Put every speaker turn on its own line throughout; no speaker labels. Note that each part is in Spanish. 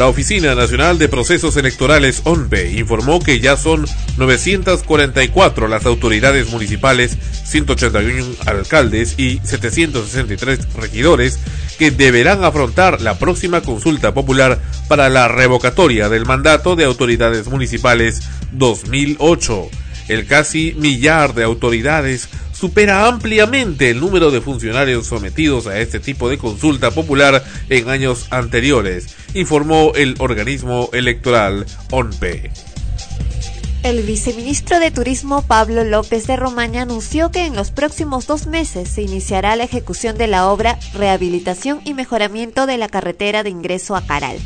La Oficina Nacional de Procesos Electorales ONPE informó que ya son 944 las autoridades municipales, 181 alcaldes y 763 regidores que deberán afrontar la próxima consulta popular para la revocatoria del mandato de autoridades municipales 2008. El casi millar de autoridades supera ampliamente el número de funcionarios sometidos a este tipo de consulta popular en años anteriores, informó el organismo electoral ONPE.
El viceministro de Turismo Pablo López de Romaña anunció que en los próximos dos meses se iniciará la ejecución de la obra Rehabilitación y Mejoramiento de la Carretera de Ingreso a Caral,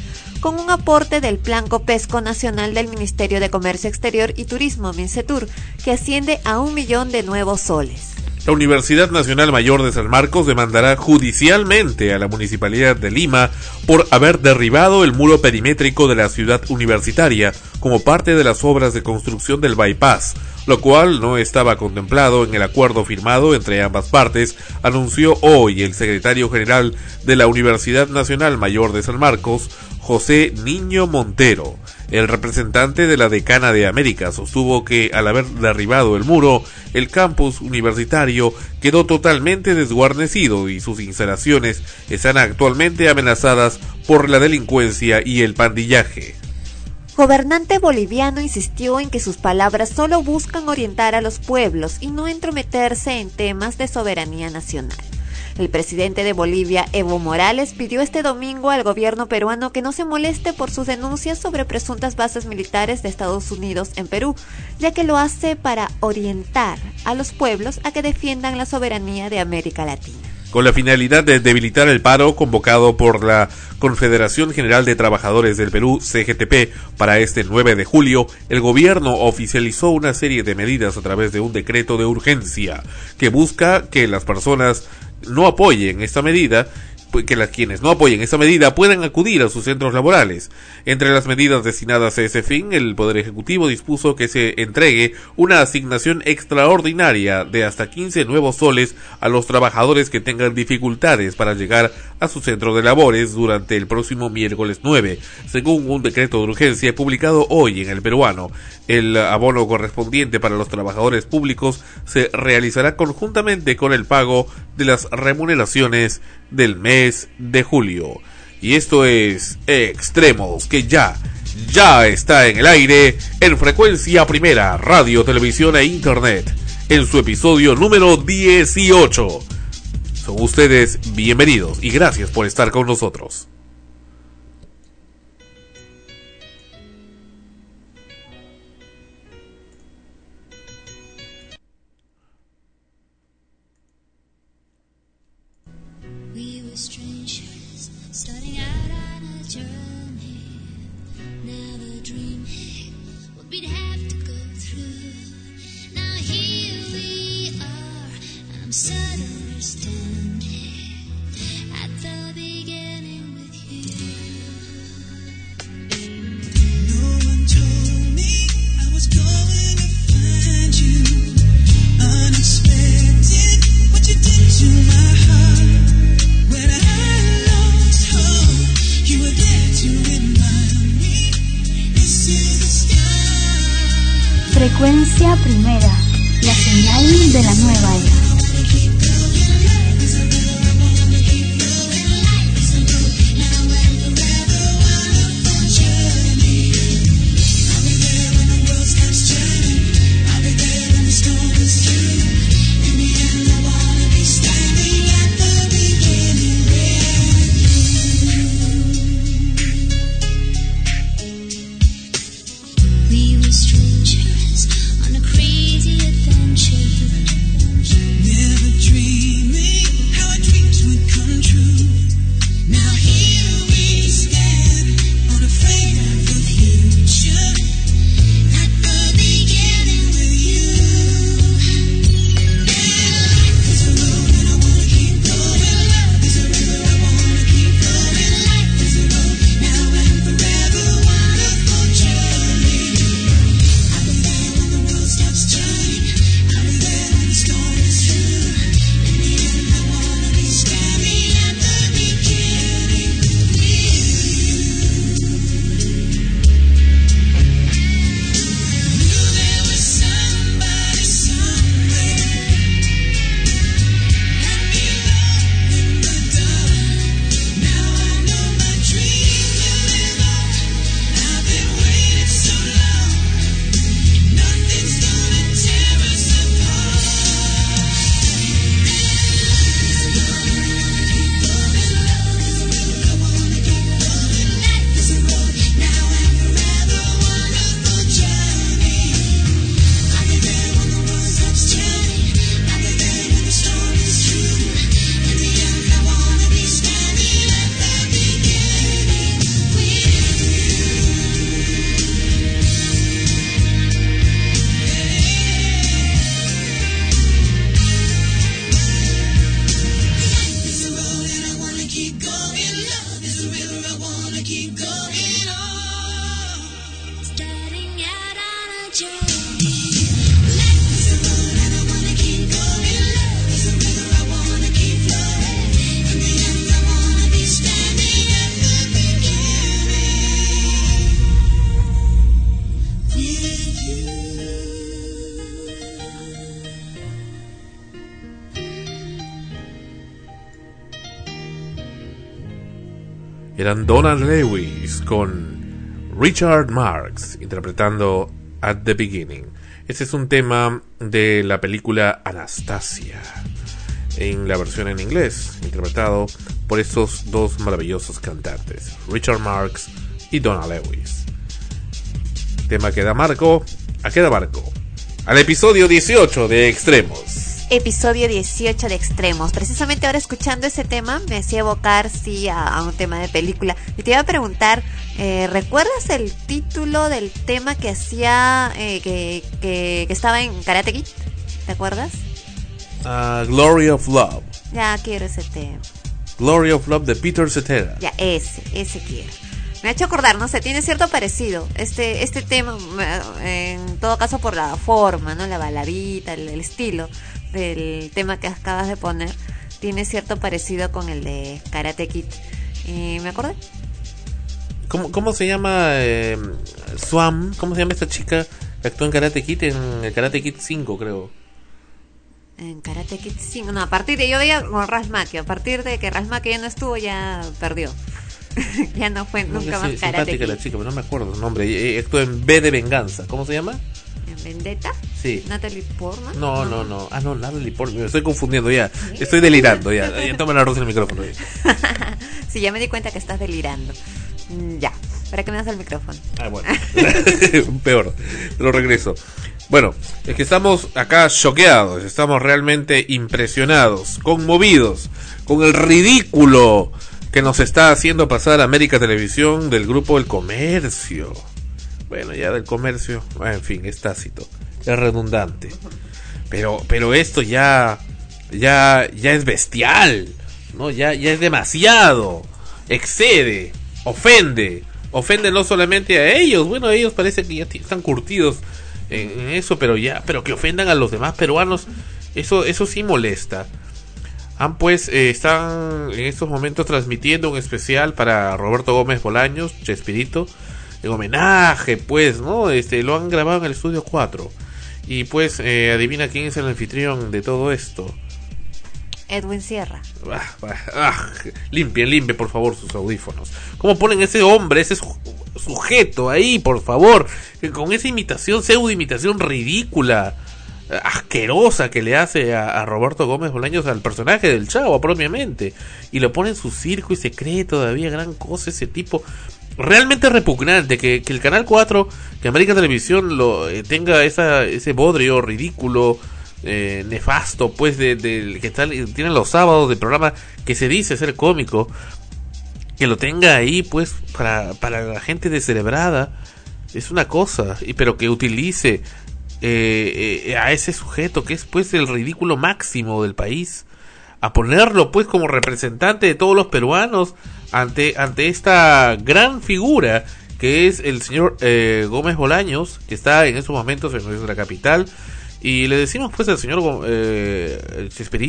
con un aporte del Plan Copesco Nacional del Ministerio de Comercio Exterior y Turismo, MINCETUR, que asciende a un millón de nuevos soles.
La Universidad Nacional Mayor de San Marcos demandará judicialmente a la Municipalidad de Lima por haber derribado el muro perimétrico de la ciudad universitaria como parte de las obras de construcción del bypass, lo cual no estaba contemplado en el acuerdo firmado entre ambas partes, anunció hoy el secretario general de la Universidad Nacional Mayor de San Marcos, José Niño Montero. El representante de la decana de América sostuvo que al haber derribado el muro, el campus universitario quedó totalmente desguarnecido y sus instalaciones están actualmente amenazadas por la delincuencia y el pandillaje.
Gobernante boliviano insistió en que sus palabras solo buscan orientar a los pueblos y no entrometerse en temas de soberanía nacional. El presidente de Bolivia, Evo Morales, pidió este domingo al gobierno peruano que no se moleste por sus denuncias sobre presuntas bases militares de Estados Unidos en Perú, ya que lo hace para orientar a los pueblos a que defiendan la soberanía de América Latina
con la finalidad de debilitar el paro convocado por la Confederación General de Trabajadores del Perú, CGTP, para este 9 de julio, el gobierno oficializó una serie de medidas a través de un decreto de urgencia que busca que las personas no apoyen esta medida que las quienes no apoyen esta medida puedan acudir a sus centros laborales. Entre las medidas destinadas a ese fin, el Poder Ejecutivo dispuso que se entregue una asignación extraordinaria de hasta 15 nuevos soles a los trabajadores que tengan dificultades para llegar a su centro de labores durante el próximo miércoles 9, según un decreto de urgencia publicado hoy en el peruano. El abono correspondiente para los trabajadores públicos se realizará conjuntamente con el pago de las remuneraciones del mes de julio. Y esto es Extremos, que ya, ya está en el aire en frecuencia primera, radio, televisión e internet, en su episodio número 18. Son ustedes bienvenidos y gracias por estar con nosotros. Eran Donald Lewis con Richard Marx interpretando At the Beginning. Este es un tema de la película Anastasia en la versión en inglés, interpretado por estos dos maravillosos cantantes, Richard Marx y Donald Lewis. Tema que da marco, a qué da marco, al episodio 18 de Extremos
episodio 18 de Extremos. Precisamente ahora escuchando ese tema me hacía evocar, sí, a, un tema de película. Y te iba a preguntar, eh, ¿recuerdas el título del tema que hacía, eh, que, que, estaba en Karate Kid? ¿Te acuerdas?
Uh, Glory of Love.
Ya quiero ese tema.
Glory of Love de Peter Cetera.
Ya, ese, ese quiero. Me ha hecho acordar, no sé, tiene cierto parecido este este tema, en todo caso por la forma, ¿no? La baladita, el estilo del tema que acabas de poner tiene cierto parecido con el de Karate Kid. Y me acordé.
¿Cómo, cómo se llama eh, Swam? ¿Cómo se llama esta chica que actuó en Karate Kid? En el Karate Kid 5, creo.
En Karate Kid 5. No, a partir de. Yo veía con Rasmaki. A partir de que Rasmaki ya no estuvo, ya perdió. ya no fue nunca más Karate Kid.
la chica, pero no me acuerdo su nombre. Eh, actuó en B de Venganza. ¿Cómo se llama?
¿En Vendetta?
Sí.
¿Natalie Portman?
No, no, no. Ah, no, Natalie Portman. Me estoy confundiendo ya. Estoy delirando ya. Ya toma la rosa el micrófono.
sí, ya me di cuenta que estás delirando. Mm, ya. ¿Para qué me das el micrófono?
Ah, bueno. Peor. Lo regreso. Bueno, es que estamos acá choqueados, estamos realmente impresionados, conmovidos, con el ridículo que nos está haciendo pasar América Televisión del grupo El Comercio bueno, ya del comercio, en fin, es tácito, es redundante. Pero, pero esto ya, ya, ya es bestial, ¿no? Ya, ya es demasiado, excede, ofende, ofende no solamente a ellos, bueno, ellos parece que ya están curtidos en, eso, pero ya, pero que ofendan a los demás peruanos, eso, eso sí molesta. Han pues, eh, están en estos momentos transmitiendo un especial para Roberto Gómez Bolaños, Chespirito, en homenaje, pues, ¿no? Este, lo han grabado en el estudio 4. Y pues, eh, adivina quién es el anfitrión de todo esto.
Edwin Sierra.
Ah, ah, limpien, limpien, por favor, sus audífonos. ¿Cómo ponen ese hombre, ese sujeto ahí, por favor? Con esa imitación, pseudo imitación ridícula, asquerosa que le hace a, a, Roberto Gómez Bolaños al personaje del Chavo, propiamente. Y lo pone en su circo y se cree todavía gran cosa ese tipo realmente repugnante que, que, el Canal 4, que América Televisión lo eh, tenga esa, ese bodrio ridículo, eh, nefasto, pues, de, que tal, tienen los sábados de programa que se dice ser cómico, que lo tenga ahí, pues, para, para la gente descerebrada, es una cosa, y, pero que utilice eh, a ese sujeto que es, pues, el ridículo máximo del país, a ponerlo, pues, como representante de todos los peruanos, ante, ante esta gran figura que es el señor eh, Gómez Bolaños, que está en estos momentos en nuestra capital. Y le decimos pues al señor eh,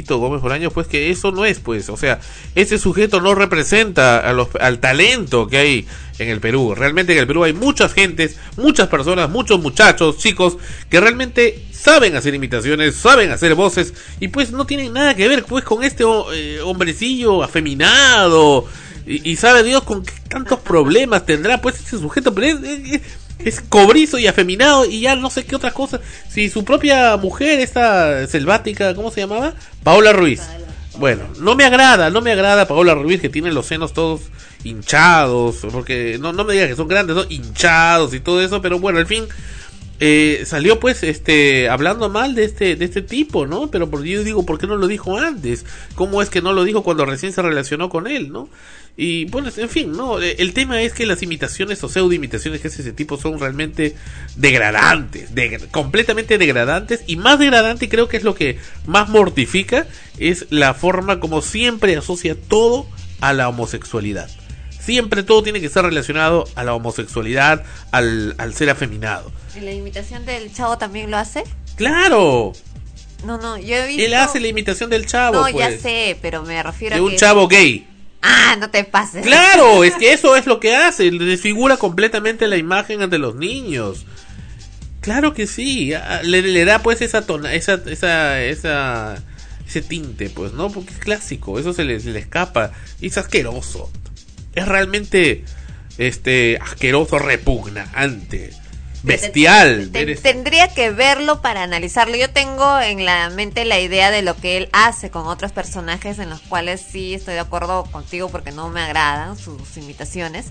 Gómez Bolaños pues que eso no es pues, o sea, ese sujeto no representa a los, al talento que hay en el Perú. Realmente en el Perú hay muchas gentes, muchas personas, muchos muchachos, chicos, que realmente saben hacer imitaciones, saben hacer voces y pues no tienen nada que ver pues con este eh, hombrecillo afeminado, y, sabe Dios con qué tantos problemas tendrá pues ese sujeto, pero es, cobrizo y afeminado y ya no sé qué otra cosa. Si su propia mujer, esta selvática, ¿cómo se llamaba? Paola Ruiz. Bueno, no me agrada, no me agrada Paola Ruiz que tiene los senos todos hinchados, porque no, no me digas que son grandes, ¿no? hinchados y todo eso, pero bueno, al fin eh, salió pues este hablando mal de este de este tipo, ¿no? Pero por yo digo, ¿por qué no lo dijo antes? ¿Cómo es que no lo dijo cuando recién se relacionó con él, ¿no? Y bueno, en fin, no, eh, el tema es que las imitaciones o pseudo imitaciones que hace ese tipo son realmente degradantes, de, completamente degradantes y más degradante creo que es lo que más mortifica es la forma como siempre asocia todo a la homosexualidad. Siempre todo tiene que estar relacionado a la homosexualidad, al, al ser afeminado.
¿Y la imitación del chavo también lo hace?
Claro.
No, no, yo he visto...
Él hace la imitación del chavo.
No, ya pues. sé, pero me refiero
a... De un chavo gay.
Ah, no te pases.
Claro, es que eso es lo que hace, desfigura completamente la imagen ante los niños. Claro que sí, le, da pues esa tona, esa, esa, esa, ese tinte, pues, ¿no? Porque es clásico, eso se le, se le escapa y es asqueroso. es realmente este asqueroso, repugnante, bestial.
Te- te- tendría que verlo para analizarlo. Yo tengo en la mente la idea de lo que él hace con otros personajes en los cuales sí estoy de acuerdo contigo porque no me agradan sus imitaciones.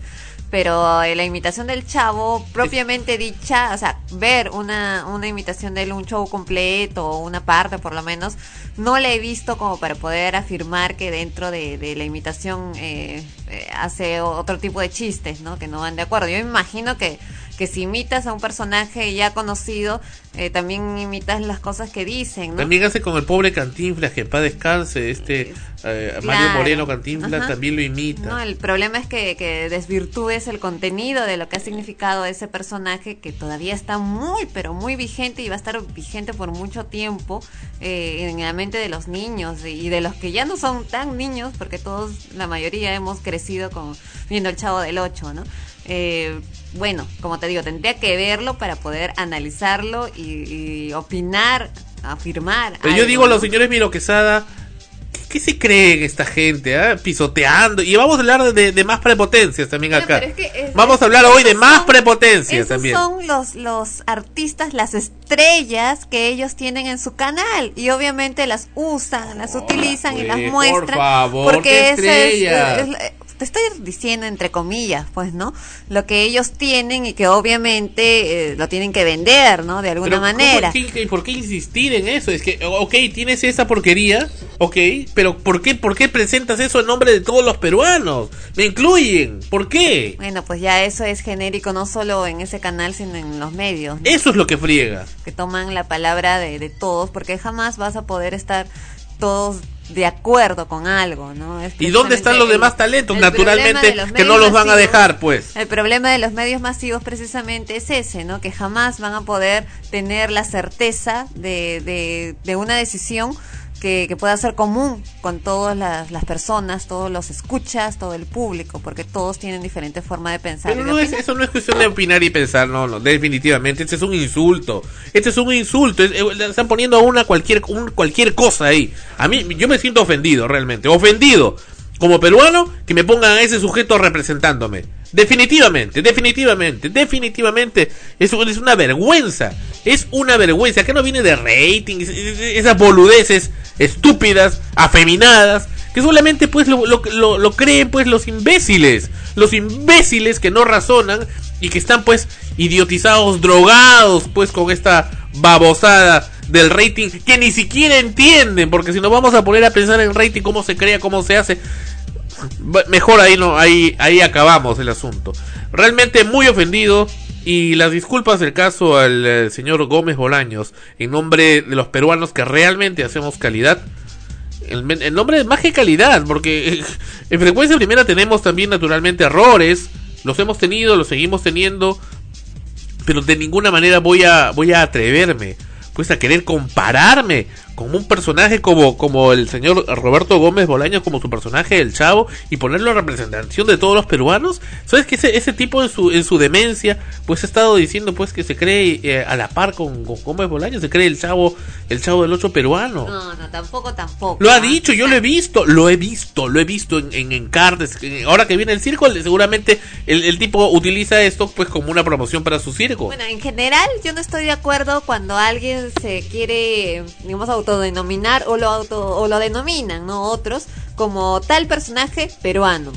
Pero eh, la imitación del chavo, propiamente dicha, o sea, ver una, una imitación de él, un show completo o una parte por lo menos, no la he visto como para poder afirmar que dentro de, de la imitación eh, eh, hace otro tipo de chistes, ¿no? Que no van de acuerdo. Yo me imagino que, que si imitas a un personaje ya conocido, eh, también imitas las cosas que dicen, ¿no?
También hace con el pobre Cantinflas, que paz descanse, este eh, Mario. Moreno Cantinflas
Ajá.
también lo imita.
No, el problema es que, que desvirtúes el contenido de lo que ha significado ese personaje que todavía está muy, pero muy vigente y va a estar vigente por mucho tiempo eh, en la mente de los niños y de los que ya no son tan niños, porque todos, la mayoría hemos crecido con viendo el Chavo del 8, ¿no? Eh, bueno, como te digo, tendría que verlo para poder analizarlo y, y opinar, afirmar.
Pero yo digo a los señores Miro Quesada, ¿qué, qué se creen esta gente? ah? Pisoteando. Y vamos a hablar de, de más prepotencias también acá.
pero es que es-
vamos a hablar hoy de más
son-
prepotencias
esos
también.
son los, los artistas, las estrellas que ellos tienen en su canal y obviamente las usan, las utilizan y las muestran.
por favor,
porque
qué
ese es-
estrellas.
es- es- te estoy diciendo entre comillas, pues, ¿no? Lo que ellos tienen y que obviamente eh, lo tienen que vender, ¿no? De alguna
Pero, ¿cómo-
manera.
qué- qué- ¿Por qué insistir en eso? Es que, ok, tienes esa porquería, ok, pero ¿por qué, ¿por qué presentas eso en nombre de todos los peruanos? Me incluyen, ¿por qué?
Bueno, pues ya eso es genérico no solo en ese canal, sino en los medios. ¿no?
Eso es lo que friega.
que toman la palabra de, de todos, porque jamás vas a poder estar todos de acuerdo con algo, ¿no? Es
¿Y dónde están los demás talentos? Naturalmente,
de
que no los van a dejar, pues.
El problema de los medios masivos precisamente es ese, ¿no? Que jamás van a poder tener la certeza de, de, de una decisión que, que pueda ser común con todas las, las personas, todos los escuchas, todo el público, porque todos tienen diferente forma de pensar.
Pero
de
no es, eso no es cuestión de opinar y pensar, no, no, definitivamente. Este es un insulto. Este es un insulto. Es- eh, están poniendo una cualquier, un, cualquier cosa ahí. A mí, yo me siento ofendido, realmente. Ofendido. Como peruano, que me pongan a ese sujeto representándome. Definitivamente, definitivamente, definitivamente. Es, un- es una vergüenza. Es una vergüenza. Acá no viene de rating, es- es- esas boludeces estúpidas, afeminadas, que solamente pues lo, lo, lo- creen pues los imbéciles. Los imbéciles que no razonan y que están pues idiotizados, drogados pues con esta babosada del rating que ni siquiera entienden, porque si nos vamos a poner a pensar en rating, cómo se crea, cómo se hace, mejor ahí no, ahí, ahí acabamos el asunto. Realmente muy ofendido y las disculpas del caso al eh, señor Gómez Bolaños en nombre de los peruanos que realmente hacemos calidad. En, en nombre de más que calidad, porque en frecuencia primera tenemos también naturalmente errores, los hemos tenido, los seguimos teniendo, pero de ninguna manera voy a voy a atreverme pues a querer compararme con un personaje como como el señor Roberto Gómez Bolaños como su personaje el Chavo y ponerlo en representación de todos los peruanos sabes que ese, ese tipo en su en su demencia pues ha estado diciendo pues que se cree eh, a la par con, con Gómez Bolaños se cree el Chavo el Chavo del ocho peruano
No, no, tampoco, tampoco.
lo ha
¿ah?
dicho, yo lo he visto, lo he visto, lo he visto en, en que Ahora que viene el circo, seguramente el, el tipo utiliza esto pues como una promoción para su circo.
Bueno, en general yo no estoy de acuerdo cuando alguien se quiere, digamos, autodenominar o lo auto o lo denominan, ¿no? Otros como tal personaje peruano.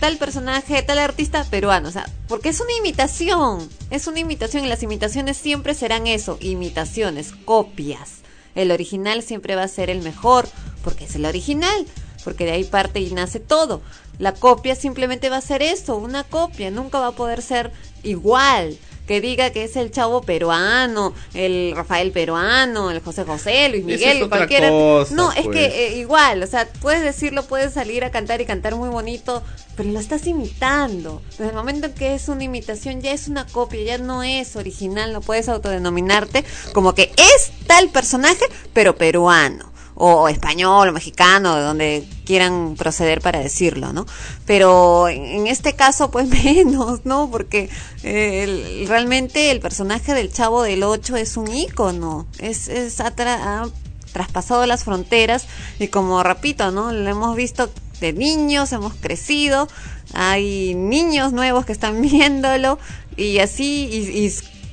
Tal personaje, tal artista peruano, o sea, porque es una imitación, es una imitación y las imitaciones siempre serán eso, imitaciones, copias. El original siempre va a ser el mejor, porque es el original, porque de ahí parte y nace todo. La copia simplemente va a ser eso, una copia, nunca va a poder ser igual. Que diga que es el chavo peruano, el Rafael peruano, el José José, Luis Miguel,
es
cualquiera.
cosa,
no, es
pues.
que eh, igual, o sea, puedes decirlo, puedes salir a cantar y cantar muy bonito, pero lo estás imitando. Desde el momento en que es una imitación, ya es una copia, ya no es original, no puedes autodenominarte como que es tal personaje, pero peruano. O español, o mexicano, de donde quieran proceder para decirlo, ¿no? Pero en este caso, pues menos, ¿no? Porque eh, el- realmente el personaje del Chavo del Ocho es un ícono, es, es ha tra- ha traspasado las fronteras y como repito, ¿no? Lo hemos visto de niños, hemos crecido, hay niños nuevos que están viéndolo y así y,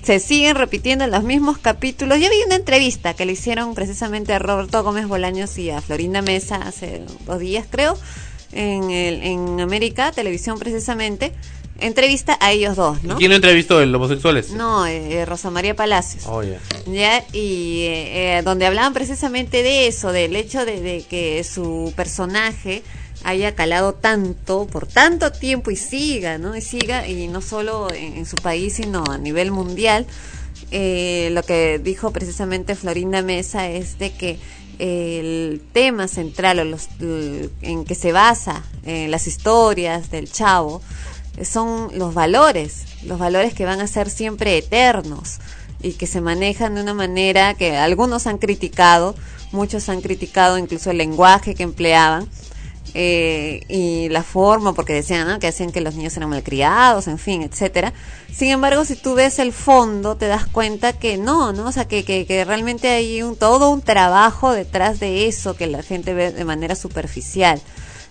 se siguen repitiendo los mismos capítulos. Yo vi una entrevista que le hicieron precisamente a Roberto Gómez Bolaños y a Florinda Mesa hace dos días, creo, en, el, en América Televisión precisamente. Entrevista a ellos dos, ¿no?
¿Quién lo entrevistó? ¿El homosexuales?
No, eh, Rosa María Palacios.
Oh, ya.
¿Ya? Y eh, donde hablaban precisamente de eso, del hecho de, de que su personaje haya calado tanto por tanto tiempo y siga, ¿no? Y siga, y no solo en, su país, sino a nivel mundial. Eh, lo que dijo precisamente Florinda Mesa es de que el tema central o los, en que se basa en las historias del chavo son los valores, los valores que van a ser siempre eternos y que se manejan de una manera que algunos han criticado, muchos han criticado incluso el lenguaje que empleaban, eh, y la forma, porque decían que hacían que los niños eran malcriados, en fin, etcétera. Sin embargo, si tú ves el fondo, te das cuenta que no, ¿no? O sea, que, que, que realmente hay un, todo un trabajo detrás de eso que la gente ve de manera superficial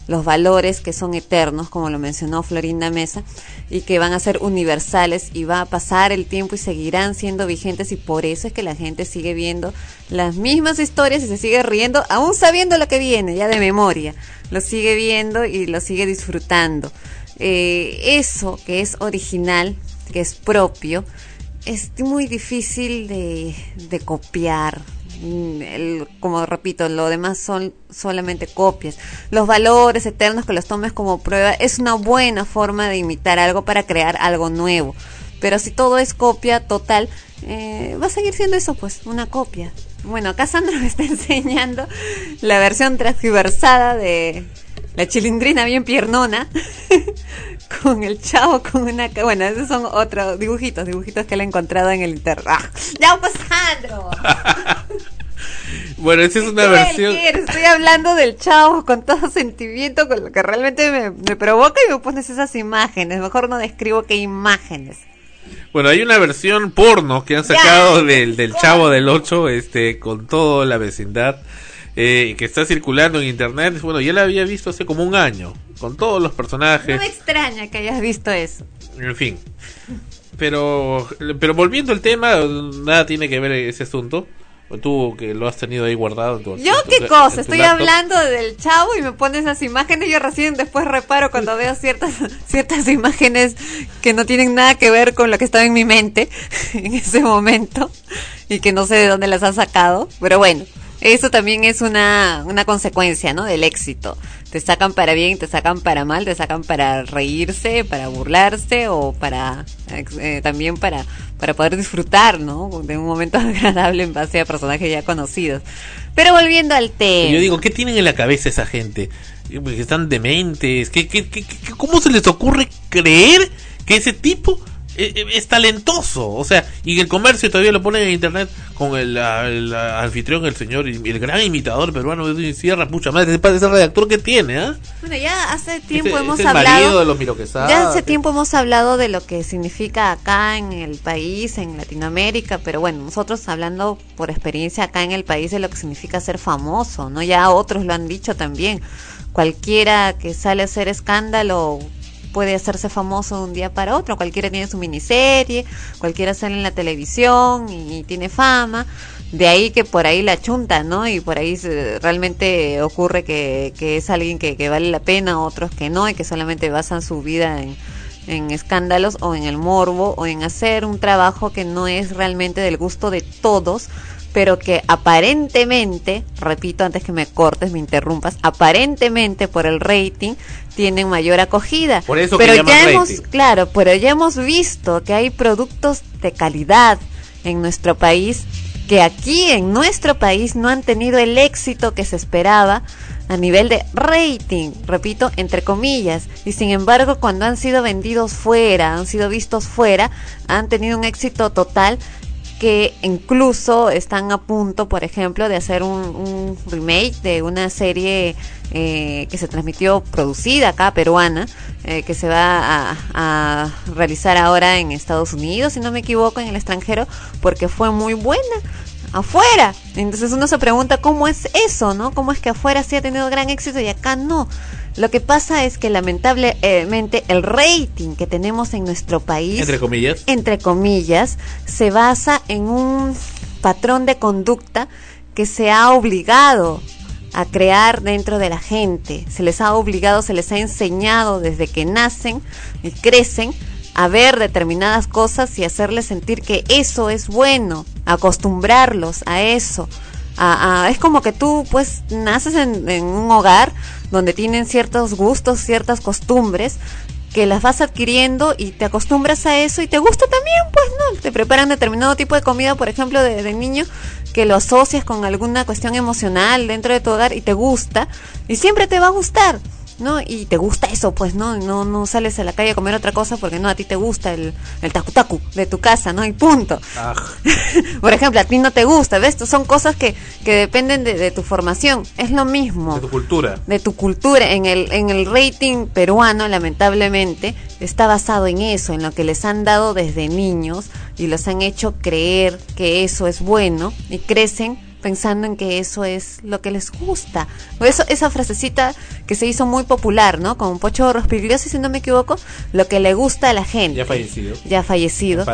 los valores que son eternos, como lo mencionó Florinda Mesa, y que van a ser universales y va a pasar el tiempo y seguirán siendo vigentes y por eso es que la gente sigue viendo las mismas historias y se sigue riendo, aún sabiendo lo que viene, ya de memoria, lo sigue viendo y lo sigue disfrutando. Eh, eso que es original, que es propio, es muy difícil de, de copiar, el, como repito, lo demás son solamente copias. Los valores eternos que los tomes como prueba es una buena forma de imitar algo para crear algo nuevo. Pero si todo es copia total, eh, va a seguir siendo eso, pues, una copia. Bueno, acá Sandra me está enseñando la versión transversada de la chilindrina bien piernona, con el chavo con una... Bueno, esos son otros dibujitos, dibujitos que le he encontrado en el internet. ¡Ah! ¡Ya, pues!
bueno, esa es una versión...
Estoy hablando del chavo con todo sentimiento, con lo que realmente me, me provoca y me pones esas imágenes. Mejor no describo qué imágenes.
Bueno, hay una versión porno que han sacado del, del Chavo del 8, este, con toda la vecindad eh, que está circulando en internet. Bueno, ya la había visto hace como un año, con todos los personajes.
No me extraña que hayas visto eso.
En fin. Pero, pero volviendo al tema, nada tiene que ver ese asunto. Tú que lo has tenido ahí guardado.
¿Yo qué cosa? Estoy hablando del chavo y me pones esas imágenes. Yo recién después reparo cuando veo ciertas, ciertas imágenes que no tienen nada que ver con lo que estaba en mi mente en ese momento y que no sé de dónde las ha sacado. Pero bueno, eso también es una, una consecuencia, ¿no? Del éxito. Te sacan para bien, te sacan para mal, te sacan para reírse, para burlarse o para eh, también para, para poder disfrutar, ¿no? De un momento agradable en base a personajes ya conocidos. Pero volviendo al tema.
Yo digo, ¿qué tienen en la cabeza esa gente? Que están dementes. ¿Qué, qué, qué, ¿Cómo se les ocurre creer que ese tipo eh, eh, es, talentoso, o sea, y el comercio todavía lo pone en internet con el, anfitrión, el señor, el gran imitador peruano de Sierra, pucha madre, ese redactor que tiene, ¿ah?
Bueno, ya hace tiempo hemos hablado.
De los
ya hace tiempo hemos hablado de lo que significa acá en el país, en Latinoamérica, pero bueno, nosotros hablando por experiencia acá en el país de lo que significa ser famoso, ¿no? Ya otros lo han dicho también. Cualquiera que sale a hacer escándalo puede hacerse famoso de un día para otro. Cualquiera tiene su miniserie, cualquiera sale en la televisión y, tiene fama. De ahí que por ahí la chunta, ¿no? Y por ahí realmente ocurre que, que es alguien que, que, vale la pena, otros que no, y que solamente basan su vida en escándalos o en el morbo o en hacer un trabajo que no es realmente del gusto de todos, pero que aparentemente, repito antes que me cortes, me interrumpas, aparentemente por el rating tienen mayor acogida.
Por eso
pero
que
ya hemos, claro, pero ya hemos visto que hay productos de calidad en nuestro país que aquí en nuestro país no han tenido el éxito que se esperaba a nivel de rating, repito, entre comillas, y sin embargo cuando han sido vendidos fuera, han sido vistos fuera, han tenido un éxito total que incluso están a punto, por ejemplo, de hacer un, remake de una serie eh, que se transmitió, producida acá, peruana, eh, que se va a, realizar ahora en Estados Unidos, si no me equivoco, en el extranjero, porque fue muy buena. afuera. Entonces uno se pregunta cómo es eso, ¿no? ¿Cómo es que afuera sí ha tenido gran éxito y acá no? Lo que pasa es que lamentablemente el rating que tenemos en nuestro país,
entre comillas,
entre comillas, se basa en un patrón de conducta que se ha obligado a crear dentro de la gente. Se les ha obligado, se les ha enseñado desde que nacen y crecen a ver determinadas cosas y hacerles sentir que eso es bueno, acostumbrarlos a eso. Es como que tú pues naces en, un hogar donde tienen ciertos gustos, ciertas costumbres, que las vas adquiriendo y te acostumbras a eso y te gusta también, pues no, te preparan determinado tipo de comida, por ejemplo, de, niño, que lo asocias con alguna cuestión emocional dentro de tu hogar y te gusta, y siempre te va a gustar. ¿No? Y te gusta eso, pues, ¿no? No, no sales a la calle a comer otra cosa porque no, a ti te gusta el, el tacu de tu casa, ¿no? Y punto.
Ah.
Por ejemplo, a ti no te gusta, ¿ves? Son cosas que, que dependen de, de, tu formación. Es lo mismo.
De tu cultura.
De tu cultura. En el, en el rating peruano, lamentablemente, está basado en eso, en lo que les han dado desde niños y los han hecho creer que eso es bueno y crecen pensando en que eso es lo que les gusta. Eso, esa frasecita que se hizo muy popular, ¿no? Con Pocho Rospigliosi, si no me equivoco, lo que le gusta a la gente.
Ya fallecido.
Ya fallecido.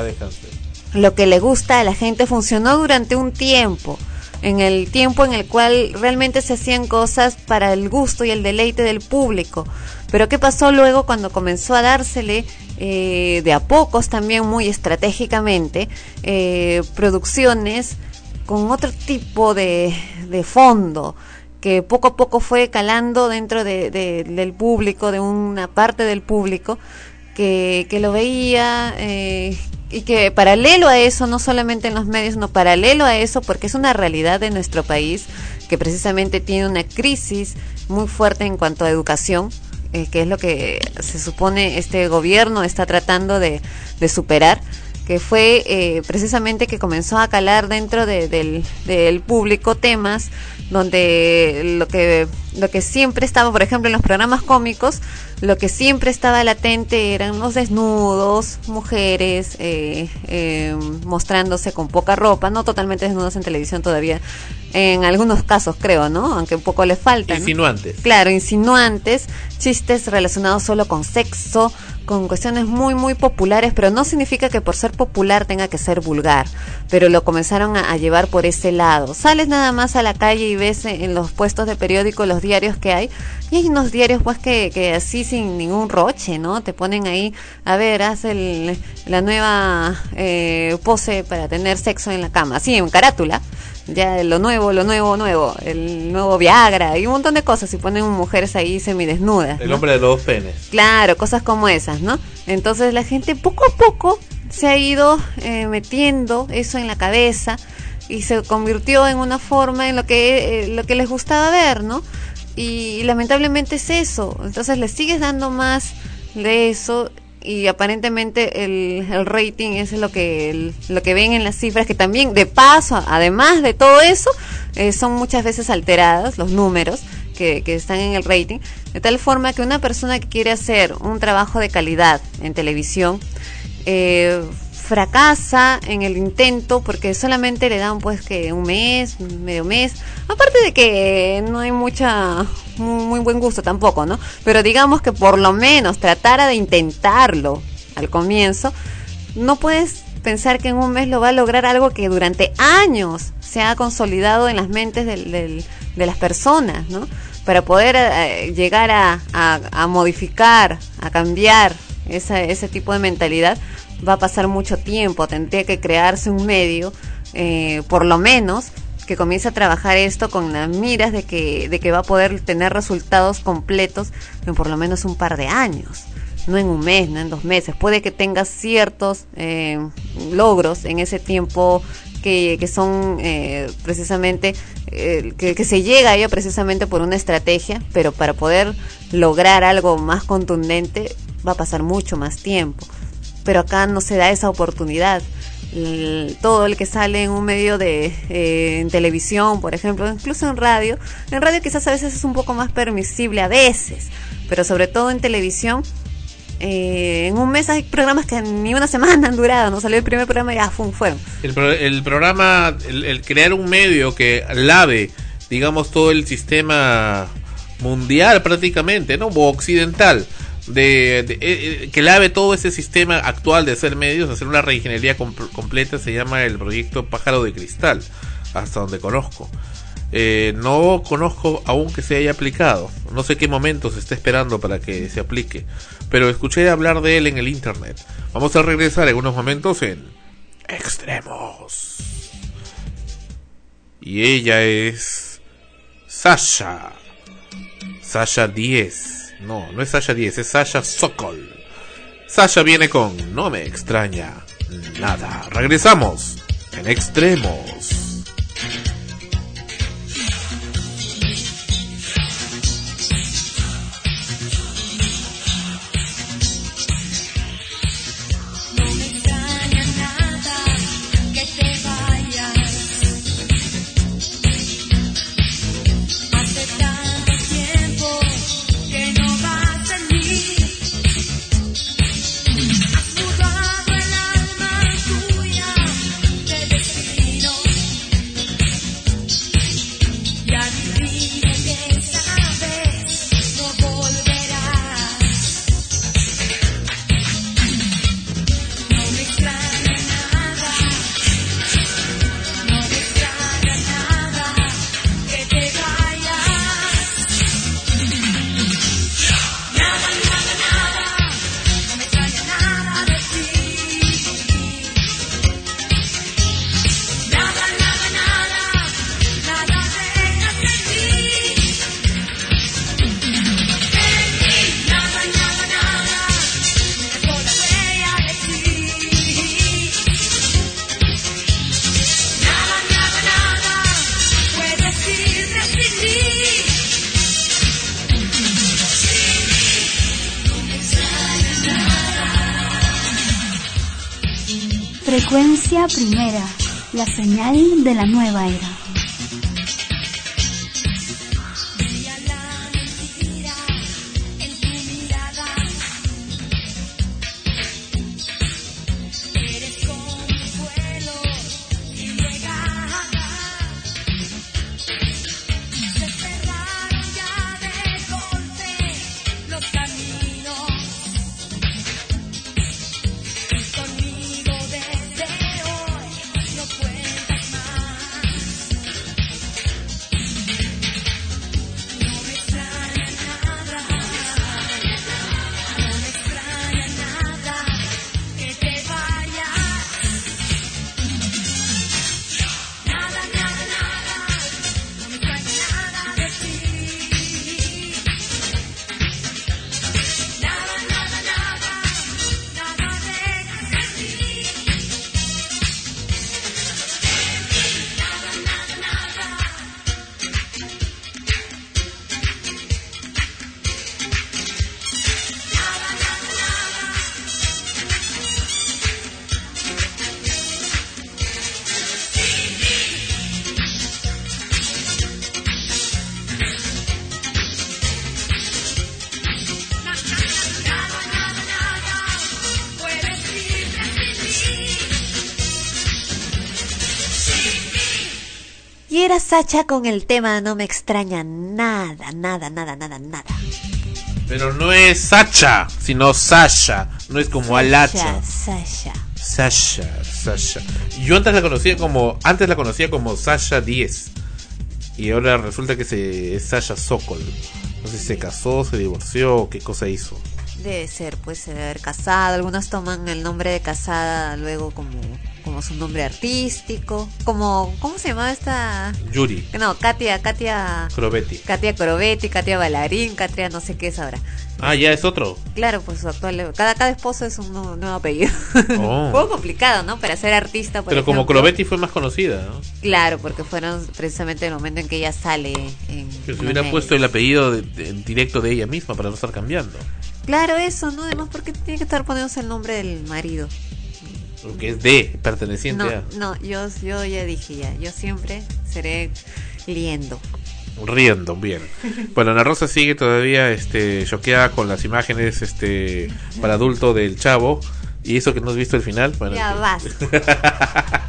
Lo que le gusta a la gente funcionó durante un tiempo. En el tiempo en el cual realmente se hacían cosas para el gusto y el deleite del público. Pero ¿qué pasó luego cuando comenzó a dársele eh, de a pocos también muy estratégicamente eh, producciones con otro tipo de, de fondo que poco a poco fue calando dentro de, de, del público, de una parte del público que, que lo veía eh, y que paralelo a eso, no solamente en los medios, no paralelo a eso, porque es una realidad de nuestro país que precisamente tiene una crisis muy fuerte en cuanto a educación, eh, que es lo que se supone este gobierno está tratando de, de superar que fue eh, precisamente que comenzó a calar dentro de, del, del público temas donde lo que lo que siempre estaba, por ejemplo, en los programas cómicos, lo que siempre estaba latente eran los desnudos, mujeres eh, eh, mostrándose con poca ropa, no totalmente desnudos en televisión todavía, en algunos casos creo, ¿no? Aunque un poco le falta.
Insinuantes.
¿no? Claro, insinuantes, chistes relacionados solo con sexo, con cuestiones muy, muy populares, pero no significa que por ser popular tenga que ser vulgar, pero lo comenzaron a, llevar por ese lado. Sales nada más a la calle y ves en los puestos de periódico los diarios que hay, y hay unos diarios pues que, que así sin ningún roche, ¿no? Te ponen ahí, a ver, haz el, la nueva eh, pose para tener sexo en la cama, así en carátula ya lo nuevo, lo nuevo, nuevo, el nuevo Viagra y un montón de cosas y ponen mujeres ahí semidesnudas.
El
¿no?
hombre de los dos penes.
Claro, cosas como esas, ¿no? Entonces la gente poco a poco se ha ido eh, metiendo eso en la cabeza y se convirtió en una forma en lo que eh, lo que les gustaba ver, ¿no? Y, y lamentablemente es eso. Entonces le sigues dando más de eso y aparentemente el, el, rating es lo que lo que ven en las cifras que también de paso además de todo eso eh, son muchas veces alteradas los números que, que, están en el rating de tal forma que una persona que quiere hacer un trabajo de calidad en televisión eh, fracasa en el intento porque solamente le dan pues que un mes, medio mes, aparte de que no hay mucha muy, buen gusto tampoco, ¿no? Pero digamos que por lo menos tratara de intentarlo al comienzo, no puedes pensar que en un mes lo va a lograr algo que durante años se ha consolidado en las mentes del, del, de las personas, ¿no? Para poder eh, llegar a, a, a, modificar, a cambiar esa, ese tipo de mentalidad, va a pasar mucho tiempo, tendría que crearse un medio, eh, por lo menos, que comience a trabajar esto con las miras de que, de que va a poder tener resultados completos en por lo menos un par de años. No en un mes, no en dos meses. Puede que tengas ciertos eh, logros en ese tiempo que, que son eh, precisamente, eh, que, que se llega a ello precisamente por una estrategia, pero para poder lograr algo más contundente va a pasar mucho más tiempo pero acá no se da esa oportunidad. Todo el que sale en un medio de eh, televisión, por ejemplo, incluso en radio, en radio quizás a veces es un poco más permisible a veces, pero sobre todo en televisión eh, en un mes hay programas que ni una semana han durado, no salió el primer programa y ya fue, fueron.
El, el programa, el, el crear un medio que lave, digamos, todo el sistema mundial prácticamente, ¿no? O occidental. De, eh, eh, que lave todo ese sistema actual de hacer medios, hacer una reingeniería com- completa, se llama el proyecto Pájaro de Cristal, hasta donde conozco. Eh, no conozco aún que se haya aplicado. No sé qué momento se está esperando para que se aplique. Pero escuché hablar de él en el internet. Vamos a regresar en unos momentos en Extremos. Y ella es Sasha. Sasha 10. No, no es Sasha 10, es Sasha Sokol. Sasha viene con No me extraña nada. Regresamos en Extremos.
Era
Sacha con el tema No me extraña nada, nada, nada, nada, nada.
Pero no es Sacha, sino Sasha. No es como Alacha.
Sasha.
Sasha, Sasha. Yo antes la conocía como, antes la conocía como Sasha 10. Y ahora resulta que se, es Sasha Sokol. No sé si se casó, se divorció, qué cosa hizo.
Debe ser, puede ser casada. Algunas toman el nombre de casada luego como, como su nombre artístico. Como, ¿cómo se llamaba esta?
Yuri,
No, Katia, Katia.
Crobetti.
Katia Corobetti, Katia Bailarín, Katia no sé qué es ahora.
Ah, ya es otro.
Claro, pues su actual. Cada, cada esposo es un nuevo, nuevo apellido.
Oh.
Un poco complicado, ¿no? Para ser artista. por
Pero como. Crobetti fue más conocida, ¿no?
Claro, porque fueron precisamente el momento en que ella sale. En
Que se hubiera puesto el apellido de- de- en directo de ella misma para no estar cambiando.
Claro, eso, ¿no? Además, porque tiene que estar poniéndose el nombre del marido?
Porque es de, perteneciente
No,
a.
no, yo, yo ya dije ya. Yo siempre seré liendo.
Riendo, bien. Bueno, Ana Rosa sigue todavía este, choqueada con las imágenes este, para adulto del chavo. Y eso que no has visto el final. Bueno,
Ya vas.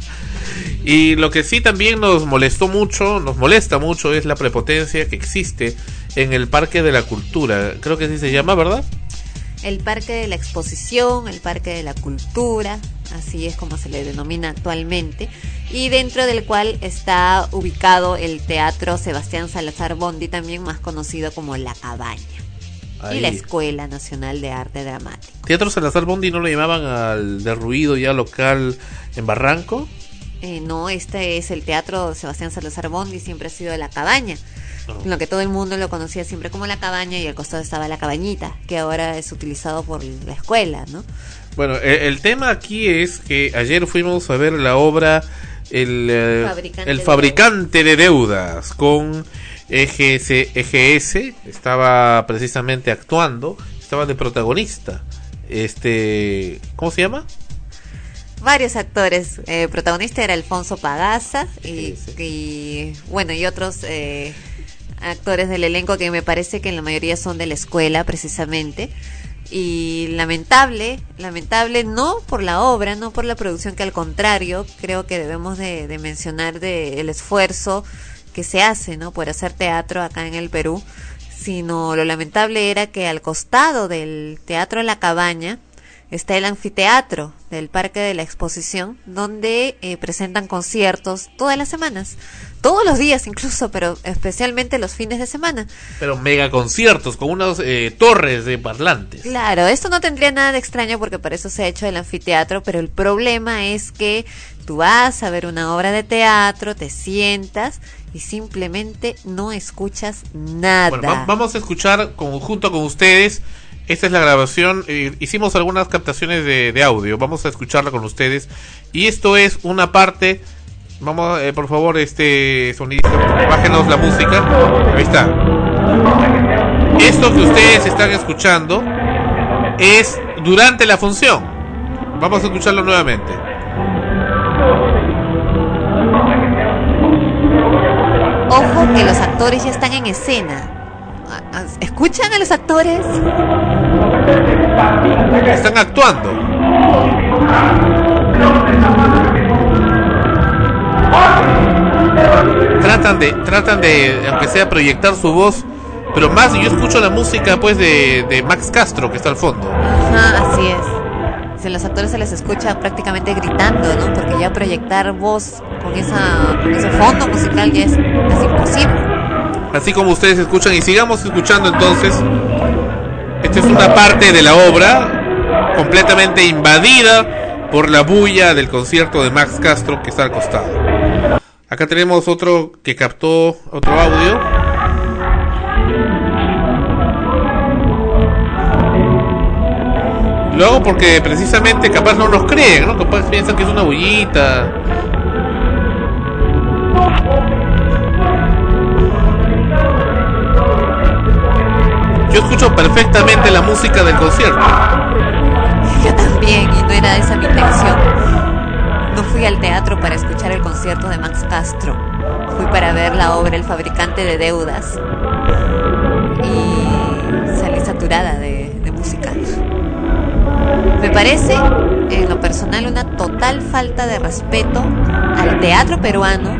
Y lo que sí también nos molestó mucho, nos molesta mucho, es la prepotencia que existe en el Parque de la Cultura. Creo que así se llama, ¿verdad?
El Parque de la Exposición, el Parque de la Cultura, así es como se le denomina actualmente, y dentro del cual está ubicado el Teatro Sebastián Salazar Bondi, también más conocido como La Cabaña, y la. Escuela Nacional de Arte Dramático.
Teatro Salazar Bondi no lo llamaban al derruido ya local en Barranco.
Eh, no, este es el Teatro Sebastián Salazar Bondi, siempre ha sido La Cabaña. Lo que todo el mundo lo conocía siempre como La Cabaña y al costado estaba La Cabañita, que ahora es utilizado por la escuela, ¿no?
Bueno, e- el tema aquí es que ayer fuimos a ver la obra El, eh,
Fabricante
el
de
fabricante de deudas con EGS, EGS, estaba precisamente actuando, estaba de protagonista. Este, ¿cómo se llama?
varios actores. Eh, protagonista era Alfonso Pagaza y, y, bueno y otros eh, actores del elenco que me parece que en la mayoría son de la escuela precisamente. Y lamentable, lamentable no por la obra, no por la producción, que al contrario creo que debemos de, mencionar de el esfuerzo que se hace, ¿no? Por hacer teatro acá en el Perú, sino lo lamentable era que al costado del Teatro La Cabaña está el anfiteatro del Parque de la Exposición, donde eh, presentan conciertos todas las semanas, todos los días incluso, pero especialmente los fines de semana.
Pero mega conciertos con unas eh, torres de parlantes.
Claro, esto no tendría nada de extraño porque para eso se ha hecho el anfiteatro, pero el problema es que tú vas a ver una obra de teatro, te sientas y simplemente no escuchas nada.
Bueno, va- vamos a escuchar con- junto con ustedes. Esta es la grabación. eh, hicimos algunas captaciones de, audio. Vamos a escucharla con ustedes. Y esto es una parte. Vamos, eh, por favor, este sonidista, bájenos la música. Ahí está. Esto que ustedes están escuchando es durante la función. Vamos a escucharlo nuevamente.
Ojo que los actores ya están en escena. Ah, ah, ¿Escuchan a los actores?
Están actuando. Tratan de, tratan de, aunque sea proyectar su voz, pero más yo escucho la música pues de, de Max Castro que está al fondo.
Ajá, así es. Si los actores se les escucha prácticamente gritando, ¿no? Porque ya proyectar voz con esa con ese fondo musical ya es casi imposible.
Así como ustedes escuchan y sigamos escuchando entonces. Esta es una parte de la obra completamente invadida por la bulla del concierto de Max Castro que está al costado. Acá tenemos otro que captó otro audio. Lo hago porque precisamente capaz no nos creen, ¿no? Capaz piensan que es una bullita. Escucho perfectamente la música del concierto.
Yo también, y no era esa mi intención. No fui al teatro para escuchar el concierto de Max Castro. Fui para ver la obra El fabricante de deudas. Y salí saturada de, de música. Me parece, en lo personal, una total falta de respeto al teatro peruano,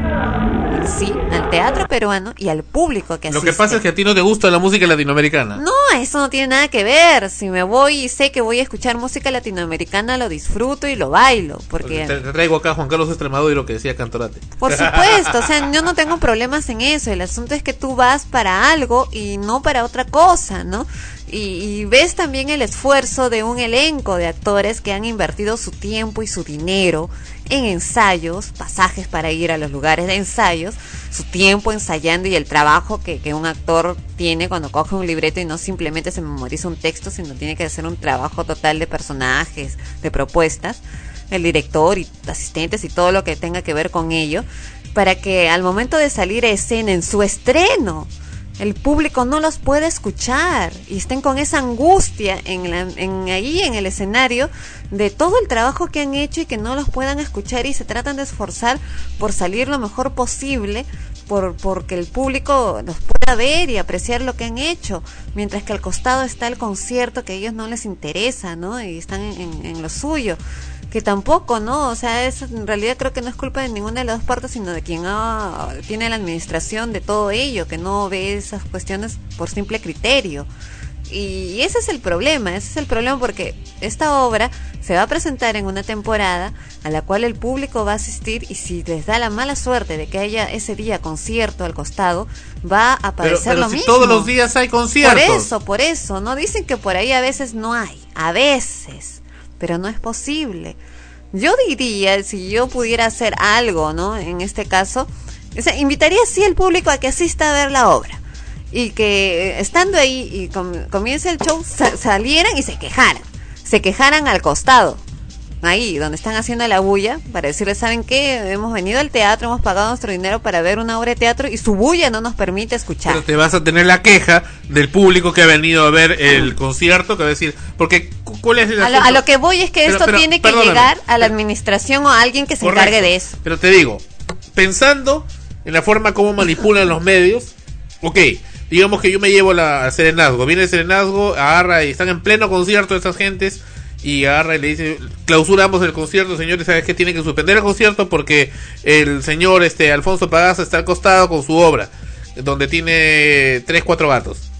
sí, al teatro peruano y al público que
Lo
asiste.
que pasa es que a ti no te gusta la música latinoamericana.
No, eso no tiene nada que ver. Si me voy y sé que voy a escuchar música latinoamericana, lo disfruto y lo bailo. Porque,
Te, traigo acá a Juan Carlos Extremadura y lo que decía Cantorate.
por supuesto, o sea, yo no tengo problemas en eso. El asunto es que tú vas para algo y no para otra cosa, ¿no? Y, y ves también el esfuerzo de un elenco de actores que han invertido su tiempo y su dinero en ensayos, pasajes para ir a los lugares de ensayos, su tiempo ensayando y el trabajo que, que un actor tiene cuando coge un libreto y no simplemente se memoriza un texto, sino tiene que hacer un trabajo total de personajes, de propuestas, el director y asistentes y todo lo que tenga que ver con ello, para que al momento de salir a escena en su estreno, el público no los puede escuchar y estén con esa angustia en, la- en ahí en el escenario de todo el trabajo que han hecho y que no los puedan escuchar y se tratan de esforzar por salir lo mejor posible por porque el público los pueda ver y apreciar lo que han hecho, mientras que al costado está el concierto que a ellos no les interesa, ¿no? Y están en, en lo suyo, que tampoco, ¿no? O sea, es, en realidad creo que no es culpa de ninguna de las dos partes, sino de quien ha- tiene la administración de todo ello, que no ve esas cuestiones por simple criterio. Y ese es el problema, ese es el problema porque esta obra se va a presentar en una temporada a la cual el público va a asistir y si les da la mala suerte de que haya ese día concierto al costado, va a
Pero,
aparecer
pero
lo
si
mismo.
todos los días hay conciertos.
Por eso, por eso, ¿no? Dicen que por ahí a veces no hay, a veces, pero no es posible. Yo diría, si yo pudiera hacer algo, ¿no? En este caso, o sea, invitaría sí al público a que asista a ver la obra. Y que eh, estando ahí y com- comience el show, sa- salieran y se quejaran. Se quejaran al costado. Ahí, donde están haciendo la bulla, para decirles, ¿saben qué? Hemos venido al teatro, hemos pagado nuestro dinero para ver una obra de teatro y su bulla no nos permite escuchar.
Pero te vas a tener la queja del público que ha venido a ver el concierto, que va a decir, porque cu- ¿cuál es el
A lo, a lo que voy es que
Pero-
esto
pero,
tiene que llegar a la administración o a alguien que se
Correcto.
encargue de eso.
Pero te digo, pensando en la forma como manipulan los medios, ok, digamos que yo me llevo la, al serenazgo, viene el serenazgo, agarra y están en pleno concierto estas gentes y agarra y le dice, clausuramos el concierto, señores, ¿sabes qué? Tienen que suspender el concierto porque el señor este Alfonso Pagaza está al costado con su obra, donde tiene tres, cuatro gatos.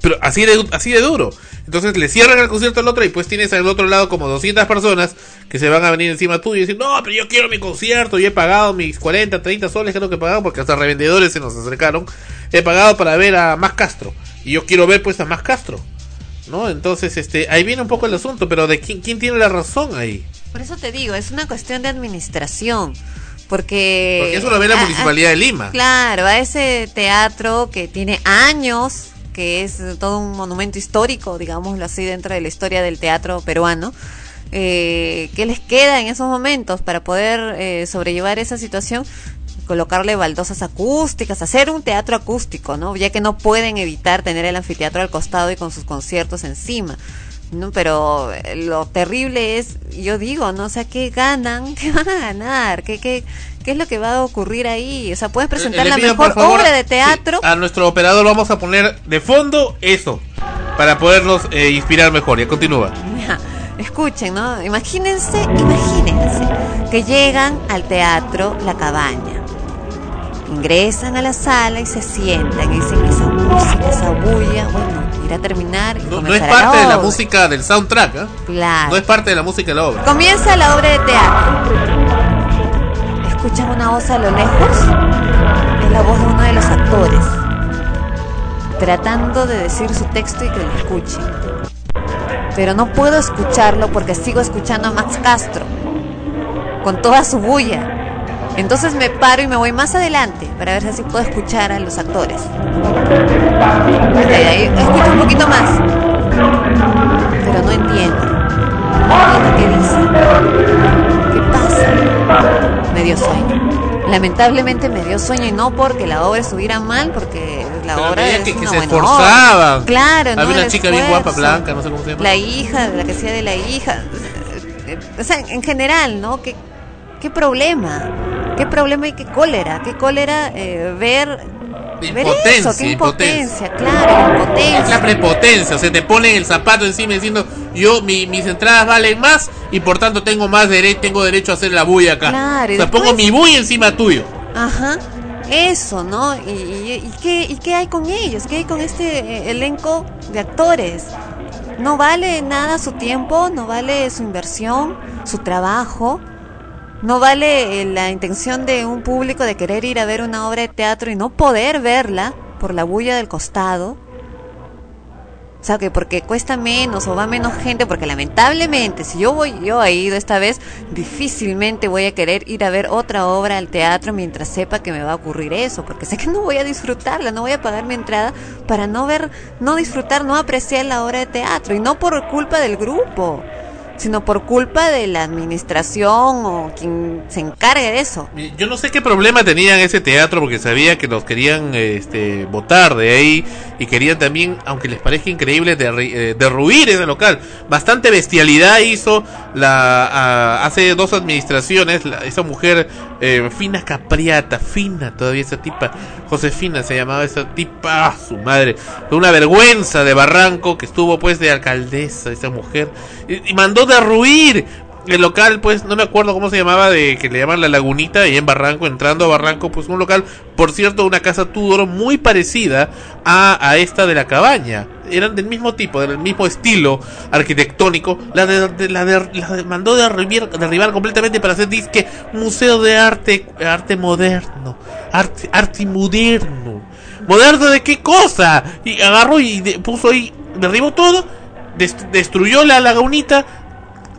Pero así de, así de duro. Entonces le cierran el concierto al otro y pues tienes al otro lado como 200 personas que se van a venir encima tuyo y decir, no, pero yo quiero mi concierto, yo he pagado mis 40, 30 soles, creo que he pagado porque hasta revendedores se nos acercaron. He pagado para ver a Más Castro y yo quiero ver pues a Más Castro. ¿No? Entonces, este, ahí viene un poco el asunto, pero de quién, quién tiene la razón ahí.
Por eso te digo, es una cuestión de administración. Porque.
Porque eso lo ve la
a- a-
Municipalidad de Lima.
Claro, a ese teatro que tiene años, que es todo un monumento histórico, digámoslo así, dentro de la historia del teatro peruano. Eh, ¿Qué les queda en esos momentos para poder eh, sobrellevar esa situación? Colocarle baldosas acústicas, hacer un teatro acústico, ¿no? Ya que no pueden evitar tener el anfiteatro al costado y con sus conciertos encima. ¿no? Pero eh, lo terrible es, yo digo, ¿no? O sea, ¿qué ganan? ¿Qué van a ganar? ¿Qué, qué, qué es lo que va a ocurrir ahí? O sea, puedes presentar
Eh, Le
la mejor
favor,
obra de teatro.
sí, a nuestro operador vamos a poner de fondo eso, para podernos eh, inspirar mejor. Ya continúa.
Ya, Escuchen, ¿no? Imagínense, imagínense que llegan al teatro La Cabaña. Ingresan a la sala y se sientan y dicen esa música, esa bulla, bueno, irá a terminar y
No, no es parte de la música del soundtrack, ¿ah?
Claro.
No es parte de la música de la obra.
Comienza la obra de teatro. Escuchan una voz a lo lejos. Es la voz de uno de los actores. Tratando de decir su texto y que lo escuchen. Pero no puedo escucharlo porque sigo escuchando a Max Castro. Con toda su bulla. Entonces me paro y me voy más adelante para ver si así puedo escuchar a los actores. Ok, ahí escucho un poquito más. Pero no entiendo. No entiendo qué dice. ¿Qué pasa? Me dio sueño. Lamentablemente me dio sueño y no porque la obra estuviera mal, porque la
Pero
obra es
que, que
una
se
buena
esforzaban.
obra. Claro, ¿no?
Había una
El
chica bien guapa, blanca, no sé cómo se llama.
La hija, la que sea de la hija. O sea, en general, ¿no? ¿Qué, qué problema? ¿Qué problema y qué cólera? ¿Qué cólera eh, ver,
Impotencia,
eso? ¿Qué
impotencia.
impotencia? Claro,
Es
impotencia.
la prepotencia, o sea, te ponen el zapato encima diciendo, yo, mi- mis entradas valen más y por tanto tengo más derecho, tengo derecho a hacer la bulla acá.
Claro,
o sea,
después-
pongo mi bulla encima tuyo.
Ajá, eso, ¿no? ¿Y, y, y qué, ¿Y qué hay con ellos? ¿Qué hay con este eh, elenco de actores? No vale nada su tiempo, no vale su inversión, su trabajo, no vale eh, la intención de un público de querer ir a ver una obra de teatro y no poder verla por la bulla del costado. O sea, que porque cuesta menos o va menos gente, porque lamentablemente, si yo voy, yo he ido esta vez, difícilmente voy a querer ir a ver otra obra al teatro mientras sepa que me va a ocurrir eso, porque sé que no voy a disfrutarla, no voy a pagar mi entrada para no ver, no disfrutar, no apreciar la obra de teatro, y no por culpa del grupo, sino por culpa de la administración o quien se encargue de eso.
Yo no sé qué problema tenían ese teatro porque sabía que los querían este, votar de ahí y querían también, aunque les parezca increíble, eh, derruir ese local. Bastante bestialidad hizo la hace dos administraciones la- esa mujer eh, fina capriata, fina todavía esa tipa, Josefina se llamaba esa tipa, ah, su madre, una vergüenza de Barranco que estuvo pues de alcaldesa esa mujer y mandó derruir el local, pues, no me acuerdo cómo se llamaba, de que le llaman La Lagunita, y en Barranco, entrando a Barranco, pues un local, por cierto, una casa Tudor muy parecida a, esta de la cabaña. Eran del mismo tipo, del mismo estilo arquitectónico. La de, de- la de- de- mandó derribar, derribar completamente para hacer disque museo de arte, arte moderno, arte, arte moderno. ¿Moderno de qué cosa? Y agarró y de- puso ahí, derribó todo, dest- destruyó la lagunita,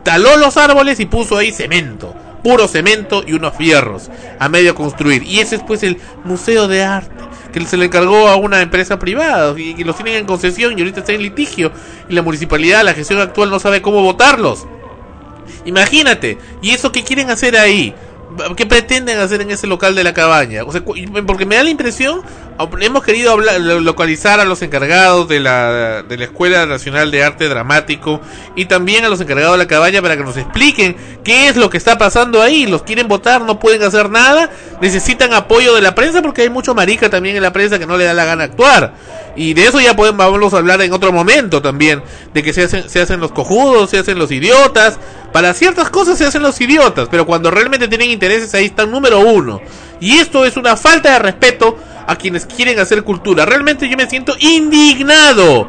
taló los árboles y puso ahí cemento, puro cemento y unos fierros a medio construir. Y ese es pues el Museo de Arte, que se le encargó a una empresa privada y que los tienen en concesión y ahorita está en litigio. Y la municipalidad, la gestión actual no sabe cómo votarlos. Imagínate, ¿y eso qué quieren hacer ahí? ¿Qué pretenden hacer en ese local de la cabaña? O sea, porque me da la impresión, hemos querido hablar, lo- localizar a los encargados de la, de la Escuela Nacional de Arte Dramático y también a los encargados de la cabaña para que nos expliquen qué es lo que está pasando ahí. Los quieren votar, no pueden hacer nada, necesitan apoyo de la prensa porque hay mucho marica también en la prensa que no le da la gana actuar. Y de eso ya podemos vamos a hablar en otro momento también, de que se hacen, se hacen los cojudos, se hacen los idiotas. Para ciertas cosas se hacen los idiotas, pero cuando realmente tienen intereses ahí están número uno. Y esto es una falta de respeto a quienes quieren hacer cultura. Realmente yo me siento indignado.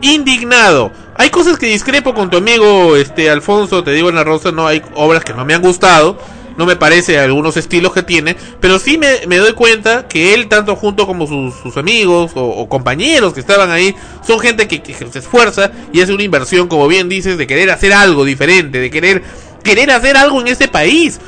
Indignado. Hay cosas que discrepo con tu amigo este Alfonso, te digo en la rosa, no hay obras que no me han gustado. No me parece algunos estilos que tiene, pero sí me, me doy cuenta que él, tanto junto como sus, amigos o, compañeros que estaban ahí, son gente que, que se esfuerza y hace una inversión, como bien dices, de querer hacer algo diferente, de querer, querer hacer algo en este país.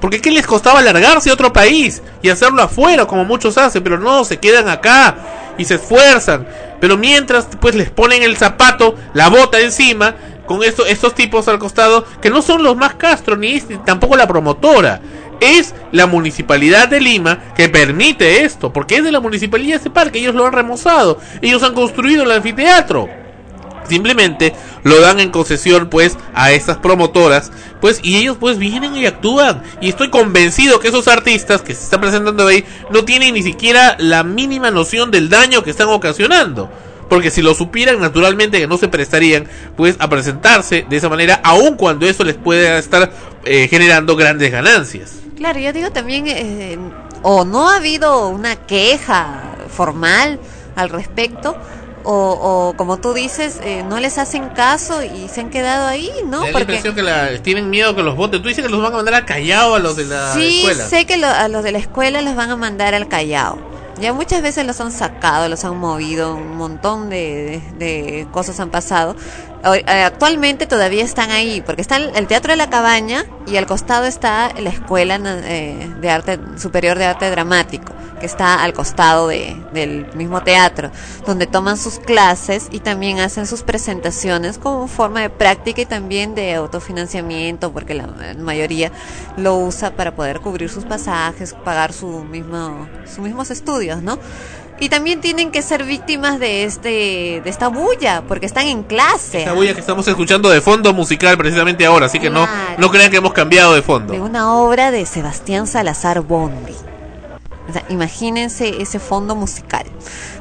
Porque ¿qué les costaba largarse a otro país y hacerlo afuera como muchos hacen? Pero no, se quedan acá y se esfuerzan. Pero mientras pues les ponen el zapato, la bota encima, con esto, estos tipos al costado, que no son los más Castro ni tampoco la promotora. Es la municipalidad de Lima que permite esto, porque es de la municipalidad ese parque, ellos lo han remozado, ellos han construido el anfiteatro simplemente lo dan en concesión pues a estas promotoras pues y ellos pues vienen y actúan. Y estoy convencido que esos artistas que se están presentando ahí no tienen ni siquiera la mínima noción del daño que están ocasionando. Porque si lo supieran naturalmente que no se prestarían pues a presentarse de esa manera aun cuando eso les puede estar eh, generando grandes ganancias.
Claro, yo digo también, eh, o no ha habido una queja formal al respecto, o, o como tú dices, eh, no les hacen caso y se han quedado ahí, ¿no?
Da la impresión que la- tienen miedo que los voten tú dices que los van a mandar a Callao a los de la
sí,
escuela
sé que lo- a los de la escuela los van a mandar al Callao. Ya muchas veces los han sacado, los han movido, un montón de, de- de cosas han pasado. Eh, Actualmente todavía están ahí, porque está el Teatro de la Cabaña y al costado está la Escuela eh, de Arte Superior de Arte Dramático, que está al costado de, del mismo teatro, donde toman sus clases y también hacen sus presentaciones como forma de práctica y también de autofinanciamiento, porque la mayoría lo usa para poder cubrir sus pasajes, pagar su mismo, sus mismos estudios, ¿no? Y también tienen que ser víctimas de este, de esta bulla, porque están en clase.
Esta bulla que estamos escuchando de fondo musical precisamente ahora, así que no,
Claro.
no crean que hemos cambiado de fondo.
de una obra de Sebastián Salazar Bondi. O sea, imagínense ese fondo musical.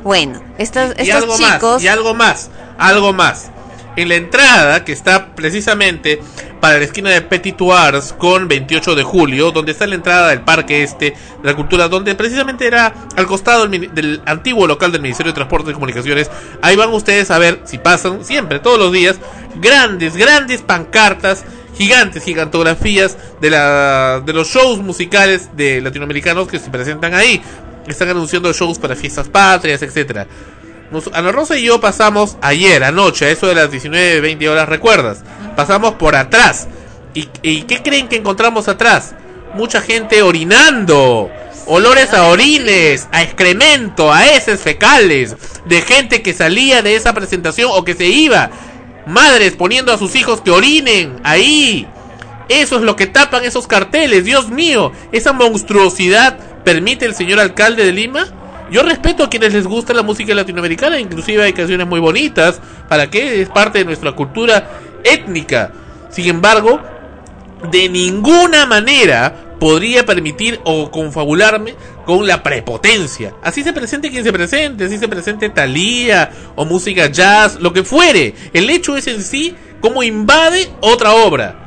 Bueno, estos,
y
estos
algo
chicos.
más, y algo más, algo más. En la entrada, que está precisamente para la esquina de Petit Tours con 28 de julio, donde está la entrada del parque este de la cultura, donde precisamente era al costado del, del antiguo local del Ministerio de Transportes y Comunicaciones. Ahí van ustedes a ver, si pasan, siempre, todos los días, grandes, grandes pancartas, gigantes, gigantografías de, la, de los shows musicales de latinoamericanos que se presentan ahí. Están anunciando shows para fiestas patrias, etcétera. Nos- Ana Rosa y yo pasamos ayer, anoche, a eso de las 19, 20 horas, ¿recuerdas? Pasamos por atrás. ¿Y, y qué creen que encontramos atrás? Mucha gente orinando. Olores a orines, a excremento, a heces fecales. De gente que salía de esa presentación o que se iba. Madres poniendo a sus hijos que orinen ahí. Eso es lo que tapan esos carteles, Dios mío. Esa monstruosidad permite el señor alcalde de Lima. Yo respeto a quienes les gusta la música latinoamericana, inclusive hay canciones muy bonitas, para que es parte de nuestra cultura étnica. Sin embargo, de ninguna manera podría permitir o confabularme con la prepotencia. Así se presente quien se presente, así se presente Thalía o música jazz, lo que fuere. El hecho es en sí cómo invade otra obra.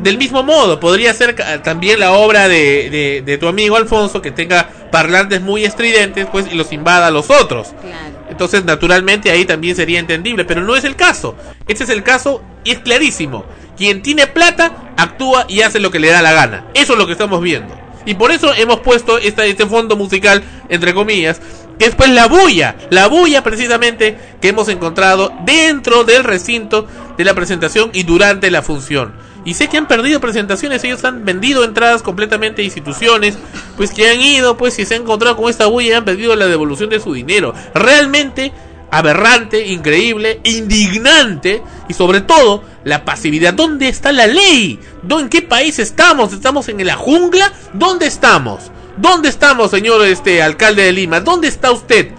Del mismo modo, podría ser también la obra de- de tu amigo Alfonso que tenga parlantes muy estridentes, pues, y los invada a los otros.
Claro.
Entonces, naturalmente, ahí también sería entendible, pero no es el caso. Este es el caso y es clarísimo. Quien tiene plata, actúa y hace lo que le da la gana. Eso es lo que estamos viendo. Y por eso hemos puesto esta, este fondo musical, entre comillas, que es pues la bulla, la bulla precisamente que hemos encontrado dentro del recinto de la presentación y durante la función. Y sé que han perdido presentaciones, ellos han vendido entradas completamente a instituciones, pues que han ido, pues si se han encontrado con esta bulla y han perdido la devolución de su dinero. Realmente aberrante, increíble, indignante y sobre todo la pasividad. ¿Dónde está la ley? ¿Dó- ¿En qué país estamos? ¿Estamos en la jungla? ¿Dónde estamos? ¿Dónde estamos, señor este alcalde de Lima? ¿Dónde está usted?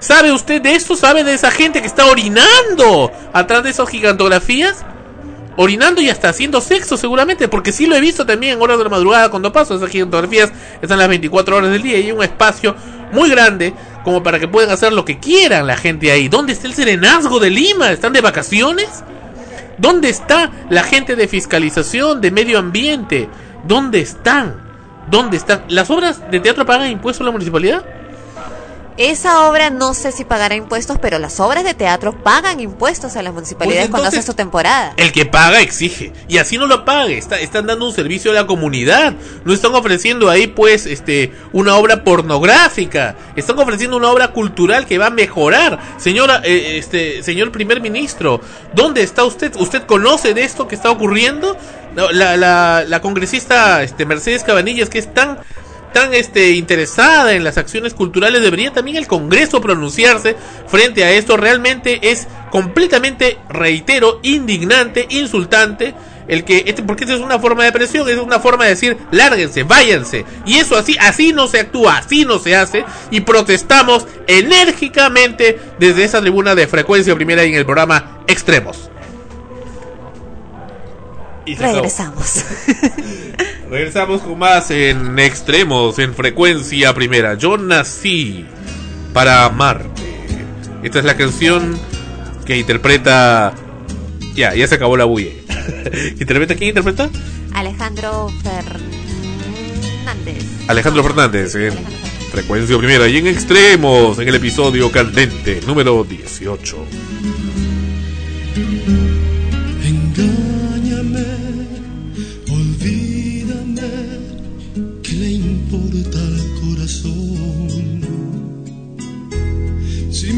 ¿Sabe usted de esto? ¿Sabe de esa gente que está orinando atrás de esas gigantografías? Orinando y hasta haciendo sexo seguramente, porque sí lo he visto también en horas de la madrugada cuando paso. Esas gigantografías están las 24 horas del día y hay un espacio muy grande como para que puedan hacer lo que quieran la gente ahí. ¿Dónde está el serenazgo de Lima? ¿Están de vacaciones? ¿Dónde está la gente de fiscalización, de medio ambiente? ¿Dónde están? ¿Dónde están? ¿Las obras de teatro pagan impuestos a la municipalidad?
Esa obra no sé si pagará impuestos, pero las obras de teatro pagan impuestos a las municipalidades
Pues
cuando hacen su temporada.
El que paga exige. Y así no lo pague. Está- están dando un servicio a la comunidad. No están ofreciendo ahí, pues, este, una obra pornográfica. Están ofreciendo una obra cultural que va a mejorar. Señora, eh, este, señor primer ministro, ¿dónde está usted? ¿Usted conoce de esto que está ocurriendo? La, la, la congresista este, Mercedes Cabanillas, que es tan tan este interesada en las acciones culturales debería también el Congreso pronunciarse frente a esto realmente es completamente reitero indignante insultante el que este porque esta es una forma de presión es una forma de decir lárguense váyanse y eso así así no se actúa así no se hace y protestamos enérgicamente desde esa tribuna de frecuencia primera y en el programa extremos Y.
Regresamos.
Regresamos con más en extremos, en frecuencia primera. Yo nací para amarte. Esta es la canción que interpreta. Ya, ya se acabó la bulla. ¿Interpreta quién interpreta?
Alejandro Fernández.
Alejandro Fernández en
Alejandro
frecuencia primera y en extremos en el episodio candente número 18.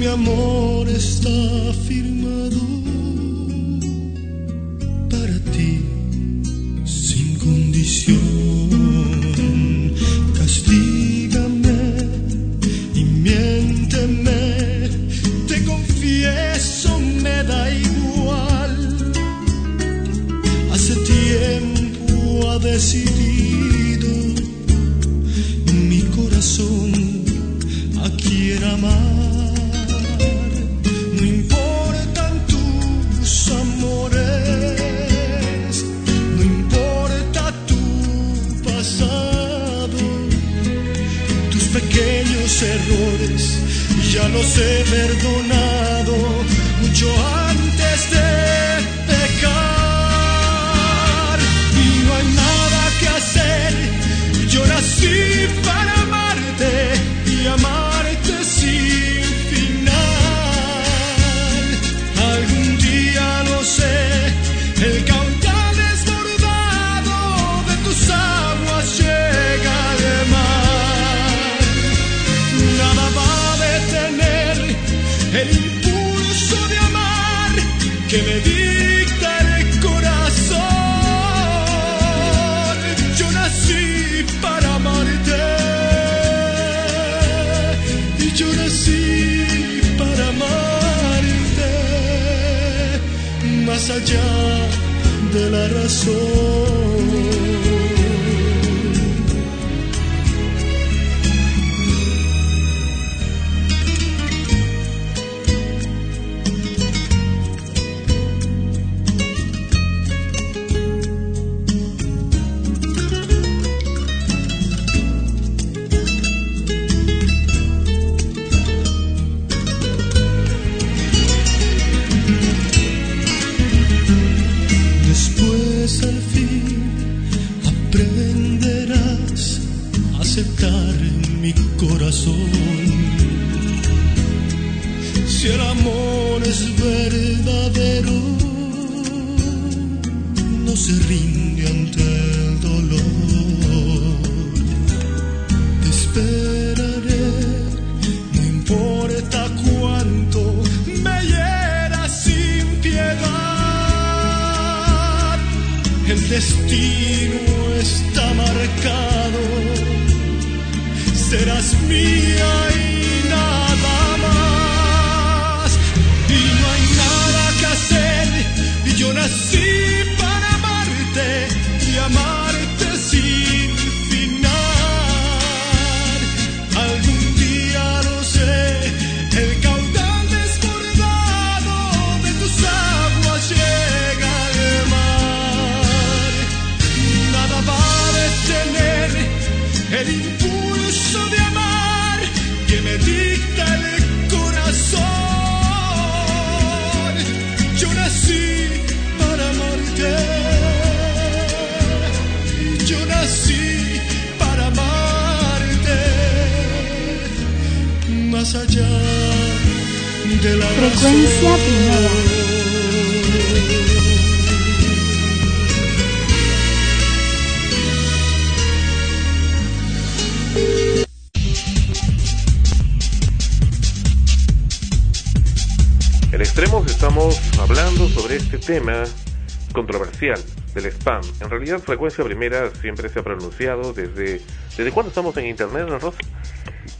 Mi amor está firmado para ti, sin condición, castígame y miénteme, te confieso, me da igual. Hace tiempo ha decidido mi corazón a quien amar. Ya los he perdonado la razón.
Tema controversial del spam. En realidad, frecuencia primera siempre se ha pronunciado desde... ¿Desde cuándo estamos en Internet, Rosa?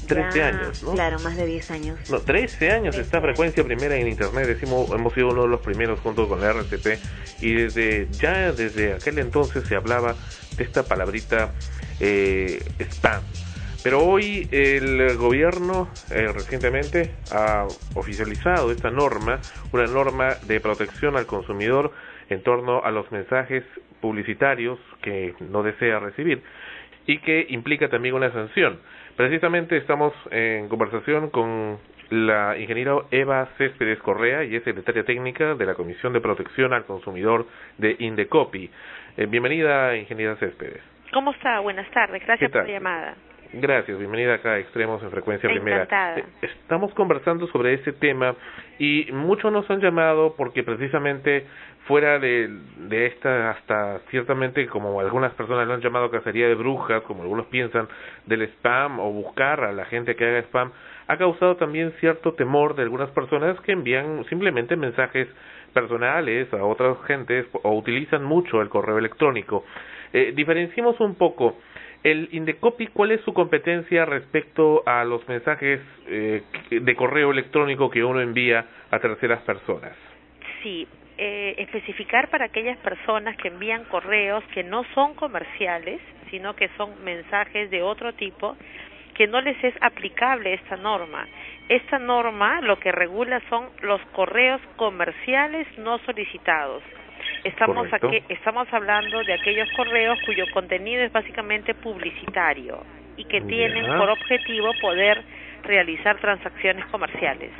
13
Ya,
años, ¿no?
Claro, más de 10 años.
No, 13 años está frecuencia primera en internet, decimos, hemos sido uno de los primeros junto con la RCP y desde ya desde aquel entonces se hablaba de esta palabrita eh, spam. Pero hoy el gobierno eh, recientemente ha oficializado esta norma, una norma de protección al consumidor en torno a los mensajes publicitarios que no desea recibir y que implica también una sanción. Precisamente estamos en conversación con la ingeniera Eva Céspedes Correa y es secretaria técnica de la Comisión de Protección al Consumidor de Indecopi. Eh, bienvenida, ingeniera Céspedes.
¿Cómo está? Buenas tardes.
¿Qué
Gracias por la llamada.
Gracias, bienvenida acá a Extremos en Frecuencia Primera.
Encantada.
Eh, Estamos conversando sobre este tema y muchos nos han llamado porque precisamente fuera de, de esta, hasta ciertamente como algunas personas lo han llamado cacería de brujas, como algunos piensan, del spam o buscar a la gente que haga spam, ha causado también cierto temor de algunas personas que envían simplemente mensajes personales a otras gentes o utilizan mucho el correo electrónico. Eh, diferenciemos un poco. El Indecopi, ¿cuál es su competencia respecto a los mensajes eh, de correo electrónico que uno envía a terceras personas?
Sí, eh, especificar para aquellas personas que envían correos que no son comerciales, sino que son mensajes de otro tipo, que no les es aplicable esta norma. Esta norma lo que regula son los correos comerciales no solicitados. Estamos aquí, estamos hablando de aquellos correos cuyo contenido es básicamente publicitario y que
Ya.
tienen por objetivo poder realizar transacciones comerciales.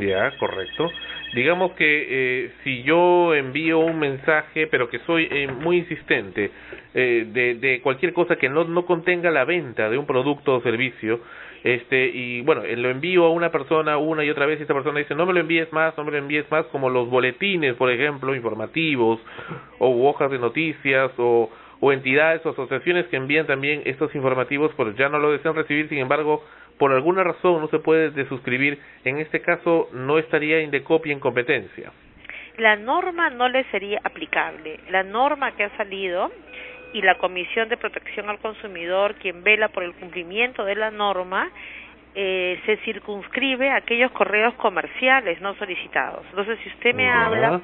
Ya, correcto. Digamos que eh, si yo envío un mensaje, pero que soy eh, muy insistente, eh, de, de cualquier cosa que no, no contenga la venta de un producto o servicio, este y bueno, eh, lo envío a una persona una y otra vez y esta persona dice no me lo envíes más, no me lo envíes más, como los boletines, por ejemplo, informativos, o hojas de noticias, o, o entidades o asociaciones que envían también estos informativos, pues ya no lo desean recibir, sin embargo, por alguna razón no se puede desuscribir, en este caso no estaría Indecopi en competencia.
La norma no le sería aplicable. La norma que ha salido y la Comisión de Protección al Consumidor, quien vela por el cumplimiento de la norma, eh, se circunscribe a aquellos correos comerciales no solicitados. Entonces, si usted me habla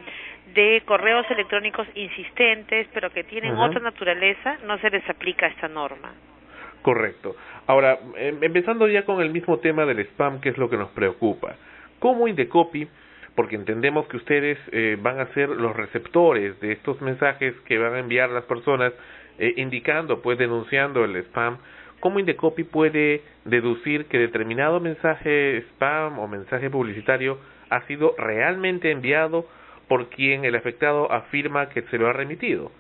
de correos electrónicos insistentes, pero que tienen otra naturaleza, no se les aplica esta norma.
Correcto. Ahora, em- empezando ya con el mismo tema del spam, que es lo que nos preocupa. ¿Cómo Indecopy, porque entendemos que ustedes eh, van a ser los receptores de estos mensajes que van a enviar las personas, eh, indicando, pues denunciando el spam, ¿cómo Indecopy puede deducir que determinado mensaje spam o mensaje publicitario ha sido realmente enviado por quien el afectado afirma que se lo ha remitido?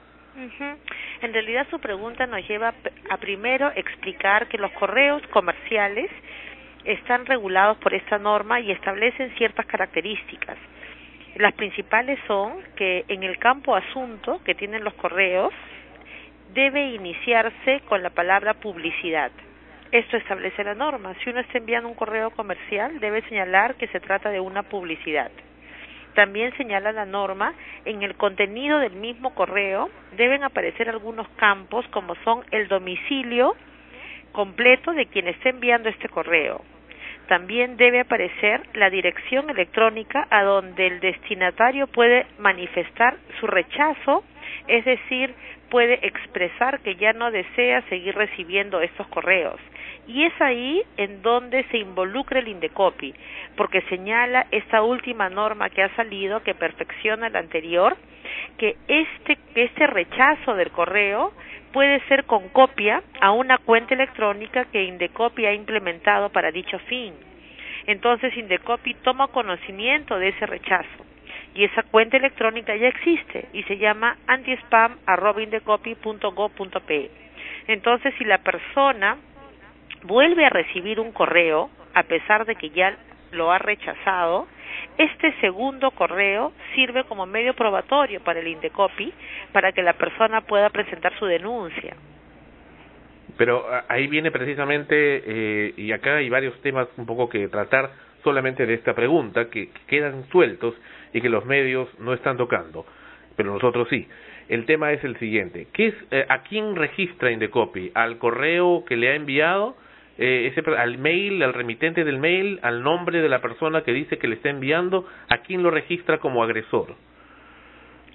En realidad su pregunta nos lleva a primero explicar que los correos comerciales están regulados por esta norma y establecen ciertas características. Las principales son que en el campo asunto que tienen los correos debe iniciarse con la palabra publicidad. Esto establece la norma. Si uno está enviando un correo comercial, debe señalar que se trata de una publicidad. También señala la norma, en el contenido del mismo correo deben aparecer algunos campos como son el domicilio completo de quien está enviando este correo. También debe aparecer la dirección electrónica a donde el destinatario puede manifestar su rechazo, es decir, puede expresar que ya no desea seguir recibiendo estos correos. Y es ahí en donde se involucra el Indecopy, porque señala esta última norma que ha salido, que perfecciona la anterior, que este, este rechazo del correo puede ser con copia a una cuenta electrónica que Indecopy ha implementado para dicho fin. Entonces Indecopy toma conocimiento de ese rechazo y esa cuenta electrónica ya existe y se llama antispam@indecopy.go.pe. Entonces si la persona vuelve a recibir un correo a pesar de que ya lo ha rechazado, este segundo correo sirve como medio probatorio para el Indecopy para que la persona pueda presentar su denuncia.
Pero ahí viene precisamente, eh, y acá hay varios temas un poco que tratar solamente de esta pregunta, que quedan sueltos y que los medios no están tocando, pero nosotros sí. El tema es el siguiente, ¿qué es, eh, ¿a quién registra Indecopy? ¿Al correo que le ha enviado? Eh, ese, ¿Al mail, al remitente del mail, al nombre de la persona que dice que le está enviando? ¿A quién lo registra como agresor?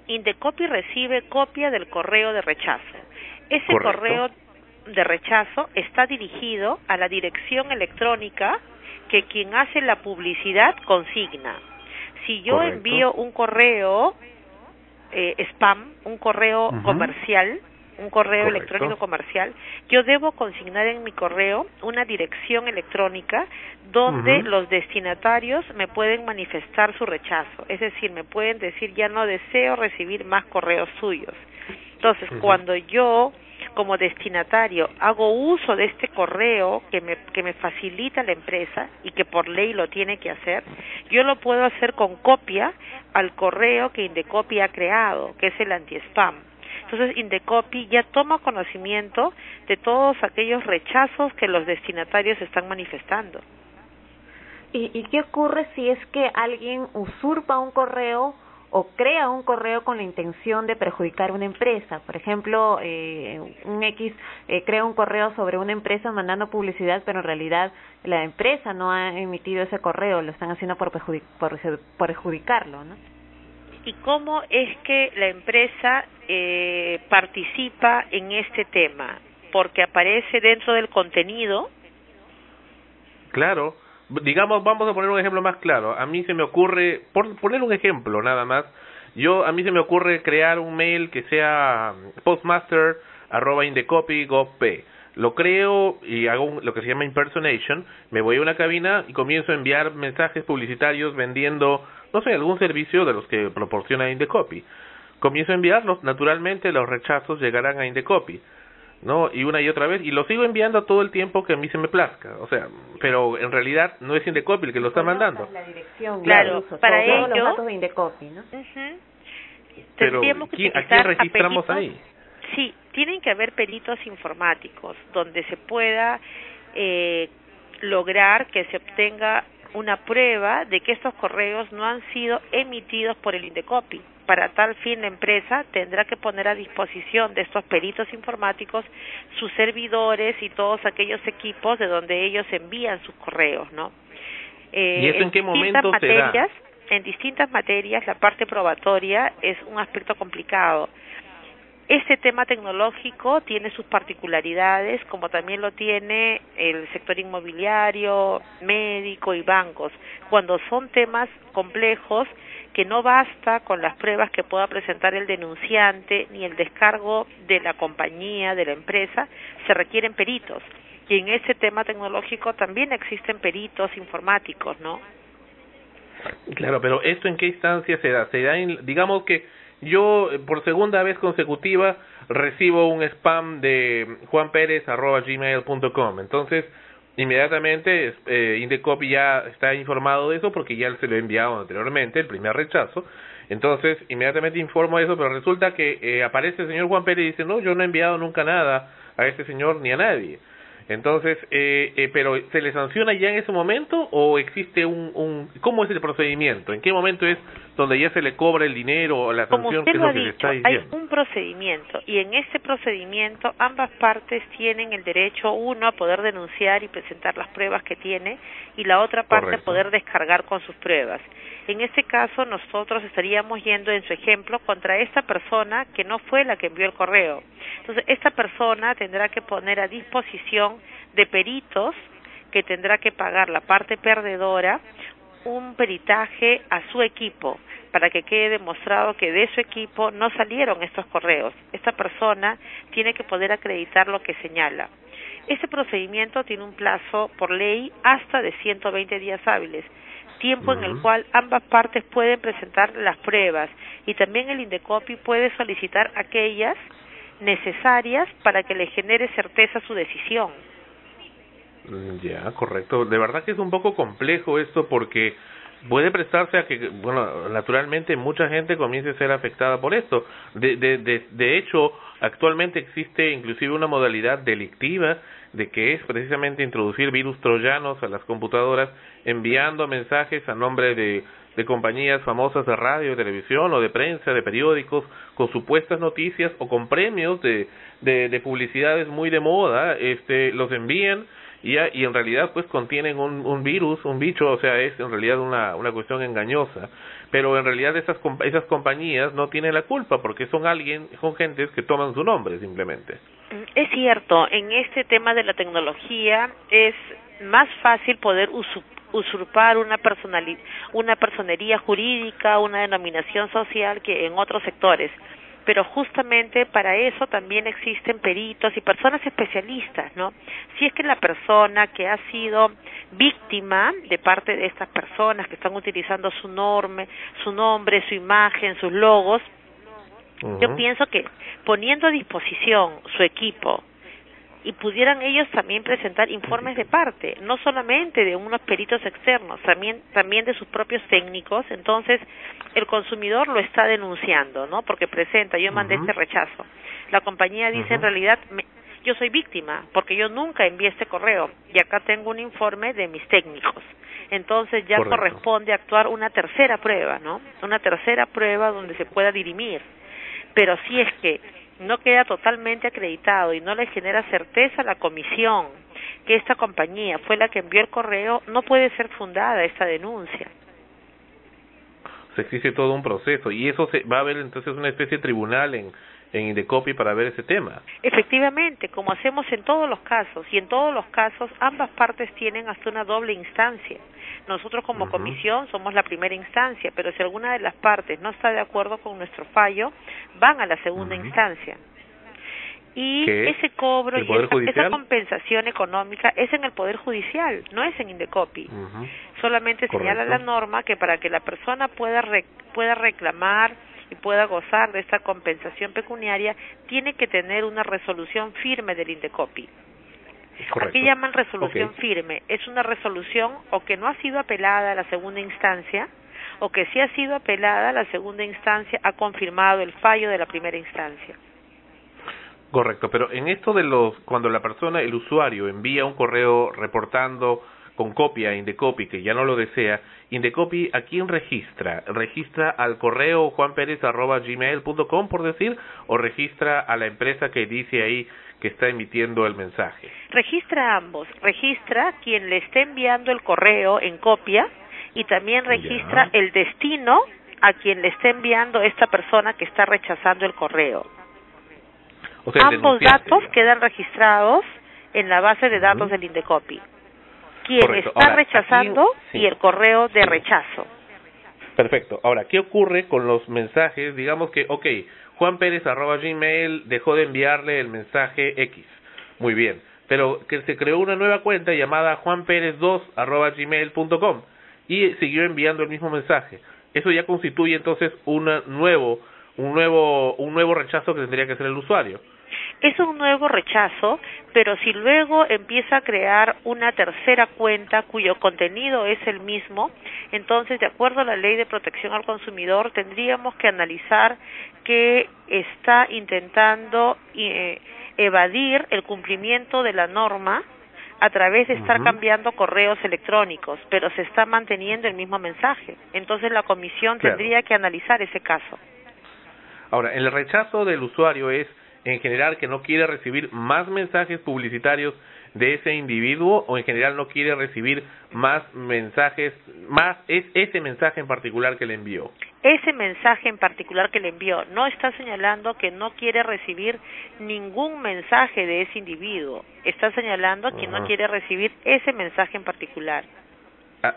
Indecopy recibe copia del correo de rechazo. Ese
Correcto.
correo de rechazo está dirigido a la dirección electrónica que quien hace la publicidad consigna. Si yo
Correcto.
envío un correo eh, spam, un correo comercial, un correo
Correcto.
electrónico comercial, yo debo consignar en mi correo una dirección electrónica donde los destinatarios me pueden manifestar su rechazo, es decir, me pueden decir ya no deseo recibir más correos suyos. Entonces, cuando yo como destinatario hago uso de este correo que me, que me facilita la empresa y que por ley lo tiene que hacer, yo lo puedo hacer con copia al correo que Indecopy ha creado, que es el anti-spam. Entonces, Indecopy ya toma conocimiento de todos aquellos rechazos que los destinatarios están manifestando.
¿Y, ¿Y qué ocurre si es que alguien usurpa un correo o crea un correo con la intención de perjudicar una empresa? Por ejemplo, eh, un X eh, crea un correo sobre una empresa mandando publicidad, pero en realidad la empresa no ha emitido ese correo, lo están haciendo por, perjudi- por perjudicarlo, ¿no?
¿Y cómo es que la empresa eh, participa en este tema? Porque aparece dentro del contenido
Claro, digamos, vamos a poner un ejemplo más claro. A mí se me ocurre, por poner un ejemplo nada más, yo a mí se me ocurre crear un mail que sea postmaster arroba indecopy.gov.p. Lo creo y hago un- lo que se llama impersonation, me voy a una cabina y comienzo a enviar mensajes publicitarios vendiendo, no sé, algún servicio de los que proporciona Indecopy. Comienzo a enviarlos, naturalmente los rechazos llegarán a Indecopy. ¿No? Y una y otra vez, y lo sigo enviando todo el tiempo que a mí se me plazca, o sea, pero en realidad no es Indecopy el que lo está mandando.
La dirección,
Claro,
incluso,
para
todos los
ello-
datos de Indecopy, ¿no?
Pero,
que
¿quién- ¿a quién registramos ahí?
Sí, tienen que haber peritos informáticos donde se pueda eh, lograr que se obtenga una prueba de que estos correos no han sido emitidos por el Indecopi. Para tal fin, la empresa tendrá que poner a disposición de estos peritos informáticos sus servidores y todos aquellos equipos de donde ellos envían sus correos, ¿no? Eh,
¿Y eso en qué momento se da?
materias, En distintas materias, la parte probatoria es un aspecto complicado. Este tema tecnológico tiene sus particularidades, como también lo tiene el sector inmobiliario, médico y bancos, cuando son temas complejos que no basta con las pruebas que pueda presentar el denunciante ni el descargo de la compañía, de la empresa, se requieren peritos. Y en ese tema tecnológico también existen peritos informáticos, ¿no?
Claro, pero ¿esto en qué instancia se da? Se da en, digamos que yo eh, por segunda vez consecutiva recibo un spam de juanperez.gmail.com. Entonces, inmediatamente eh, Indecopy ya está informado de eso porque ya se lo he enviado anteriormente, el primer rechazo. Entonces, inmediatamente informo eso, pero resulta que eh, aparece el señor Juan Pérez y dice, no, yo no he enviado nunca nada a este señor ni a nadie. Entonces, eh, eh, pero ¿se le sanciona ya en ese momento o existe un, un... ¿Cómo es el procedimiento? ¿En qué momento es donde ya se le cobra el dinero o la
Como
sanción
usted
que es
lo
lo
ha
que
dicho,
está
hay un procedimiento y en ese procedimiento ambas partes tienen el derecho, uno, a poder denunciar y presentar las pruebas que tiene y la otra parte a
Correcto.
poder descargar con sus pruebas. En este caso, nosotros estaríamos yendo en su ejemplo contra esta persona que no fue la que envió el correo. Entonces, esta persona tendrá que poner a disposición de peritos que tendrá que pagar la parte perdedora un peritaje a su equipo para que quede demostrado que de su equipo no salieron estos correos. Esta persona tiene que poder acreditar lo que señala. Este procedimiento tiene un plazo por ley hasta de 120 días hábiles, tiempo en el cual ambas partes pueden presentar las pruebas y también el Indecopi puede solicitar aquellas necesarias para que le genere certeza su decisión.
Mm, Ya, correcto. De verdad que es un poco complejo esto porque puede prestarse a que, bueno, naturalmente mucha gente comience a ser afectada por esto. De, de, de, de hecho, actualmente existe inclusive una modalidad delictiva de que es precisamente introducir virus troyanos a las computadoras enviando mensajes a nombre de, de compañías famosas de radio, televisión o de prensa, de periódicos, con supuestas noticias o con premios de, de, de publicidades muy de moda, este, los envían y, y en realidad pues contienen un, un virus, un bicho, o sea, es en realidad una, una cuestión engañosa. Pero en realidad esas, esas compañías no tienen la culpa porque son alguien, son gentes que toman su nombre simplemente.
Es cierto, en este tema de la tecnología es más fácil poder usu- usurpar una personali- una personería jurídica, una denominación social que en otros sectores. Pero justamente para eso también existen peritos y personas especialistas, ¿no? Si es que la persona que ha sido víctima de parte de estas personas que están utilizando su norme, su nombre, su imagen, sus logos, yo pienso que poniendo a disposición su equipo y pudieran ellos también presentar informes de parte, no solamente de unos peritos externos, también también de sus propios técnicos, entonces el consumidor lo está denunciando, ¿no? Porque presenta, yo mandé este rechazo. La compañía dice en realidad me- yo soy víctima porque yo nunca envié este correo y acá tengo un informe de mis técnicos. Entonces ya
Correcto.
corresponde actuar una tercera prueba, ¿no? Una tercera prueba donde se pueda dirimir pero si es que no queda totalmente acreditado y no le genera certeza a la comisión que esta compañía fue la que envió el correo, no puede ser fundada esta denuncia.
O sea, existe todo un proceso y eso se, va a haber entonces una especie de tribunal en, en Indecopi para ver ese tema.
Efectivamente, como hacemos en todos los casos, y en todos los casos ambas partes tienen hasta una doble instancia. Nosotros como comisión somos la primera instancia, pero si alguna de las partes no está de acuerdo con nuestro fallo, van a la segunda instancia. Y ese cobro
¿El
y esa, compensación económica es en el Poder Judicial, no es en Indecopi. Solamente señala la norma que para que la persona pueda re- pueda reclamar y pueda gozar de esta compensación pecuniaria tiene que tener una resolución firme del Indecopi.
Correcto.
Aquí llaman resolución firme. Es una resolución o que no ha sido apelada a la segunda instancia o que sí ha sido apelada a la segunda instancia ha confirmado el fallo de la primera instancia.
Correcto, pero en esto de los, cuando la persona, el usuario, envía un correo reportando con copia Indecopy que ya no lo desea, Indecopy ¿a quién registra? ¿Registra al correo juanperez.gmail.com por decir o registra a la empresa que dice ahí que está emitiendo el mensaje?
Registra a ambos. Registra quien le esté enviando el correo en copia y también registra el destino a quien le esté enviando esta persona que está rechazando el correo.
O sea, el
Ambos datos quedan registrados en la base de datos
Ujú.
del Indecopy. Quien
Correcto.
está
Ahora,
rechazando
aquí- sí.
y el correo de rechazo.
Perfecto. Ahora, ¿qué ocurre con los mensajes? Digamos que, ok, Juan Pérez arroba Gmail dejó de enviarle el mensaje X. Muy bien. Pero que se creó una nueva cuenta llamada Juan Pérez 2 arroba gmail.com y siguió enviando el mismo mensaje. Eso ya constituye entonces una nuevo, un nuevo, un nuevo rechazo que tendría que hacer el usuario.
Es un nuevo rechazo, pero si luego empieza a crear una tercera cuenta cuyo contenido es el mismo, entonces, de acuerdo a la ley de protección al consumidor, tendríamos que analizar que está intentando eh, evadir el cumplimiento de la norma a través de estar cambiando correos electrónicos, pero se está manteniendo el mismo mensaje. Entonces, la comisión
Claro.
tendría que analizar ese caso.
Ahora, el rechazo del usuario es en general que no quiere recibir más mensajes publicitarios de ese individuo o en general no quiere recibir más mensajes, más es ese mensaje en particular que le envió.
ese mensaje en particular que le envió no está señalando que no quiere recibir ningún mensaje de ese individuo, está señalando que no quiere recibir ese mensaje en particular.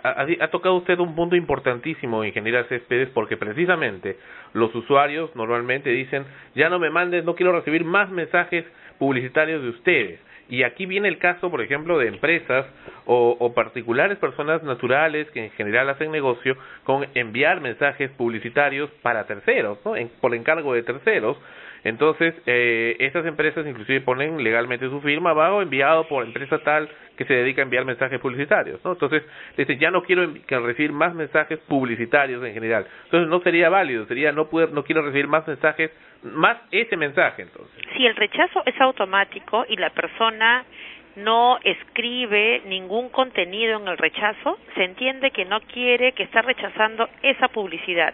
Ha, ha- tocado usted un punto importantísimo, ingeniera Céspedes, porque precisamente los usuarios normalmente dicen, ya no me mandes, no quiero recibir más mensajes publicitarios de ustedes. Y aquí viene el caso, por ejemplo, de empresas o, o particulares personas naturales que en general hacen negocio con enviar mensajes publicitarios para terceros, ¿no? En- por encargo de terceros. Entonces, eh, estas empresas inclusive ponen legalmente su firma abajo, enviado por empresa tal que se dedica a enviar mensajes publicitarios, ¿no? Entonces, dicen, ya no quiero que recibir más mensajes publicitarios en general. Entonces, no sería válido, sería no poder, no quiero recibir más mensajes, más ese mensaje, entonces.
Si el rechazo es automático y la persona no escribe ningún contenido en el rechazo, se entiende que no quiere, que está rechazando esa publicidad.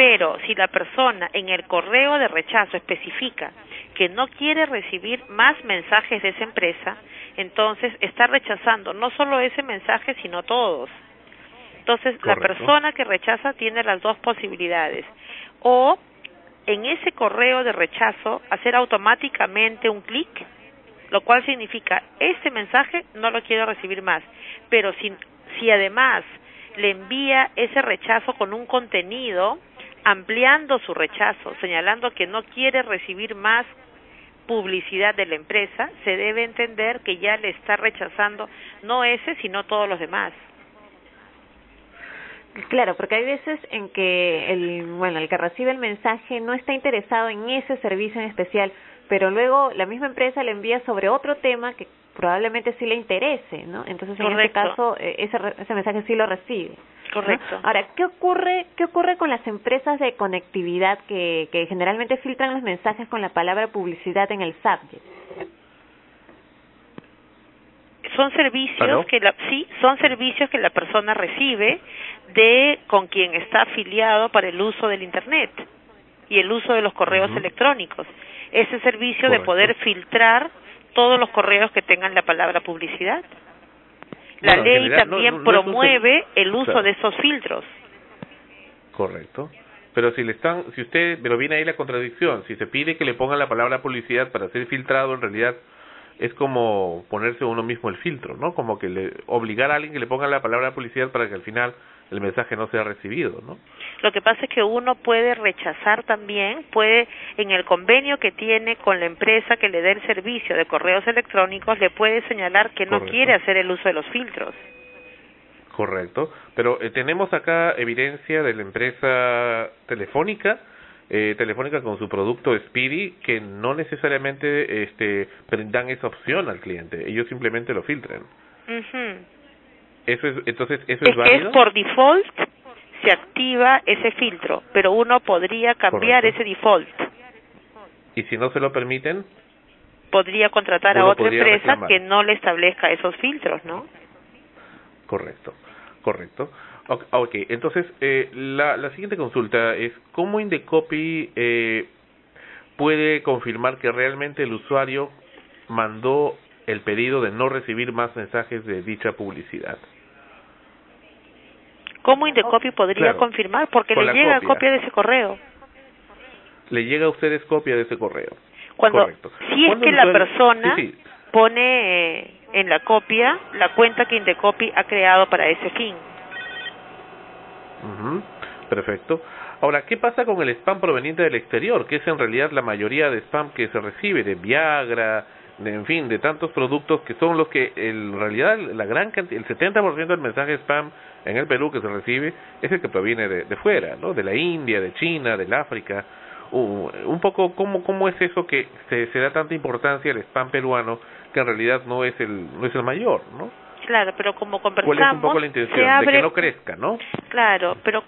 Pero si la persona en el correo de rechazo especifica que no quiere recibir más mensajes de esa empresa, entonces está rechazando no solo ese mensaje, sino todos. Entonces, la persona que rechaza tiene las dos posibilidades. O en ese correo de rechazo hacer automáticamente un clic, lo cual significa este mensaje no lo quiero recibir más. Pero si, si además le envía ese rechazo con un contenido, ampliando su rechazo, señalando que no quiere recibir más publicidad de la empresa, se debe entender que ya le está rechazando no ese, sino todos los demás.
Claro, porque hay veces en que el, bueno, el que recibe el mensaje no está interesado en ese servicio en especial, pero luego la misma empresa le envía sobre otro tema que probablemente sí le interese, ¿no? Entonces en este caso eh, ese, re- ese mensaje sí lo recibe. ¿no?
Correcto.
Ahora, ¿qué ocurre, qué ocurre con las empresas de conectividad que, que generalmente filtran los mensajes con la palabra publicidad en el subject?
son servicios
¿Aló?
que la, sí son servicios que la persona recibe de con quien está afiliado para el uso del internet y el uso de los correos electrónicos ese servicio de poder filtrar todos los correos que tengan la palabra publicidad la
Bueno,
ley también
no- no
promueve el uso
Claro.
de esos filtros
Correcto. Pero si le están, si usted, pero viene ahí la contradicción, si se pide que le pongan la palabra publicidad para ser filtrado, en realidad es como ponerse uno mismo el filtro, ¿no? Como que le obligar a alguien que le ponga la palabra publicidad para que al final el mensaje no sea recibido, ¿no?
Lo que pasa es que uno puede rechazar también, puede en el convenio que tiene con la empresa que le dé el servicio de correos electrónicos, le puede señalar que no
Correcto.
quiere hacer el uso de los filtros.
Correcto. Pero eh, tenemos acá evidencia de la empresa telefónica, eh, telefónica con su producto Speedy, que no necesariamente este, dan esa opción al cliente, ellos simplemente lo filtran. Eso es, entonces, ¿eso
Es
es válido?
es por default se activa ese filtro, pero uno podría cambiar
Correcto.
ese default.
Y si no se lo permiten,
Podría contratar a otra empresa
reclamar.
que no le establezca esos filtros, ¿no?
Correcto, correcto. Ok, okay. entonces eh, la, la siguiente consulta es cómo Indecopy eh, puede confirmar que realmente el usuario mandó el pedido de no recibir más mensajes de dicha publicidad.
¿Cómo Indecopy podría
Claro.
confirmar? Porque le llega
copia.
copia de ese correo.
Le llega a ustedes copia de ese correo.
Cuando,
Correcto.
si es
¿Cuándo
que la
usuario-
persona
Sí, sí.
pone eh, en la copia la cuenta que Indecopy ha creado para ese fin.
Perfecto. Ahora, ¿qué pasa con el spam proveniente del exterior? Que es en realidad la mayoría de spam que se recibe, de Viagra, de, en fin, de tantos productos que son los que en realidad la gran cantidad, el 70% del mensaje spam en el Perú que se recibe es el que proviene de, de fuera, ¿no? De la India, de China, del África. Uh, un poco, ¿cómo, ¿cómo es eso que se, se da tanta importancia al spam peruano que en realidad no es el, no es el mayor, ¿no?
Claro, pero como
¿Cuál
conversamos,
es un poco la intención?
se abre
De que no crezca, ¿no?
Claro, pero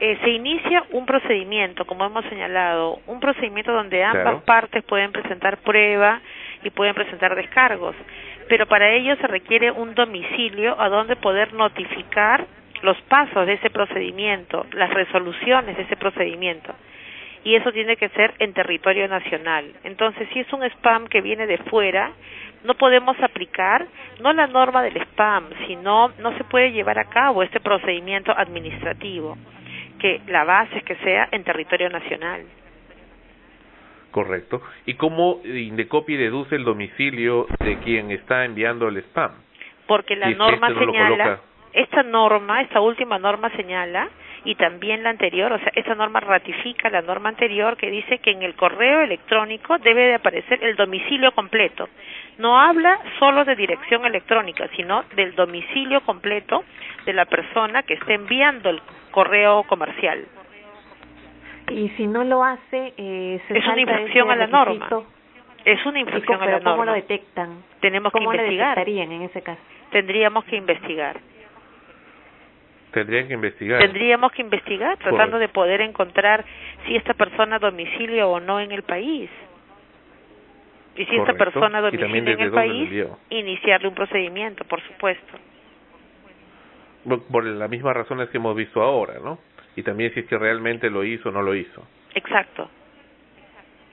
eh, se inicia un procedimiento, como hemos señalado, un procedimiento donde ambas
Claro.
partes pueden presentar prueba y pueden presentar descargos, pero para ello se requiere un domicilio a donde poder notificar los pasos de ese procedimiento, las resoluciones de ese procedimiento. Y eso tiene que ser en territorio nacional. Entonces, si es un spam que viene de fuera, no podemos aplicar no la norma del spam, sino no se puede llevar a cabo este procedimiento administrativo, que la base es que sea en territorio nacional.
Correcto. ¿Y cómo Indecopy deduce el domicilio de quien está enviando el spam?
Porque la
Si
norma
este no
señala, esta norma, esta última norma señala, y también la anterior, o sea, esta norma ratifica la norma anterior que dice que en el correo electrónico debe de aparecer el domicilio completo. No habla solo de dirección electrónica, sino del domicilio completo de la persona que esté enviando el correo comercial.
Y si no lo hace, eh, se
Es una infracción a la norma. Es una
¿Y
infracción
cómo,
a la
pero ¿Cómo
norma.
lo detectan?
Tenemos que
¿Cómo lo
investigar.
detectarían en ese caso?
Tendríamos que investigar.
Tendrían que investigar.
Tendríamos que investigar tratando de poder encontrar si esta persona domicilio o no en el país. Y si esta
Correcto.
persona
Y
domicilio en el país, iniciarle un procedimiento, por supuesto.
Por- Por las mismas razones que hemos visto ahora, ¿no? Y también si es que realmente lo hizo o no lo hizo,
Exacto.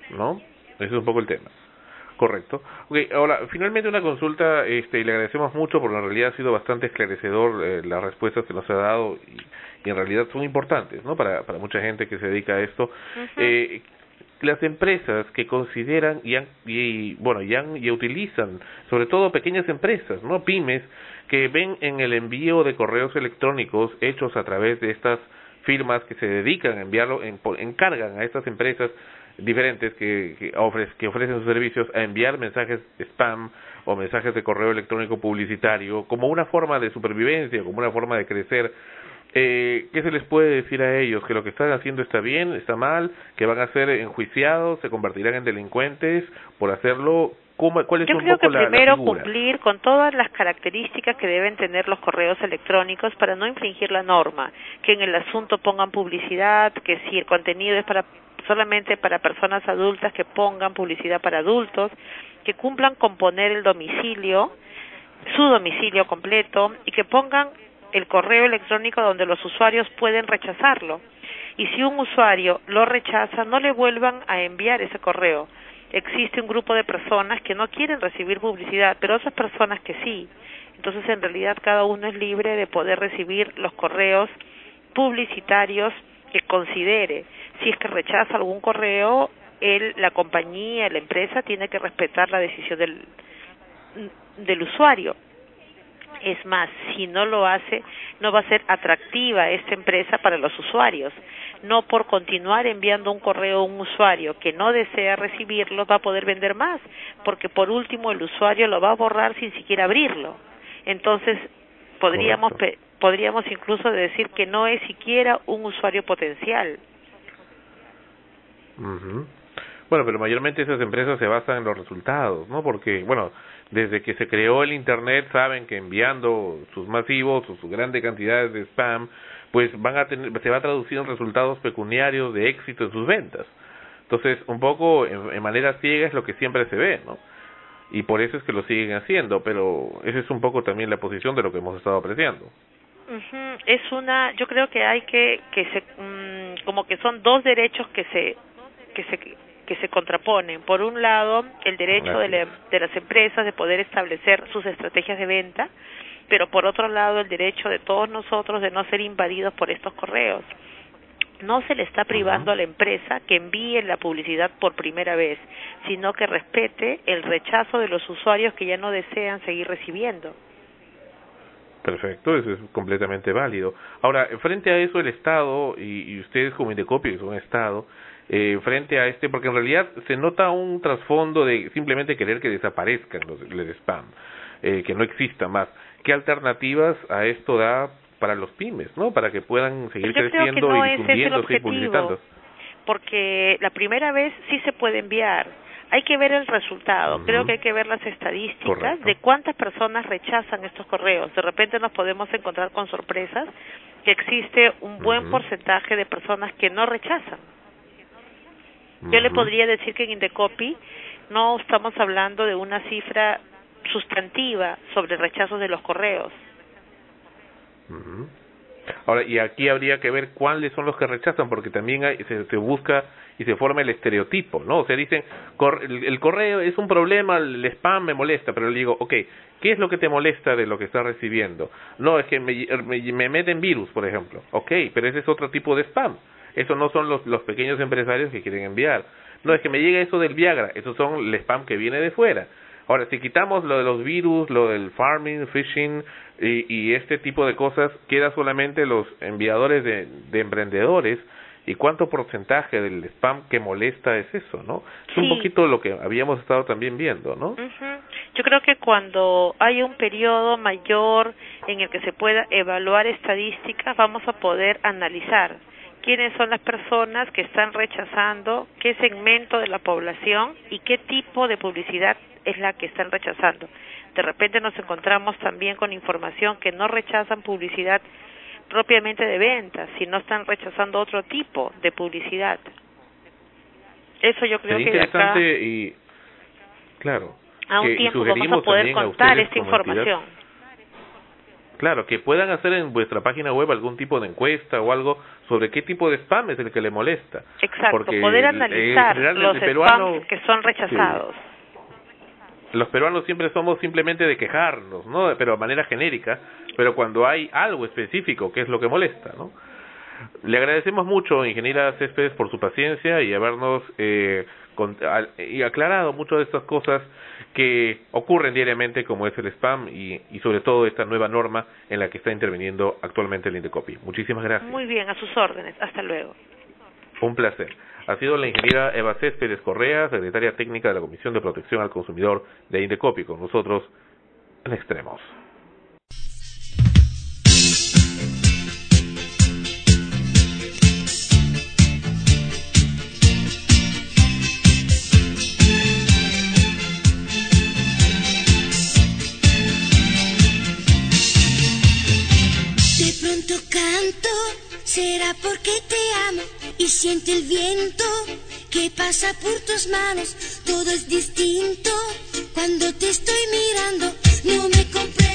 ¿no? Ese es un poco el tema. Correcto. Ok, ahora, finalmente una consulta, este, y le agradecemos mucho porque en realidad ha sido bastante esclarecedor eh, las respuestas que nos ha dado y, y en realidad son importantes, ¿no? Para, para mucha gente que se dedica a esto. eh, las empresas que consideran y, han- y bueno y, han- y utilizan sobre todo pequeñas empresas no pymes que ven en el envío de correos electrónicos hechos a través de estas firmas que se dedican a enviarlo en- encargan a estas empresas diferentes que que, que ofrecen sus servicios a enviar mensajes spam o mensajes de correo electrónico publicitario como una forma de supervivencia como una forma de crecer eh, ¿qué se les puede decir a ellos? ¿Que lo que están haciendo está bien, está mal? ¿Que van a ser enjuiciados, se convertirán en delincuentes por hacerlo? ¿Cómo, ¿Cuál es
Yo
un
creo
poco
que
la,
primero cumplir con todas las características que deben tener los correos electrónicos para no infringir la norma, que en el asunto pongan publicidad, que si el contenido es para solamente para personas adultas que pongan publicidad para adultos, que cumplan con poner el domicilio, su domicilio completo y que pongan el correo electrónico donde los usuarios pueden rechazarlo. Y si un usuario lo rechaza, no le vuelvan a enviar ese correo. Existe un grupo de personas que no quieren recibir publicidad, pero otras personas que sí. Entonces, en realidad, cada uno es libre de poder recibir los correos publicitarios que considere. Si es que rechaza algún correo, él, la compañía, la empresa tiene que respetar la decisión del, del usuario. Es más, si no lo hace, no va a ser atractiva esta empresa para los usuarios. No por continuar enviando un correo a un usuario que no desea recibirlo va a poder vender más, porque por último el usuario lo va a borrar sin siquiera abrirlo. Entonces, podríamos pe- podríamos incluso decir que no es siquiera un usuario potencial.
Bueno, pero mayormente esas empresas se basan en los resultados, ¿no? Porque, bueno, desde que se creó el Internet saben que enviando sus masivos o sus grandes cantidades de spam, pues van a tener, se va a traducir en resultados pecuniarios de éxito en sus ventas. Entonces, un poco en, en manera ciega es lo que siempre se ve, ¿no? y por eso es que lo siguen haciendo, pero esa es un poco también la posición de lo que hemos estado apreciando.
Ujú, Es una, yo creo que hay que, que se, mm, como que son dos derechos que se, que se, que se contraponen. Por un lado, el derecho de, la- de las empresas de poder establecer sus estrategias de venta, pero por otro lado, el derecho de todos nosotros de no ser invadidos por estos correos. No se le está privando a la empresa que envíe la publicidad por primera vez, sino que respete el rechazo de los usuarios que ya no desean seguir recibiendo.
Perfecto, eso es completamente válido. Ahora, frente a eso, el Estado, y, y ustedes como Indecopio, que son Estado, eh, frente a este, porque en realidad se nota un trasfondo de simplemente querer que desaparezcan los, el spam, eh, que no exista más. ¿Qué alternativas a esto da para los pymes, no? Para que puedan seguir
Yo
creciendo
no
y difundiéndose y publicitando.
porque la primera vez sí se puede enviar. Hay que ver el resultado. Creo que hay que ver las estadísticas
Correcto.
de cuántas personas rechazan estos correos. De repente nos podemos encontrar con sorpresas que existe un buen porcentaje de personas que no rechazan. Yo le podría decir que en Indecopy no estamos hablando de una cifra sustantiva sobre rechazos de los correos.
Ahora, y aquí habría que ver cuáles son los que rechazan, porque también hay, se, se busca y se forma el estereotipo, ¿no? O sea, dicen, cor- el, el correo es un problema, el spam me molesta, pero le digo, ok, ¿qué es lo que te molesta de lo que estás recibiendo? No, es que me, me, me meten virus, por ejemplo. Ok, pero ese es otro tipo de spam. Eso no son los, los pequeños empresarios que quieren enviar. No, es que me llega eso del Viagra, esos son el spam que viene de fuera. Ahora, si quitamos lo de los virus, lo del farming, phishing y, y este tipo de cosas, queda solamente los enviadores de, de emprendedores. ¿Y cuánto porcentaje del spam que molesta es eso, no? Es un poquito lo que habíamos estado también viendo, ¿no?
Ujú. Yo creo que cuando hay un periodo mayor en el que se pueda evaluar estadísticas, vamos a poder analizar quiénes son las personas que están rechazando, qué segmento de la población y qué tipo de publicidad es la que están rechazando. De repente nos encontramos también con información que no rechazan publicidad propiamente de ventas, sino están rechazando otro tipo de publicidad. Eso yo creo
Sería
que de acá
interesante y, claro,
a un tiempo vamos a poder contar esta información.
Claro, que puedan hacer en vuestra página web algún tipo de encuesta o algo sobre qué tipo de spam es el que le molesta.
Exacto,
Porque
poder
el-
analizar los
peruano-
spams que son rechazados.
Los peruanos siempre somos simplemente de quejarnos, ¿no? Pero de manera genérica, pero cuando hay algo específico, que es lo que molesta, ¿no? Le agradecemos mucho, ingeniera Céspedes, por su paciencia y habernos eh, con- al- y aclarado muchas de estas cosas que ocurren diariamente, como es el spam y, y sobre todo esta nueva norma en la que está interviniendo actualmente el Indecopy. Muchísimas gracias.
Muy bien, a sus órdenes. Hasta luego.
Un placer. Ha sido la ingeniera Eva Céspedes Correa, secretaria técnica de la Comisión de Protección al Consumidor de Indecopi, con nosotros en Extremos.
Será porque te amo y siento el viento que pasa por tus manos. Todo es distinto cuando te estoy mirando. No me comprendo,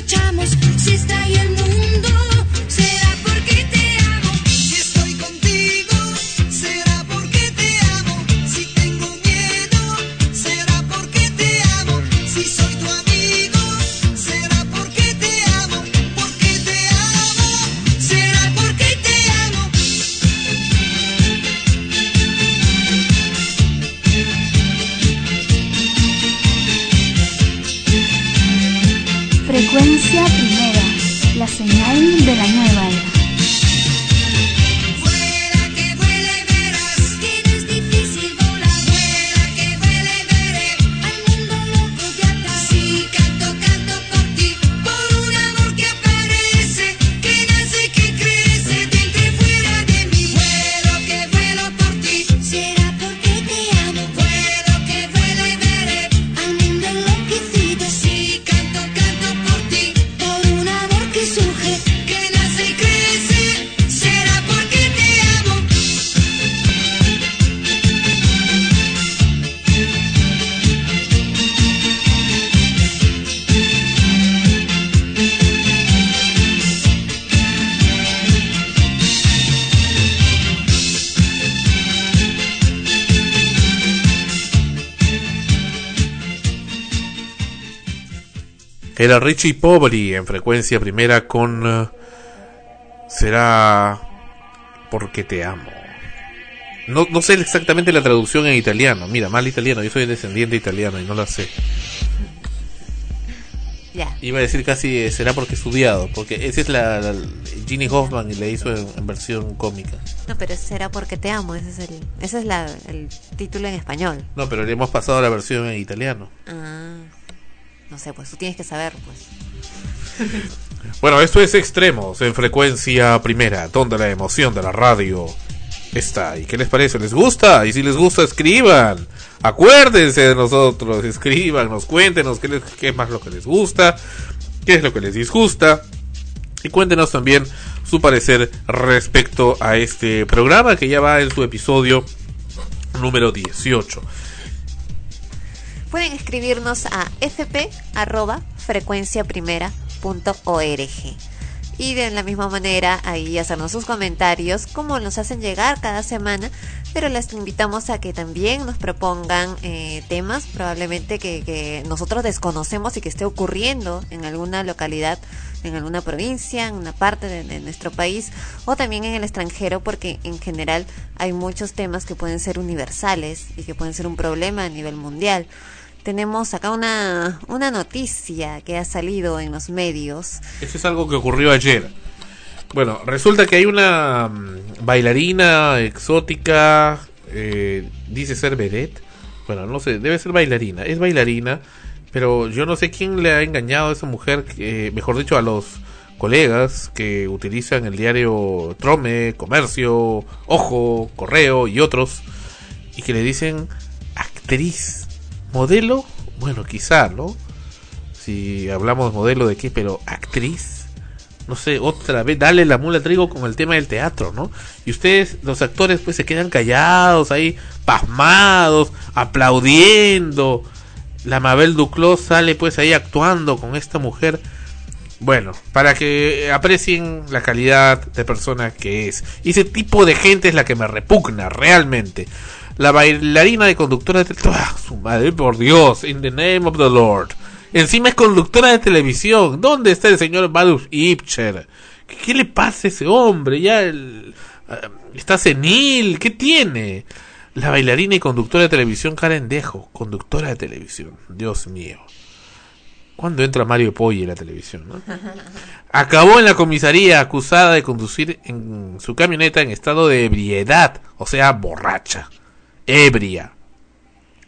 marchamos.
Era
Richie Poveri en frecuencia primera con eh, Será porque te amo. No, no sé exactamente la traducción en italiano. Mira, mal italiano. Yo soy descendiente italiano y no la sé.
Ya.
Iba a decir casi eh, será porque estudiado. Porque esa es la, la- Ginny Hoffman y le hizo en, en versión cómica.
No, pero será porque te amo. Ese es el, ese es la, el título en español.
No, pero le hemos pasado la versión en italiano.
Ah, no sé, pues tú tienes que saber, pues.
Bueno, esto es Extremos en frecuencia primera, donde la emoción de la radio está. ¿Y qué les parece? ¿Les gusta? Y si les gusta, escriban. Acuérdense de nosotros, escriban, cuéntenos qué, les- qué es más lo que les gusta, qué es lo que les disgusta. Y cuéntenos también su parecer respecto a este programa que ya va en su episodio número 18.
Pueden escribirnos a fp.frecuenciaprimera.org y de la misma manera ahí hacernos sus comentarios como nos hacen llegar cada semana pero les invitamos a que también nos propongan eh, temas probablemente que, nosotros desconocemos y que esté ocurriendo en alguna localidad en alguna provincia, en una parte de nuestro país o también en el extranjero porque en general hay muchos temas que pueden ser universales y que pueden ser un problema a nivel mundial. Tenemos acá una, una noticia que ha salido en los medios.
Eso es algo que ocurrió ayer. Bueno, resulta que hay una mm, bailarina exótica, eh, dice ser vedette. Bueno, no sé, debe ser bailarina. Es bailarina, pero yo no sé quién le ha engañado a esa mujer, que, mejor dicho, a los colegas que utilizan el diario Trome, Comercio, Ojo, Correo y otros, y que le dicen actriz, modelo, bueno, quizá, ¿no? Si hablamos de modelo de qué, pero actriz, no sé, otra vez, dale la mula trigo con el tema del teatro, ¿no? Y ustedes, los actores, pues se quedan callados ahí, pasmados, aplaudiendo. La Mabel Duclos sale pues ahí actuando con esta mujer. Bueno, para que aprecien la calidad de persona que es. Y ese tipo de gente es la que me repugna, realmente. La bailarina de conductora de ¡Ah, su madre, por Dios! In the name of the Lord. Encima es conductora de televisión. ¿Dónde está el señor Badus Ipcher? ¿Qué, qué le pasa a ese hombre? Ya el- ah, está senil. ¿Qué tiene? La bailarina y conductora de televisión Karen Dejo. Conductora de televisión. Dios mío. ¿Cuándo entra Mario Poggi en la televisión? no? Acabó en la comisaría acusada de conducir en su camioneta en estado de ebriedad, o sea, borracha, ebria.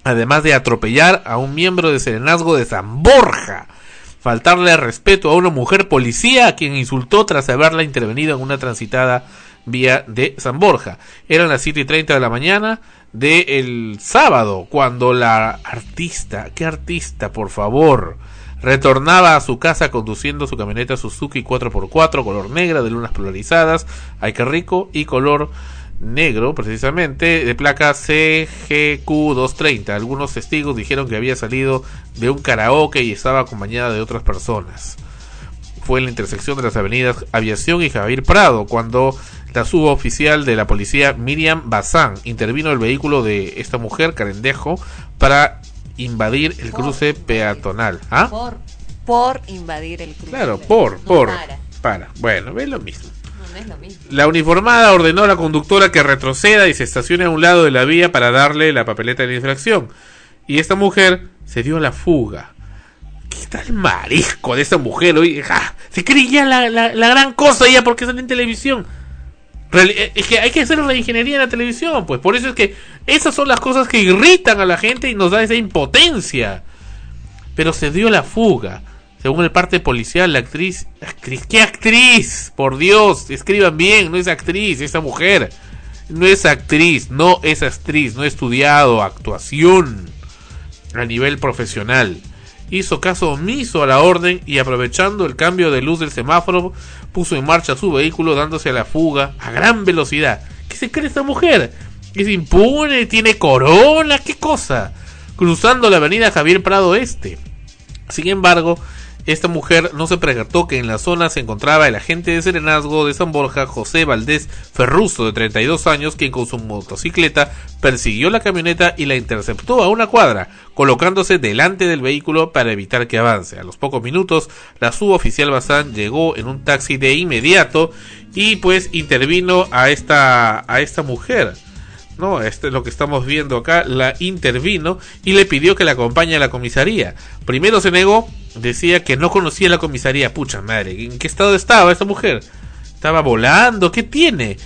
Además de atropellar a un miembro de Serenazgo de San Borja. Faltarle respeto a una mujer policía a quien insultó tras haberla intervenido en una transitada vía de San Borja. Eran las 7 y 30 de la mañana del sábado, cuando la artista, ¿qué artista, por favor? Retornaba a su casa conduciendo su camioneta Suzuki 4x4 color negra de lunas polarizadas, ay que rico, y color negro precisamente, de placa CGQ230. Algunos testigos dijeron que había salido de un karaoke y estaba acompañada de otras personas. Fue en la intersección de las avenidas Aviación y Javier Prado cuando la suboficial de la policía Miriam Bazán intervino el vehículo de esta mujer, Carendejo, para invadir el cruce peatonal. ¿Ah?
Por, por invadir el cruce.
Claro, por,
No
por.
para.
Para. Bueno, es lo mismo. La uniformada ordenó a la conductora que retroceda y se estacione a un lado de la vía para darle la papeleta de infracción. Y esta mujer se dio a la fuga. está el marisco de esa mujer, oye, se cree ya la, la, gran cosa ya porque sale en televisión. Eh, Es que hay que hacer la ingeniería en la televisión, pues por eso es que esas son las cosas que irritan a la gente y nos da esa impotencia. Pero se dio la fuga. Según el parte policial, la actriz, actriz, ¿qué actriz? Por Dios, escriban bien, no es actriz, esa mujer. No es actriz, no es actriz, no ha estudiado actuación a nivel profesional. Hizo caso omiso a la orden y aprovechando el cambio de luz del semáforo, puso en marcha su vehículo dándose a la fuga a gran velocidad. ¿Qué se cree esta mujer? Es impune, tiene corona, qué cosa. Cruzando la avenida Javier Prado Este. Sin embargo, esta mujer no se percató que en la zona se encontraba el agente de serenazgo de San Borja, José Valdés Ferruso, de 32 años, quien con su motocicleta persiguió la camioneta y la interceptó a una cuadra, colocándose delante del vehículo para evitar que avance. A los pocos minutos, la suboficial Bazán llegó en un taxi de inmediato y pues intervino a esta, a esta mujer. No, este es lo que estamos viendo acá, la intervino y le pidió que la acompañe a la comisaría. Primero se negó, decía que no conocía la comisaría. Pucha madre, ¿en qué estado estaba esta mujer? Estaba volando, ¿qué tiene?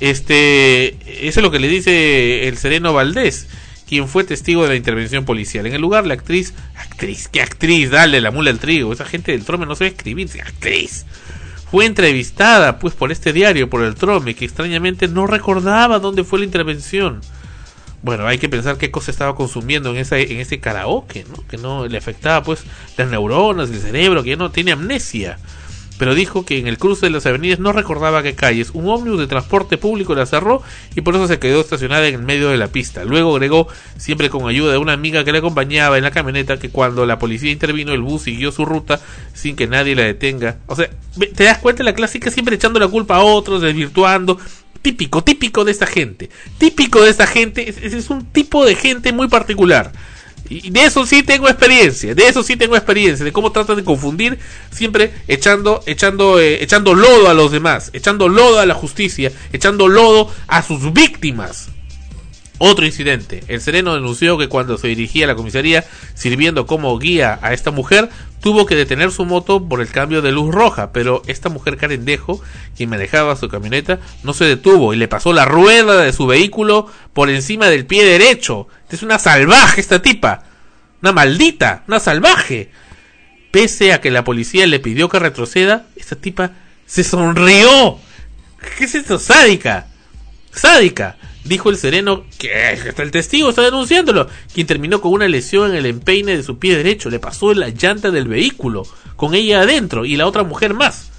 Este, eso es lo que le dice el sereno Valdés, quien fue testigo de la intervención policial. En el lugar, la actriz, actriz, ¿qué actriz? Dale la mula al trigo. Esa gente del trome no sabe escribir, actriz fue entrevistada pues por este diario, por el Trome, que extrañamente no recordaba dónde fue la intervención. Bueno, hay que pensar qué cosa estaba consumiendo en ese, en ese karaoke, ¿no? Que no le afectaba pues las neuronas, el cerebro, que no tiene amnesia. Pero dijo que en el cruce de las avenidas no recordaba qué calles. Un ómnibus de transporte público la cerró y por eso se quedó estacionada en el medio de la pista. Luego agregó, siempre con ayuda de una amiga que le acompañaba en la camioneta, que cuando la policía intervino el bus siguió su ruta sin que nadie la detenga. O sea, te das cuenta la clásica siempre echando la culpa a otros, desvirtuando. Típico, típico de esta gente. Típico de esta gente. Es- es un tipo de gente muy particular. Y de eso sí tengo experiencia, de eso sí tengo experiencia, de cómo tratan de confundir, siempre echando, echando, eh, echando lodo a los demás, echando lodo a la justicia, echando lodo a sus víctimas. Otro incidente. El sereno denunció que cuando se dirigía a la comisaría sirviendo como guía a esta mujer, tuvo que detener su moto por el cambio de luz roja, pero esta mujer carendejo, quien manejaba su camioneta, no se detuvo y le pasó la rueda de su vehículo por encima del pie derecho. Es una salvaje esta tipa. Una maldita, una salvaje. Pese a que la policía le pidió que retroceda, esta tipa se sonrió. ¿Qué es esto? Sádica. Sádica. Dijo el sereno que hasta el testigo está denunciándolo, quien terminó con una lesión en el empeine de su pie derecho. Le pasó en la llanta del vehículo, con ella adentro y la otra mujer más.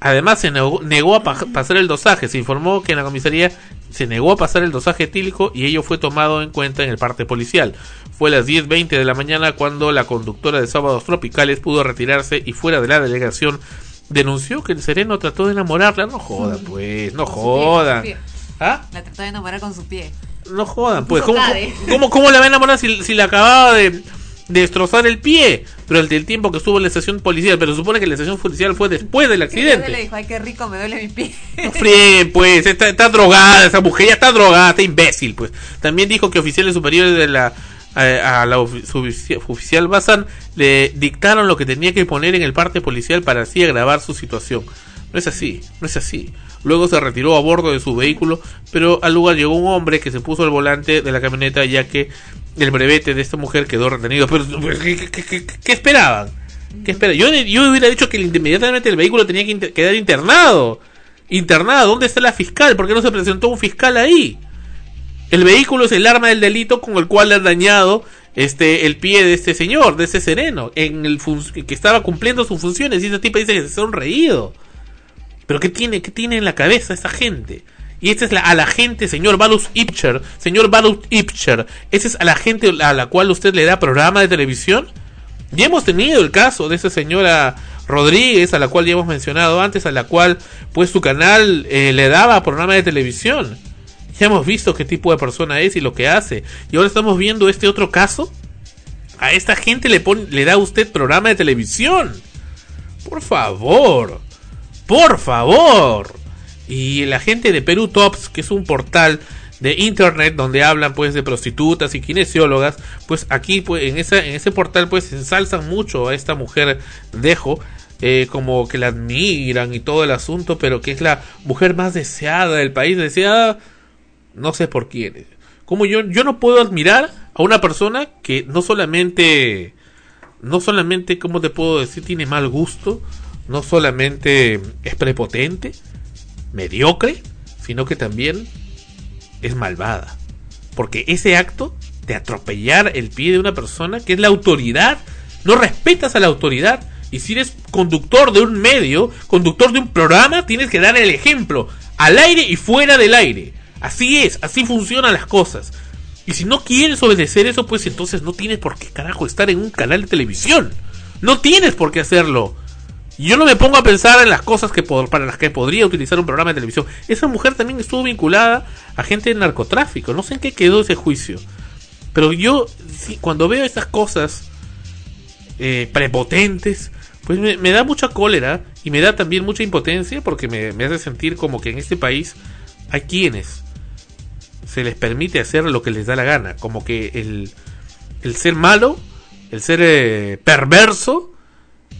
Además, se negó, negó a pa- pasar el dosaje. Se informó que en la comisaría se negó a pasar el dosaje etílico y ello fue tomado en cuenta en el parte policial. Fue a las 10.20 de la mañana cuando la conductora de Sábados Tropicales pudo retirarse y fuera de la delegación denunció que el sereno trató de enamorarla. No jodan, pues, no jodan. ¿Ah?
La trató de enamorar con su pie.
No jodan, pues. ¿Cómo, cómo, cómo la va a enamorar si, si le acababa de, de destrozar el pie durante el tiempo que estuvo en la estación policial? Pero supone que la estación policial fue después del
Y le
accidente.
dijo, ay, qué rico, me duele mi pie.
No fríen, pues, está, está drogada esa mujer, ya está drogada, está imbécil, pues. También dijo que oficiales superiores de la a, a la ofi- subici- oficial Bazán le dictaron lo que tenía que poner en el parte policial para así agravar su situación. No es así, no es así. Luego se retiró a bordo de su vehículo, pero al lugar llegó un hombre que se puso al volante de la camioneta ya que el brevete de esta mujer quedó retenido. Pero, ¿qué, qué- esperaban? ¿Qué espera? Yo, hubiera dicho que inmediatamente el vehículo tenía que quedar internado. Internado, ¿dónde está la fiscal? ¿Por qué no se presentó un fiscal ahí? El vehículo es el arma del delito con el cual han dañado este el pie de este señor, de ese sereno, en el que estaba cumpliendo sus funciones y ese tipo dice que se sonreído. Pero ¿qué tiene, qué tiene en la cabeza esa gente? Y esta es la, a la gente, señor Balus Ipcher, señor Balus Ipcher, esa es a la gente a la cual usted le da programa de televisión. Ya hemos tenido el caso de esa señora Rodríguez, a la cual ya hemos mencionado antes, a la cual pues su canal eh, le daba programa de televisión. Ya hemos visto qué tipo de persona es y lo que hace. Y ahora estamos viendo este otro caso. A esta gente le, pone, le da usted programa de televisión. Por favor. Por favor. Y la gente de Perú Tops, que es un portal de internet donde hablan pues de prostitutas y kinesiólogas, pues aquí pues en esa en ese portal pues ensalzan mucho a esta mujer Dejo eh, como que la admiran y todo el asunto, pero que es la mujer más deseada del país, deseada no sé por quién. Como yo yo no puedo admirar a una persona que no solamente no solamente como te puedo decir tiene mal gusto, no solamente es prepotente, mediocre, sino que también es malvada. Porque ese acto de atropellar el pie de una persona que es la autoridad, no respetas a la autoridad. Y si eres conductor de un medio, conductor de un programa, tienes que dar el ejemplo, al aire y fuera del aire. Así es, así funcionan las cosas. Y si no quieres obedecer eso, pues entonces no tienes por qué carajo estar en un canal de televisión. No tienes por qué hacerlo. Yo no me pongo a pensar en las cosas que para las que podría utilizar un programa de televisión. Esa mujer también estuvo vinculada a gente de narcotráfico. No sé en qué quedó ese juicio. Pero yo, cuando veo estas cosas eh, prepotentes, pues me, da mucha cólera y me da también mucha impotencia porque me, me hace sentir como que en este país hay quienes se les permite hacer lo que les da la gana. Como que el, el ser malo, el ser eh, perverso,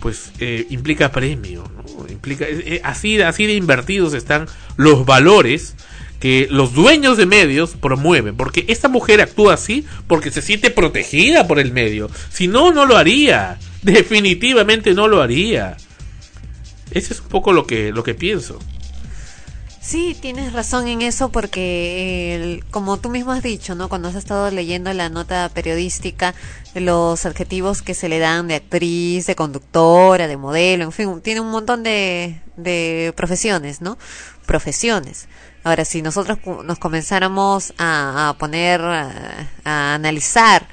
pues eh, implica premio, ¿no? implica eh, así así de invertidos están los valores que los dueños de medios promueven, porque esta mujer actúa así porque se siente protegida por el medio, si no no lo haría, definitivamente no lo haría. Ese es un poco lo que lo que pienso.
Sí, tienes razón en eso porque, como tú mismo has dicho, ¿no? Cuando has estado leyendo la nota periodística, los adjetivos que se le dan de actriz, de conductora, de modelo, en fin, tiene un montón de, de profesiones, ¿no? Profesiones. Ahora, si nosotros nos comenzáramos a, poner, a, analizar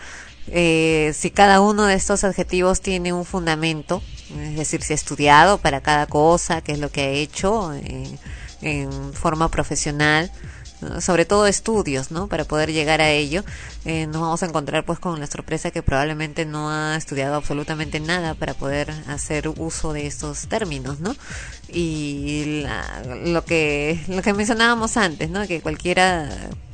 eh, si cada uno de estos adjetivos tiene un fundamento, es decir, si ha estudiado para cada cosa, qué es lo que ha hecho, eh, en forma profesional, sobre todo estudios, ¿no? Para poder llegar a ello, eh, nos vamos a encontrar pues con la sorpresa que probablemente no ha estudiado absolutamente nada para poder hacer uso de estos términos, ¿no? Y lo que lo que mencionábamos antes, ¿no? Que cualquiera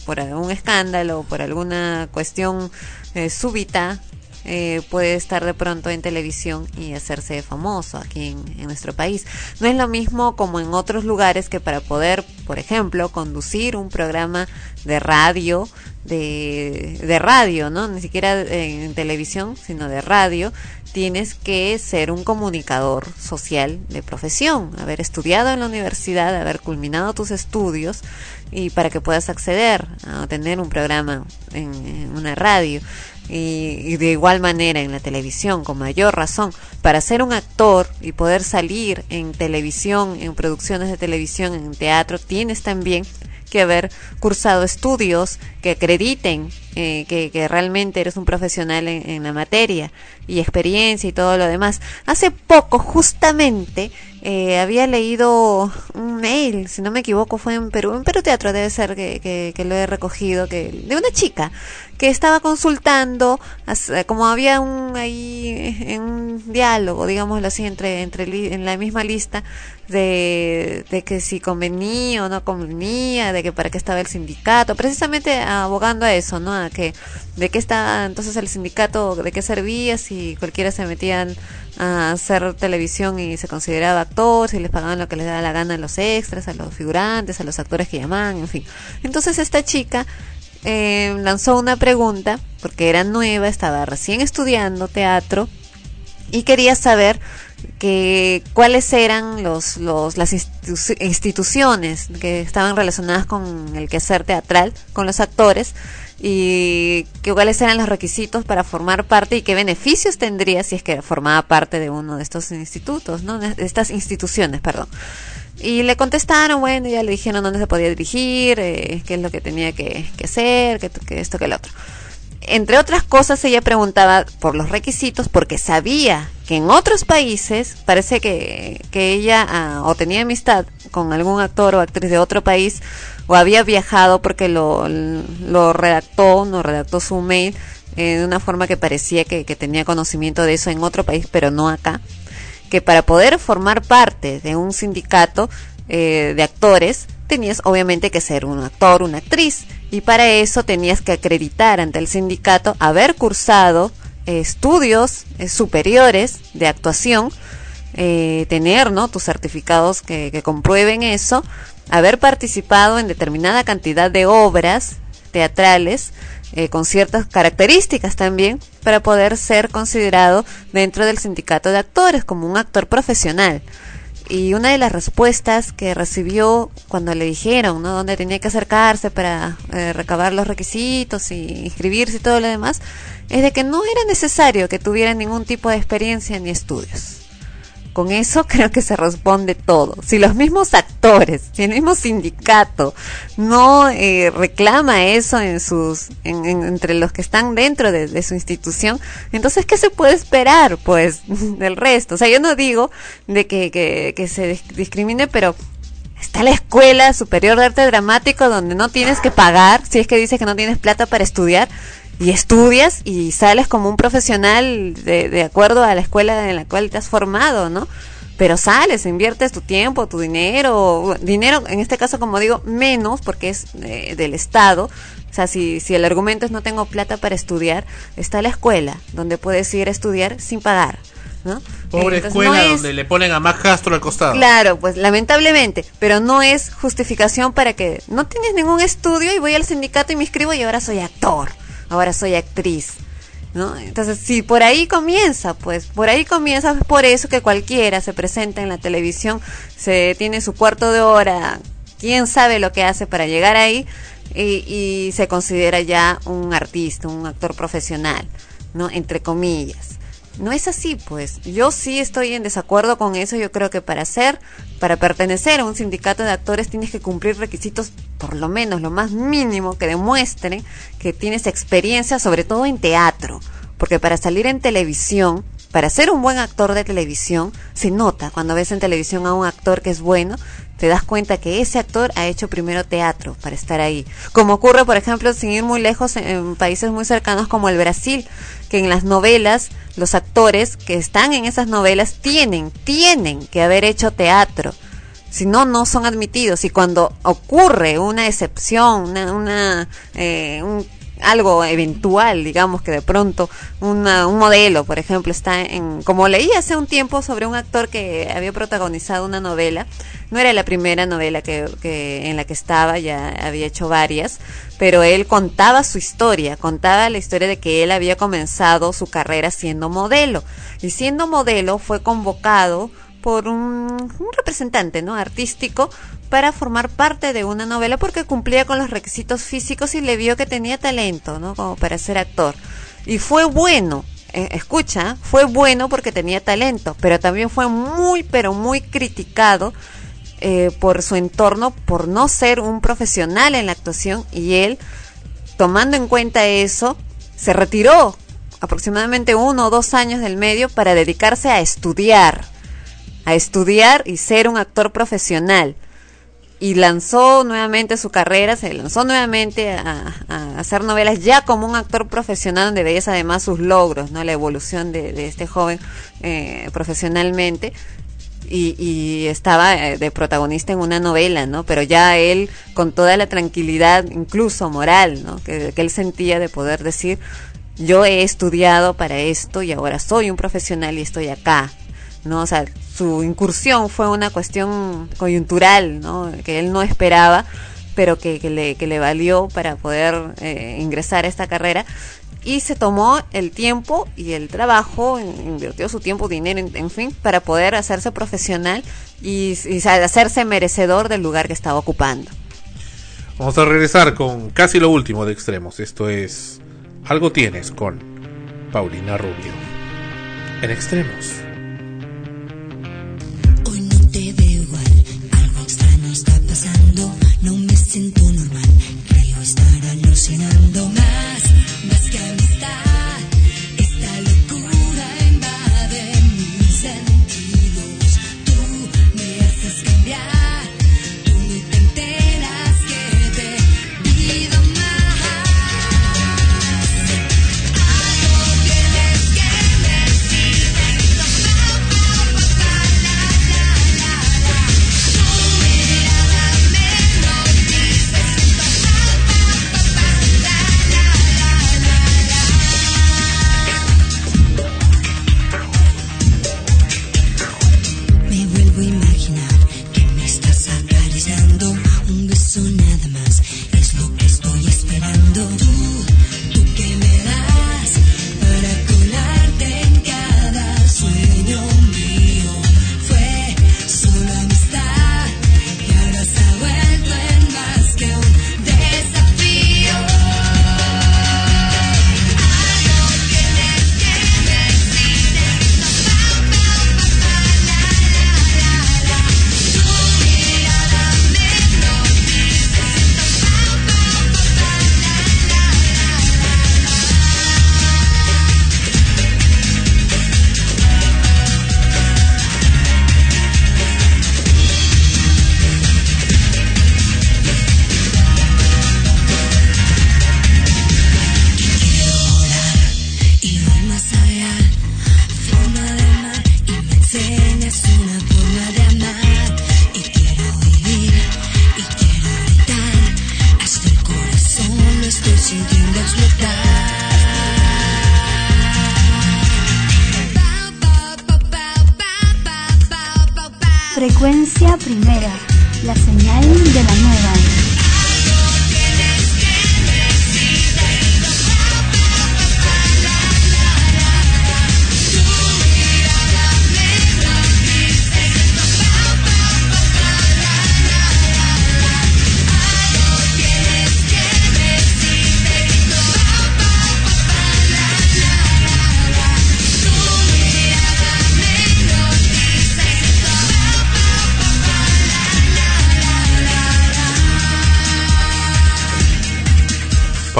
por algún escándalo, por alguna cuestión eh, súbita eh, puede estar de pronto en televisión y hacerse famoso aquí en, nuestro país. No es lo mismo como en otros lugares que para poder, por ejemplo, conducir un programa de radio, de, radio, ¿no? Ni siquiera en televisión, sino de radio, tienes que ser un comunicador social de profesión, haber estudiado en la universidad, haber culminado tus estudios y para que puedas acceder a tener un programa en una radio y, de igual manera en la televisión, con mayor razón, para ser un actor y poder salir en televisión, en producciones de televisión, en teatro, tienes también que haber cursado estudios que acrediten eh, que, realmente eres un profesional en, en, la materia y experiencia y todo lo demás. Hace poco, justamente, eh, había leído un mail, si no me equivoco, fue en Perú, en Perú Teatro debe ser que, que, lo he recogido, que de una chica que estaba consultando, como había un ahí un diálogo, digámoslo así, entre, entre en la misma lista de, de que si convenía o no convenía, de que para qué estaba el sindicato, precisamente abogando a eso, ¿no? A que de qué estaba entonces el sindicato, de qué servía si cualquiera se metían a hacer televisión y se consideraba actor, si les pagaban lo que les daba la gana a los extras, a los figurantes, a los actores que llamaban, en fin. Entonces esta chica eh, lanzó una pregunta, porque era nueva, estaba recién estudiando teatro y quería saber que cuáles eran los, los las instituciones que estaban relacionadas con el quehacer teatral, con los actores, y que, cuáles eran los requisitos para formar parte y qué beneficios tendría si es que formaba parte de uno de estos institutos, ¿no? De estas instituciones, perdón. Y le contestaron, bueno, ya le dijeron dónde se podía dirigir, eh, qué es lo que tenía que, que hacer, que, esto, que lo otro. Entre otras cosas, ella preguntaba por los requisitos porque sabía que en otros países, parece que, que ella ah, o tenía amistad con algún actor o actriz de otro país, o había viajado porque lo, lo redactó, no redactó su mail eh, de una forma que parecía que, que tenía conocimiento de eso en otro país, pero no acá, que para poder formar parte de un sindicato eh, de actores, tenías obviamente que ser un actor, una actriz. y para eso tenías que acreditar ante el sindicato haber cursado eh, estudios eh, superiores de actuación, tener ¿no? tus certificados que, que comprueben eso, haber participado en determinada cantidad de obras teatrales eh, con ciertas características también para poder ser considerado dentro del sindicato de actores como un actor profesional. Y una de las respuestas que recibió cuando le dijeron ¿no? dónde tenía que acercarse para eh, recabar los requisitos y inscribirse y todo lo demás, es de que no era necesario que tuviera ningún tipo de experiencia ni estudios con eso creo que se responde todo. Si los mismos actores, si el mismo sindicato no eh, reclama eso en sus, en, en, entre los que están dentro de, su institución, entonces ¿qué se puede esperar, pues, del resto? O sea, yo no digo de que, que se discrimine, pero está la escuela superior de arte dramático donde no tienes que pagar, si es que dices que no tienes plata para estudiar, y estudias y sales como un profesional de, de, acuerdo a la escuela en la cual te has formado, ¿no? Pero sales, inviertes tu tiempo, tu dinero, dinero en este caso como digo, menos porque es eh, del Estado. O sea, si, si el argumento es no tengo plata para estudiar, está la escuela donde puedes ir a estudiar sin pagar. ¿no?
Pobre Entonces, escuela no es, donde le ponen a más Castro al costado.
Claro, pues lamentablemente, pero no es justificación para que no tienes ningún estudio y voy al sindicato y me inscribo y ahora soy actor ahora soy actriz. ¿No? Entonces, si por ahí comienza, pues por ahí comienza, por eso que cualquiera se presenta en la televisión, se tiene su cuarto de hora, quién sabe lo que hace para llegar ahí y, y se considera ya un artista, un actor profesional, ¿no? Entre comillas. No es así, pues. Yo sí estoy en desacuerdo con eso. Yo creo que para ser, para pertenecer a un sindicato de actores tienes que cumplir requisitos, por lo menos lo más mínimo, que demuestren que tienes experiencia, sobre todo en teatro. Porque para salir en televisión, para ser un buen actor de televisión, se nota cuando ves en televisión a un actor que es bueno, te das cuenta que ese actor ha hecho primero teatro para estar ahí. Como ocurre, por ejemplo, sin ir muy lejos, en países muy cercanos como el Brasil, que en las novelas los actores que están en esas novelas tienen, tienen que haber hecho teatro. Si no, no son admitidos. Y cuando ocurre una excepción, una, una eh, un, algo eventual, digamos que de pronto una, un modelo, por ejemplo, está en, como leí hace un tiempo sobre un actor que había protagonizado una novela, no era la primera novela que, que en la que estaba, ya había hecho varias, pero él contaba su historia, contaba la historia de que él había comenzado su carrera siendo modelo y siendo modelo fue convocado por un, representante no artístico para formar parte de una novela porque cumplía con los requisitos físicos y le vio que tenía talento no como para ser actor. Y fue bueno eh, escucha fue bueno porque tenía talento pero también fue muy pero muy criticado eh, por su entorno por no ser un profesional en la actuación y él tomando en cuenta eso se retiró aproximadamente uno o dos años del medio para dedicarse a estudiar a estudiar y ser un actor profesional. Y lanzó nuevamente su carrera, se lanzó nuevamente a, hacer novelas ya como un actor profesional, donde veías además sus logros, ¿no? la evolución de, este joven eh, profesionalmente. Y, y, estaba de protagonista en una novela, ¿no? Pero ya él, con toda la tranquilidad, incluso moral, ¿no? Que, que él sentía de poder decir, yo he estudiado para esto y ahora soy un profesional y estoy acá, ¿no? O sea, su incursión fue una cuestión coyuntural, ¿no? Que él no esperaba, pero que, que, le, que le, valió para poder eh, ingresar a esta carrera. Y se tomó el tiempo y el trabajo, invirtió su tiempo, dinero, en, fin, para poder hacerse profesional y hacerse merecedor del lugar que estaba ocupando.
Vamos a regresar con casi lo último de extremos. Esto es Algo tienes con Paulina Rubio. En extremos.
No me siento normal. Creo estar alucinando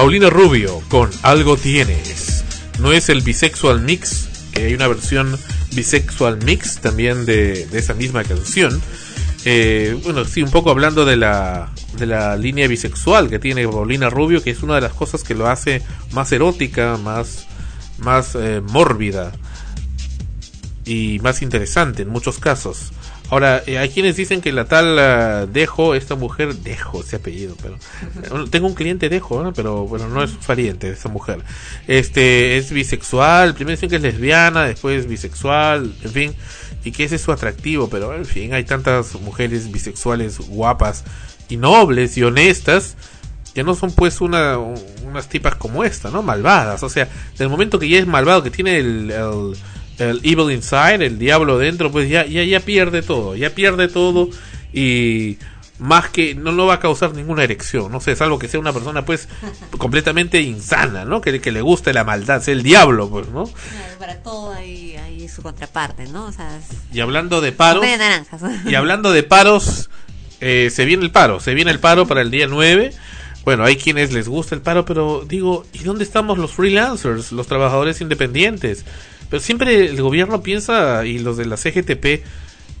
Paulina Rubio con Algo Tienes. No es el Bisexual Mix, que hay una versión Bisexual Mix también de, de esa misma canción. Eh, bueno, sí, un poco hablando de la, de la línea bisexual que tiene Paulina Rubio, que es una de las cosas que lo hace más erótica, más, más eh, mórbida y más interesante en muchos casos. Ahora, eh, hay quienes dicen que la tal ah, Dejo, esta mujer, Dejo ese apellido, pero tengo un cliente Dejo, ¿no? pero bueno, no es pariente de esa mujer. Este es bisexual, primero dicen que es lesbiana, después bisexual, en fin, y que ese es su atractivo, pero en fin, hay tantas mujeres bisexuales guapas y nobles y honestas que no son pues una, unas tipas como esta, ¿no? Malvadas, o sea, del momento que ya es malvado, que tiene el, el el evil inside, el diablo dentro, pues ya, ya, ya pierde todo, ya pierde todo y más que no, no va a causar ninguna erección, no sé, salvo que sea una persona pues completamente insana, ¿no? Que, que le guste la maldad, sea el diablo, pues, ¿no?
Para todo hay, hay su contraparte, ¿no? O sea, es-
Y hablando de paros,
de naranjas.
y hablando de paros, eh, se viene el paro, se viene el paro para el día 9. Bueno, hay quienes les gusta el paro, pero digo, ¿y dónde estamos los freelancers, los trabajadores independientes? Pero siempre el gobierno piensa, y los de la CGTP,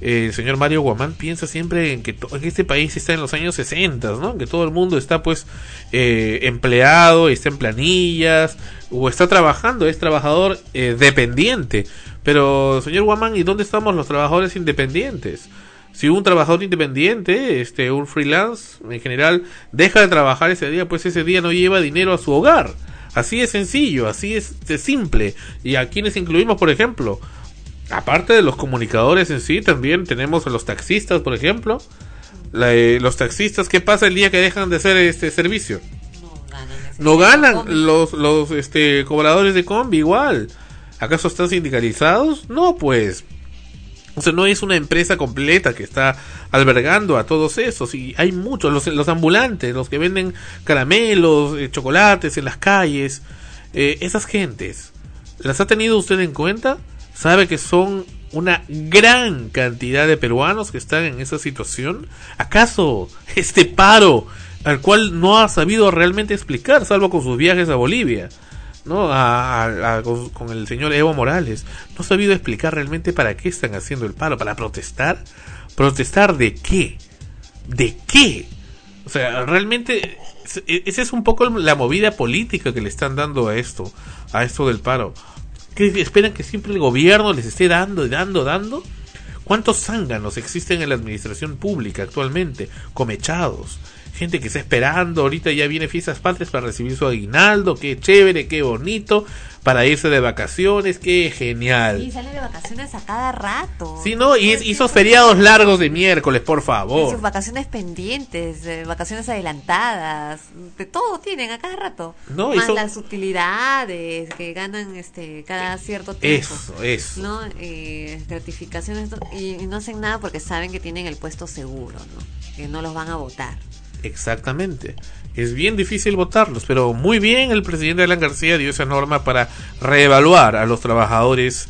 eh, el señor Mario Guamán piensa siempre en que, en este país está en los años 60, ¿no? Que todo el mundo está pues eh, empleado, está en planillas, o está trabajando, es trabajador eh, dependiente. Pero, señor Guamán, ¿y dónde estamos los trabajadores independientes? Si un trabajador independiente, este, un freelance, en general, deja de trabajar ese día, pues ese día no lleva dinero a su hogar. Así es sencillo, así es simple. Y a quienes incluimos, por ejemplo, aparte de los comunicadores en sí, también tenemos a los taxistas, por ejemplo. Eh, los taxistas, ¿qué pasa el día que dejan de hacer este servicio? No ganan los, los este, cobradores de combi igual. ¿Acaso están sindicalizados? No, pues. O no es una empresa completa que está albergando a todos esos. Y hay muchos, los, los ambulantes, los que venden caramelos, eh, chocolates en las calles. Eh, esas gentes, ¿las ha tenido usted en cuenta? ¿Sabe que son una gran cantidad de peruanos que están en esa situación? ¿Acaso este paro al cual no ha sabido realmente explicar, salvo con sus viajes a Bolivia? ¿No? A, con, el señor Evo Morales. No ha sabido explicar realmente para qué están haciendo el paro. ¿Para protestar? ¿Protestar de qué? ¿De qué? O sea, realmente es- esa es un poco la movida política que le están dando a esto, a esto del paro. ¿Que esperan que siempre el gobierno les esté dando y dando, dando? ¿Cuántos zánganos existen en la administración pública actualmente? Comechados. Gente que está esperando, ahorita ya viene fiestas patrias para recibir su aguinaldo, qué chévere, qué bonito, para irse de vacaciones, qué genial.
Y salen de vacaciones a cada rato.
Sí, ¿no? Y, y esos feriados largos de miércoles, por
Y sus
favor.
vacaciones pendientes, eh, vacaciones adelantadas, de todo tienen a cada rato.
No,
Más
son-
las utilidades que ganan este cada cierto tiempo.
Eso, eso.
¿no? Eh, gratificaciones y, y no hacen nada porque saben que tienen el puesto seguro, ¿no? Que no los van a votar.
Exactamente. Es bien difícil votarlos, pero muy bien el presidente Alan García dio esa norma para reevaluar a los trabajadores,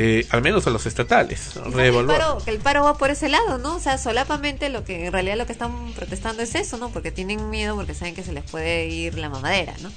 eh, al menos a los estatales. Reevaluar.
paro, que el paro va por ese lado, ¿no? O sea, solapamente lo que en realidad lo que están protestando es eso, ¿no? Porque tienen miedo porque saben que se les puede ir la mamadera, ¿no?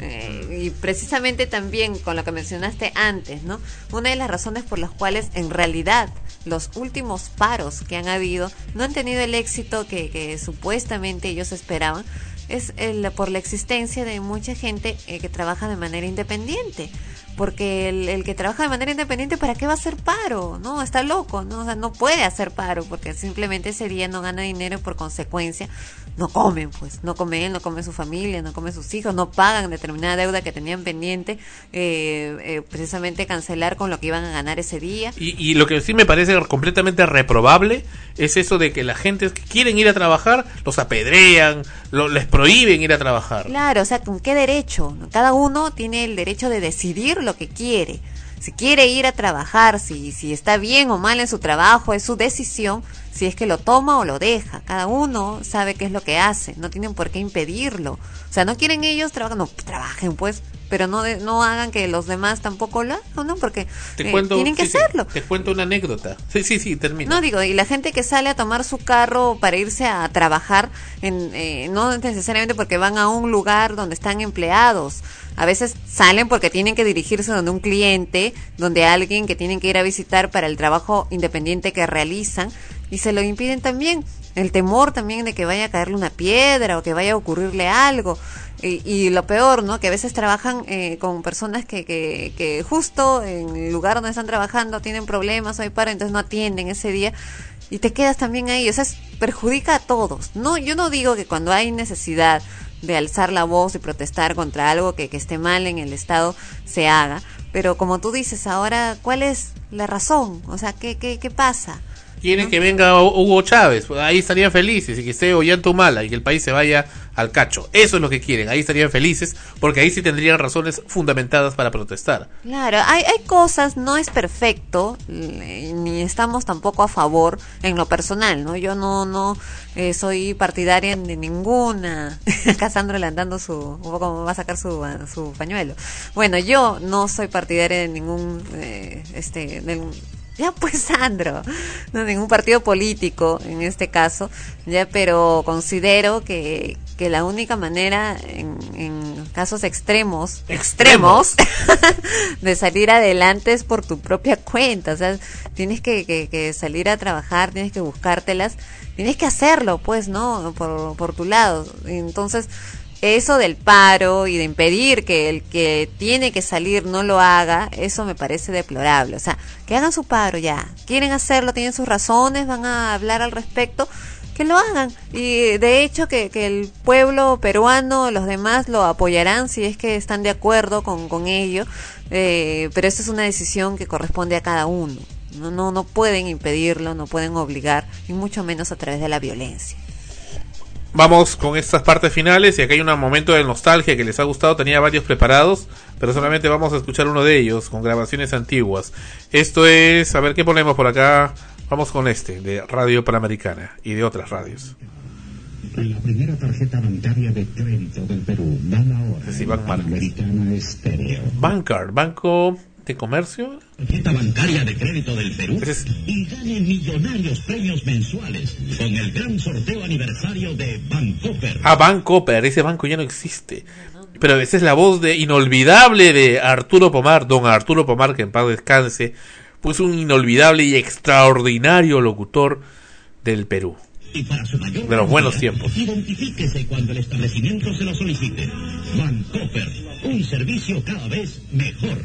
Eh, y precisamente también con lo que mencionaste antes, ¿no? Una de las razones por las cuales en realidad los últimos paros que han habido no han tenido el éxito que, que supuestamente ellos esperaban es el, por la existencia de mucha gente eh, que trabaja de manera independiente. Porque el, el, que trabaja de manera independiente, ¿para qué va a hacer paro? No, está loco, ¿no? O sea, no puede hacer paro porque simplemente ese día no gana dinero y por consecuencia no comen, pues, no come él, no come su familia, no come sus hijos, no pagan determinada deuda que tenían pendiente, eh, eh, precisamente cancelar con lo que iban a ganar ese día.
Y, y lo que sí me parece completamente reprobable es eso de que la gente que quieren ir a trabajar los apedrean, lo, les prohíben ir a trabajar.
Claro, o sea, ¿con qué derecho? Cada uno tiene el derecho de decidir lo que quiere. Si quiere ir a trabajar, si, si está bien o mal en su trabajo, es su decisión, si es que lo toma o lo deja. Cada uno sabe qué es lo que hace, no tienen por qué impedirlo. O sea, no quieren ellos trabajar, no, trabajen pues, pero no no hagan que los demás tampoco lo hagan, ¿no? Porque
te
eh,
cuento,
tienen que
sí,
hacerlo.
Te cuento una anécdota. Sí, sí, sí, termino.
No, digo, y la gente que sale a tomar su carro para irse a trabajar, en, eh, no necesariamente porque van a un lugar donde están empleados. A veces salen porque tienen que dirigirse donde un cliente, donde alguien que tienen que ir a visitar para el trabajo independiente que realizan y se lo impiden también. El temor también de que vaya a caerle una piedra o que vaya a ocurrirle algo. Y, y lo peor, ¿no? Que a veces trabajan eh, con personas que, que, que justo en el lugar donde están trabajando tienen problemas o hay paro, entonces no atienden ese día y te quedas también ahí. O sea, es, perjudica a todos. No, yo no digo que cuando hay necesidad de alzar la voz y protestar contra algo que, que esté mal en el Estado se haga, pero como tú dices, ahora, ¿cuál es la razón? O sea, ¿qué, qué, qué pasa?
Quieren que venga Hugo Chávez, ahí estarían felices, y que esté Ollantumala y que el país se vaya al cacho. Eso es lo que quieren, ahí estarían felices, porque ahí sí tendrían razones fundamentadas para protestar.
Claro, hay, hay cosas, no es perfecto, ni estamos tampoco a favor en lo personal, ¿no? Yo no, no eh, soy partidaria de ninguna. Acá Sandro levantando su, un poco va a sacar su, su pañuelo. Bueno, yo no soy partidaria de ningún, eh, este, de, ya pues Sandro, no ningún partido político en este caso, ya pero considero que, que la única manera en, en casos extremos, extremos, de salir adelante es por tu propia cuenta, o sea, tienes que, que, que salir a trabajar, tienes que buscártelas, tienes que hacerlo pues, ¿no? Por, por tu lado. Entonces, eso del paro y de impedir que el que tiene que salir no lo haga, eso me parece deplorable. O sea, que hagan su paro ya. Quieren hacerlo, tienen sus razones, van a hablar al respecto, que lo hagan. Y de hecho que, que el pueblo peruano, los demás lo apoyarán si es que están de acuerdo con, con ello. Eh, pero esa es una decisión que corresponde a cada uno. No, no, no pueden impedirlo, no pueden obligar, y mucho menos a través de la violencia
vamos con estas partes finales y aquí hay un momento de nostalgia que les ha gustado, tenía varios preparados, pero solamente vamos a escuchar uno de ellos con grabaciones antiguas. Esto es, a ver qué ponemos por acá, vamos con este, de Radio Panamericana y de otras radios.
La primera tarjeta bancaria de crédito del Perú, dan ahora.
Sí. Bancard, Banco de Comercio.
Tarjeta bancaria de crédito del Perú es... y gane millonarios premios mensuales con el gran sorteo aniversario de Bancoper.
Ah, Bancoper, ese banco ya no existe. Pero esa es la voz de inolvidable de Arturo Pomar, don Arturo Pomar, que en paz descanse, pues un inolvidable y extraordinario locutor del Perú.
Y para su mayor
de los buenos tiempos.
Identifíquese cuando el establecimiento se lo solicite. Bancoper, un servicio cada vez mejor.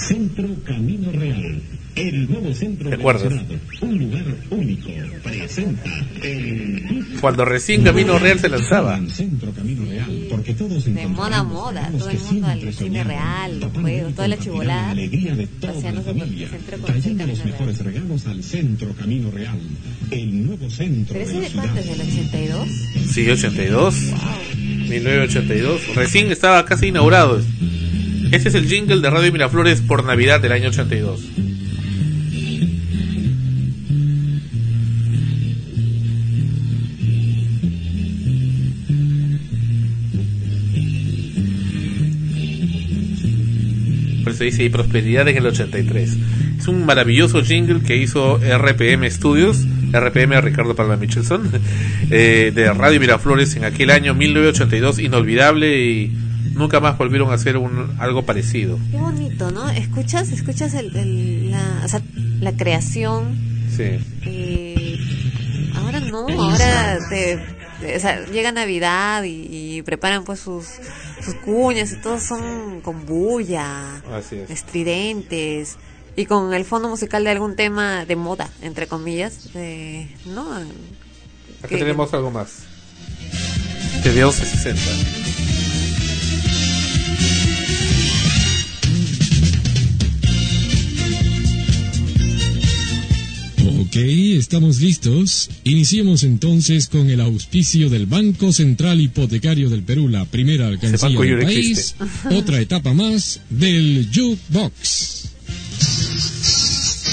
Centro Camino Real, el nuevo centro un lugar único, presenta el...
Cuando recién Camino Real se lanzaba.
Centro Camino Real, porque todos
de moda a moda, todo el mundo al cine real, los juegos, toda la chivolada,
la alegría de toda la familia, trayendo los mejores regalos al Centro Camino Real, el nuevo centro
¿Pero ese
de
de cuánto es del 82?
Sí, 82. 1982. Recién estaba casi inaugurado. Este es el jingle de Radio Miraflores por Navidad del año 82. Por eso dice Prosperidad en el 83. Es un maravilloso jingle que hizo RPM Studios, RPM Ricardo Palma Michelson, eh, de Radio Miraflores en aquel año 1982, inolvidable y nunca más volvieron a hacer un, algo parecido.
Qué bonito, ¿no? Escuchas, escuchas el, el, la, o sea, la creación.
Sí.
Eh, ahora no, ahora te o sea, llega Navidad y, y preparan pues sus, sus cuñas y todos son con bulla,
Así es.
estridentes y con el fondo musical de algún tema de moda, entre comillas, de, ¿no?
Acá
Que-
tenemos algo más. De 1160.
Ok, estamos listos. Iniciemos entonces con el auspicio del Banco Central Hipotecario del Perú, la primera alcancía del
no
país.
existe.
Otra etapa más del Jukebox.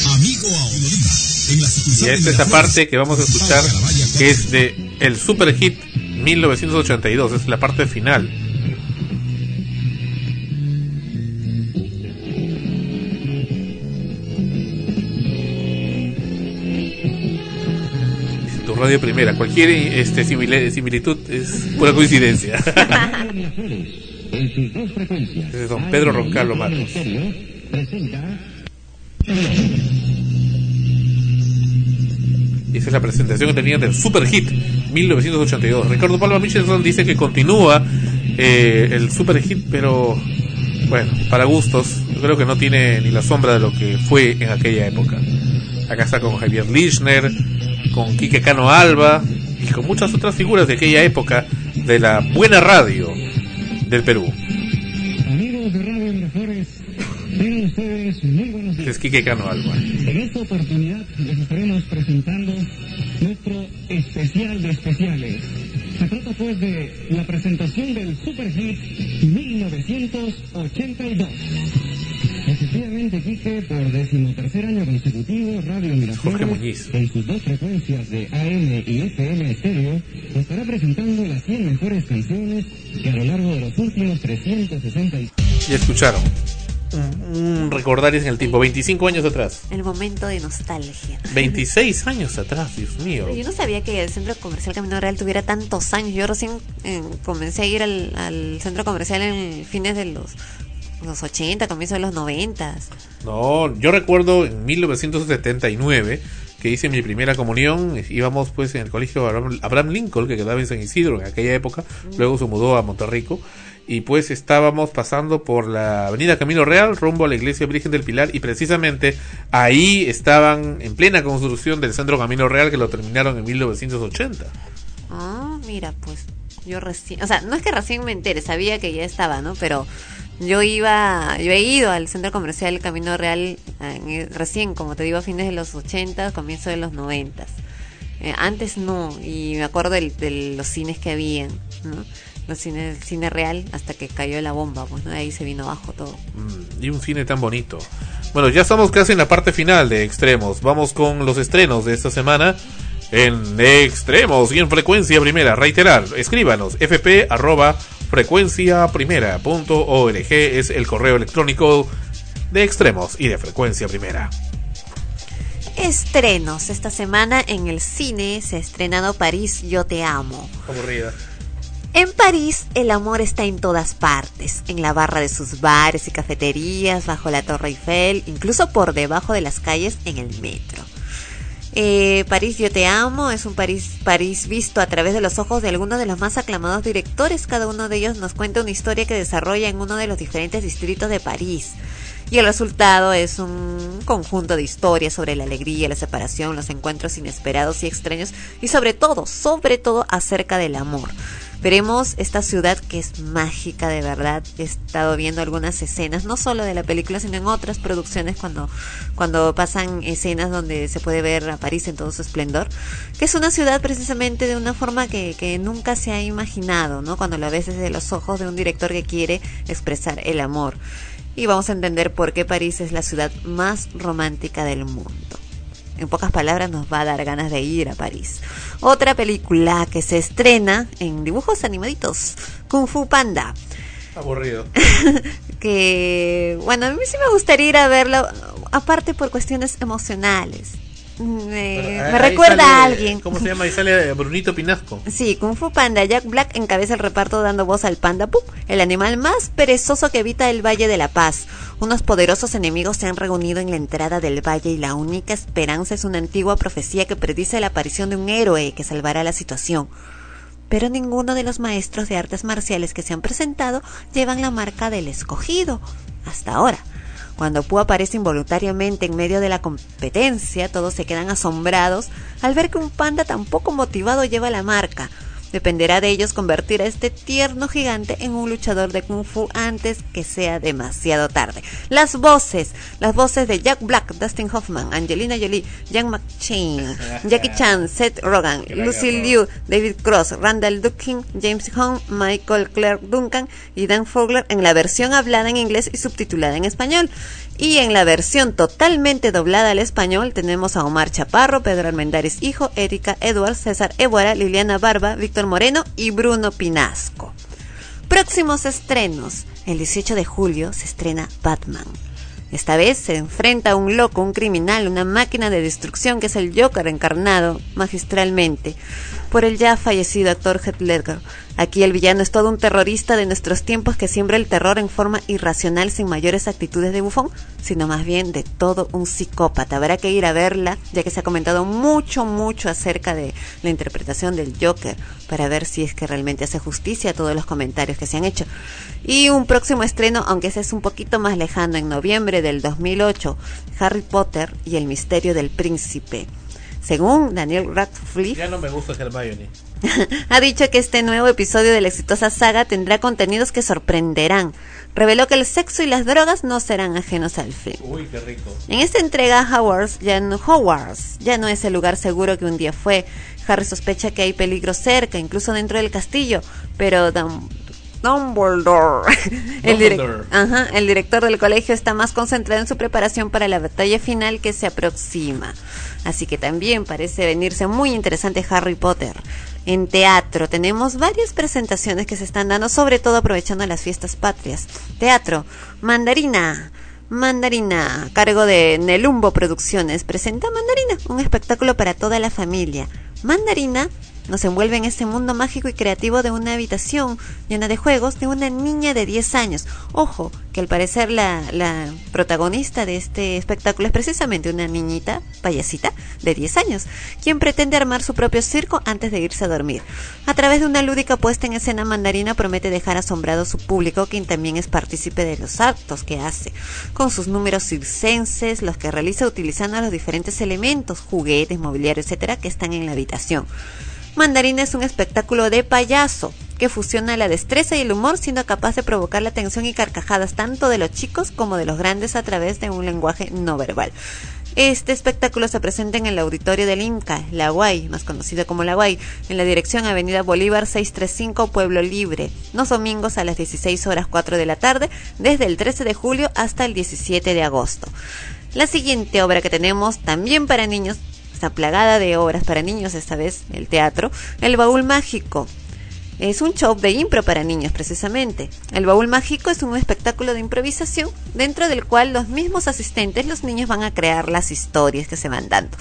Amigo Audolima, en la
Y esta es la parte que vamos a escuchar, que es de el super hit 1982. Es la parte final. Radio primera. Cualquier este, similitud es pura coincidencia.
en sus dos frecuencias.
Ese es don Pedro Roncallo Marcos.
Presenta
Y esa es la presentación que tenían del Super Hit 1982. Ricardo Palma Michelson dice que continúa eh, el Super Hit, pero bueno, para gustos, yo creo que no tiene ni la sombra de lo que fue en aquella época. Acá está con Javier Lichner, con Quique Cano Alba y con muchas otras figuras de aquella época de la buena radio del Perú.
Amigos de Radio Miraflores, tengan ustedes muy buenos días.
Es Quique Cano Alba.
En esta oportunidad les estaremos presentando nuestro especial de especiales. Se trata pues de la presentación del Super Hit 1982. Efectivamente, Quique, por año consecutivo, Radio
Jorge Muñiz.
en sus dos frecuencias de AM y FM estéreo, estará presentando las 100 mejores canciones que a lo largo de los últimos 360
Ya escucharon. Un, recordar en el tiempo, 25 años atrás.
El momento de nostalgia.
26 años atrás, Dios mío.
Yo no sabía que el centro comercial Camino Real tuviera tantos años. Yo recién eh, comencé a ir al, al centro comercial en fines de los, los 80, comienzos de los 90.
No, yo recuerdo en 1979 que hice mi primera comunión, íbamos pues en el colegio Abraham, Abraham Lincoln, que quedaba en San Isidro en aquella época, luego se mudó a Monterrico, y pues estábamos pasando por la avenida Camino Real rumbo a la iglesia Virgen del Pilar, y precisamente ahí estaban en plena construcción del centro Camino Real que lo terminaron en 1980.
Ah, mira, pues yo recién, o sea, no es que recién me entere, sabía que ya estaba, ¿no? Pero yo iba, yo he ido al centro comercial Camino Real recién, como te digo, a fines de los 80, comienzo de los 90. Eh, antes no, y me acuerdo de, los cines que habían, ¿no? Los cines, el cine real, hasta que cayó la bomba, pues, ¿no? Ahí se vino abajo todo.
Mm, y un cine tan bonito. Bueno, ya estamos casi en la parte final de Extremos. Vamos con los estrenos de esta semana en Extremos y en Frecuencia Primera. Reiterar, escríbanos fp arroba frecuencia primera punto org es el correo electrónico de Extremos y de Frecuencia Primera.
Estrenos. Esta semana en el cine se ha estrenado París, Yo Te Amo.
Aburrida.
En París, el amor está en todas partes, en la barra de sus bares y cafeterías, bajo la Torre Eiffel, incluso por debajo de las calles en el metro. Eh, París, yo te amo, es un París, París visto a través de los ojos de algunos de los más aclamados directores. Cada uno de ellos nos cuenta una historia que desarrolla en uno de los diferentes distritos de París. Y el resultado es un conjunto de historias sobre la alegría, la separación, los encuentros inesperados y extraños y sobre todo, sobre todo acerca del amor. Veremos esta ciudad que es mágica de verdad. He estado viendo algunas escenas, no solo de la película, sino en otras producciones cuando, cuando pasan escenas donde se puede ver a París en todo su esplendor. Que es una ciudad precisamente de una forma que, que nunca se ha imaginado, ¿no? Cuando la ves desde los ojos de un director que quiere expresar el amor. Y vamos a entender por qué París es la ciudad más romántica del mundo. En pocas palabras nos va a dar ganas de ir a París. Otra película que se estrena en dibujos animaditos, Kung Fu Panda.
Aburrido.
Que, bueno, a mí sí me gustaría ir a verlo, aparte por cuestiones emocionales. Me,
Bueno,
me recuerda
sale-
a alguien.
¿Cómo se llama? Ahí sale Brunito Pinasco.
Sí, Kung Fu Panda. Jack Black encabeza el reparto dando voz al panda Pup, el animal más perezoso que habita el Valle de la Paz. Unos poderosos enemigos se han reunido en la entrada del valle y la única esperanza es una antigua profecía que predice la aparición de un héroe que salvará la situación. pero ninguno de los maestros de artes marciales que se han presentado llevan la marca del escogido, hasta ahora. Cuando Pooh aparece involuntariamente en medio de la competencia, todos se quedan asombrados al ver que un panda tan poco motivado lleva la marca. Dependerá de ellos convertir a este tierno gigante en un luchador de kung fu antes que sea demasiado tarde. Las voces, las voces de Jack Black, Dustin Hoffman, Angelina Jolie, Jan McShane, Jackie Chan, Seth Rogen, Lucy Liu, David Cross, Randall Dukin, James Hong, Michael Clark Duncan y Dan Fogler en la versión hablada en inglés y subtitulada en español. Y en la versión totalmente doblada al español tenemos a Omar Chaparro, Pedro Armendáriz Hijo, Erika Edwards, César Évora, Liliana Barba, Víctor Moreno y Bruno Pinasco. Próximos estrenos. El 18 de julio se estrena Batman. Esta vez se enfrenta a un loco, un criminal, una máquina de destrucción que es el Joker encarnado magistralmente por el ya fallecido actor Heath Ledger. Aquí el villano es todo un terrorista de nuestros tiempos que siembra el terror en forma irracional sin mayores actitudes de bufón, sino más bien de todo un psicópata. Habrá que ir a verla, ya que se ha comentado mucho, mucho acerca de la interpretación del Joker, para ver si es que realmente hace justicia a todos los comentarios que se han hecho. Y un próximo estreno, aunque ese es un poquito más lejano, en noviembre del 2008, Harry Potter y el misterio del príncipe. Según Daniel Radcliffe,
Ya no me gusta Hermione.
ha dicho que este nuevo episodio de la exitosa saga tendrá contenidos que sorprenderán. Reveló que el sexo y las drogas no serán ajenos al film.
Uy, qué rico.
En esta entrega, Hogwarts ya no, Hogwarts ya no es el lugar seguro que un día fue. Harry sospecha que hay peligro cerca, incluso dentro del castillo, pero Dum- Dumbledore, el, direc-
Dumbledore.
Ajá, el director del colegio está más concentrado en su preparación para la batalla final que se aproxima. Así que también parece venirse muy interesante Harry Potter. En teatro tenemos varias presentaciones que se están dando, sobre todo aprovechando las fiestas patrias. Teatro, Mandarina. Mandarina, cargo de Nelumbo Producciones, presenta Mandarina, un espectáculo para toda la familia. Mandarina nos envuelve en este mundo mágico y creativo de una habitación llena de juegos de una niña de 10 años. Ojo, que al parecer la, protagonista de este espectáculo es precisamente una niñita payasita de 10 años, quien pretende armar su propio circo antes de irse a dormir. A través de una lúdica puesta en escena, Mandarina promete dejar asombrado a su público, quien también es partícipe de los actos que hace, con sus números circenses, los que realiza utilizando los diferentes elementos, juguetes, mobiliario, etcétera, que están en la habitación. Mandarina es un espectáculo de payaso que fusiona la destreza y el humor siendo capaz de provocar la atención y carcajadas tanto de los chicos como de los grandes a través de un lenguaje no verbal. Este espectáculo se presenta en el auditorio del Inca, La Guay, más conocido como La Guay, en la dirección Avenida Bolívar 635, Pueblo Libre, los domingos a las 16 horas 4 de la tarde, desde el 13 de julio hasta el 17 de agosto. La siguiente obra que tenemos, también para niños, está plagada de obras para niños, esta vez el teatro, El Baúl Mágico. Es un show de impro para niños, precisamente. El Baúl Mágico es un espectáculo de improvisación dentro del cual los mismos asistentes, los niños, van a crear las historias que se van dando.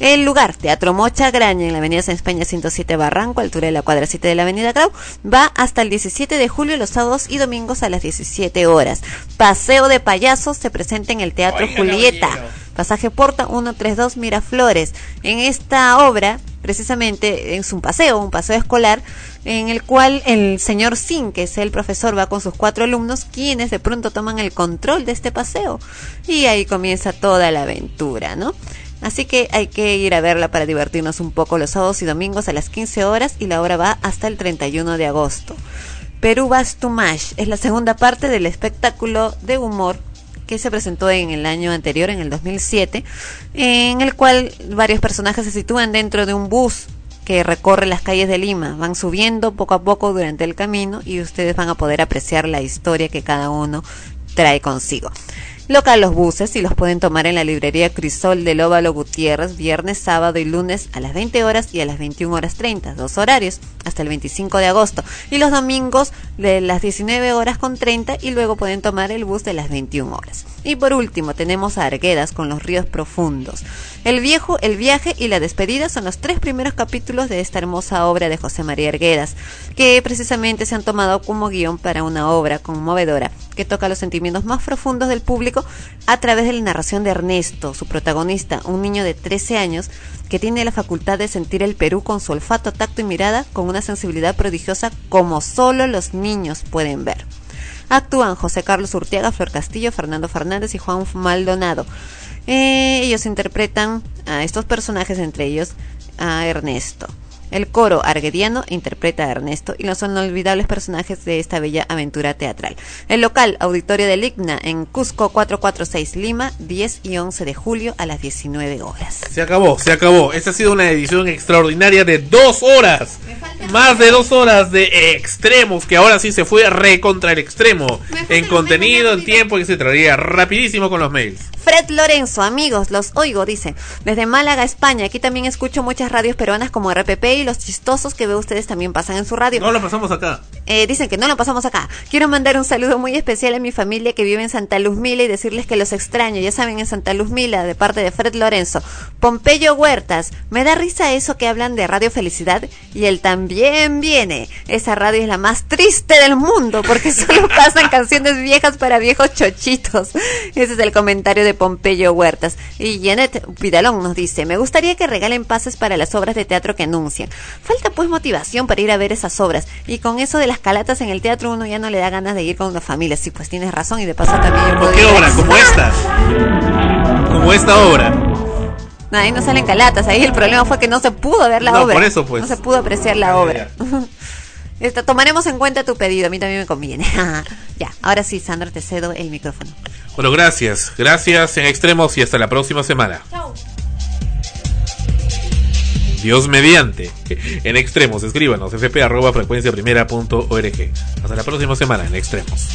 El lugar, Teatro Mocha Graña, en la Avenida San España 107 Barranco, altura de la cuadra 7 de la Avenida Grau, va hasta el 17 de julio, los sábados y domingos a las 17 horas. Paseo de Payasos se presenta en el Teatro
Oiga,
Julieta. Pasaje Porta 132 Miraflores. En esta obra, precisamente, es un paseo, un paseo escolar, en el cual el señor Sin, que es el profesor, va con sus cuatro alumnos, quienes de pronto toman el control de este paseo. Y ahí comienza toda la aventura, ¿no? Así que hay que ir a verla para divertirnos un poco los sábados y domingos a las 15 horas y la obra va hasta el 31 de agosto. Perú Vas to Mash es la segunda parte del espectáculo de humor que se presentó en el año anterior, en el 2007, en el cual varios personajes se sitúan dentro de un bus que recorre las calles de Lima. Van subiendo poco a poco durante el camino y ustedes van a poder apreciar la historia que cada uno trae consigo. Local los buses y los pueden tomar en la librería Crisol del Óvalo Gutiérrez viernes, sábado y lunes a las 20 horas y a las 21 horas 30, dos horarios, hasta el 25 de agosto. Y los domingos de las 19 horas con 30 y luego pueden tomar el bus de las 21 horas. Y por último tenemos a Arguedas con los ríos profundos. El viejo, el viaje y la despedida son los tres primeros capítulos de esta hermosa obra de José María Arguedas, que precisamente se han tomado como guion para una obra conmovedora que toca los sentimientos más profundos del público a través de la narración de Ernesto, su protagonista, un niño de 13 años que tiene la facultad de sentir el Perú con su olfato, tacto y mirada con una sensibilidad prodigiosa como solo los niños pueden ver. Actúan José Carlos Urtiaga, Flor Castillo, Fernando Fernández y Juan Maldonado. Eh, ellos interpretan a estos personajes, entre ellos a Ernesto. El coro arguediano interpreta a Ernesto y los inolvidables personajes de esta bella aventura teatral. El local, Auditorio del Igna, en Cusco 446 Lima, 10 y 11 de julio a las 19 horas.
Se acabó, se acabó. Esta ha sido una edición extraordinaria de dos horas. Más de dos horas de extremos, que ahora sí se fue re contra el extremo. En contenido, en tiempo, que se traería rapidísimo con los mails.
Fred Lorenzo, amigos, los oigo, dice. Desde Málaga, España. Aquí también escucho muchas radios peruanas como RPP y los chistosos que veo ustedes también pasan en su radio.
No lo pasamos acá.
Eh, dicen que no lo pasamos acá. Quiero mandar un saludo muy especial a mi familia que vive en Santa Luz Mila y decirles que los extraño. Ya saben, en Santa Luz Mila, de parte de Fred Lorenzo. Pompeyo Huertas. Me da risa eso que hablan de Radio Felicidad y él también viene. Esa radio es la más triste del mundo porque solo pasan canciones viejas para viejos chochitos. Ese es el comentario de Pompeyo Huertas. Y Janet Vidalón nos dice, me gustaría que regalen pases para las obras de teatro que anuncian. Falta pues motivación para ir a ver esas obras. Y con eso de las calatas en el teatro uno ya no le da ganas de ir con la familia. Sí, pues tienes razón y de paso también yo
¿Por qué obra? Como esta. Como esta obra.
No, ahí no salen calatas. Ahí el problema fue que no se pudo ver la
No,
obra.
por eso, pues.
No se pudo apreciar la obra. Esto, tomaremos en cuenta tu pedido. A mí también me conviene. ya, ahora sí, Sandra, te cedo el micrófono.
Bueno, gracias. Gracias en extremos y hasta la próxima semana. Dios mediante. En extremos, escríbanos fp. Hasta la próxima semana en extremos.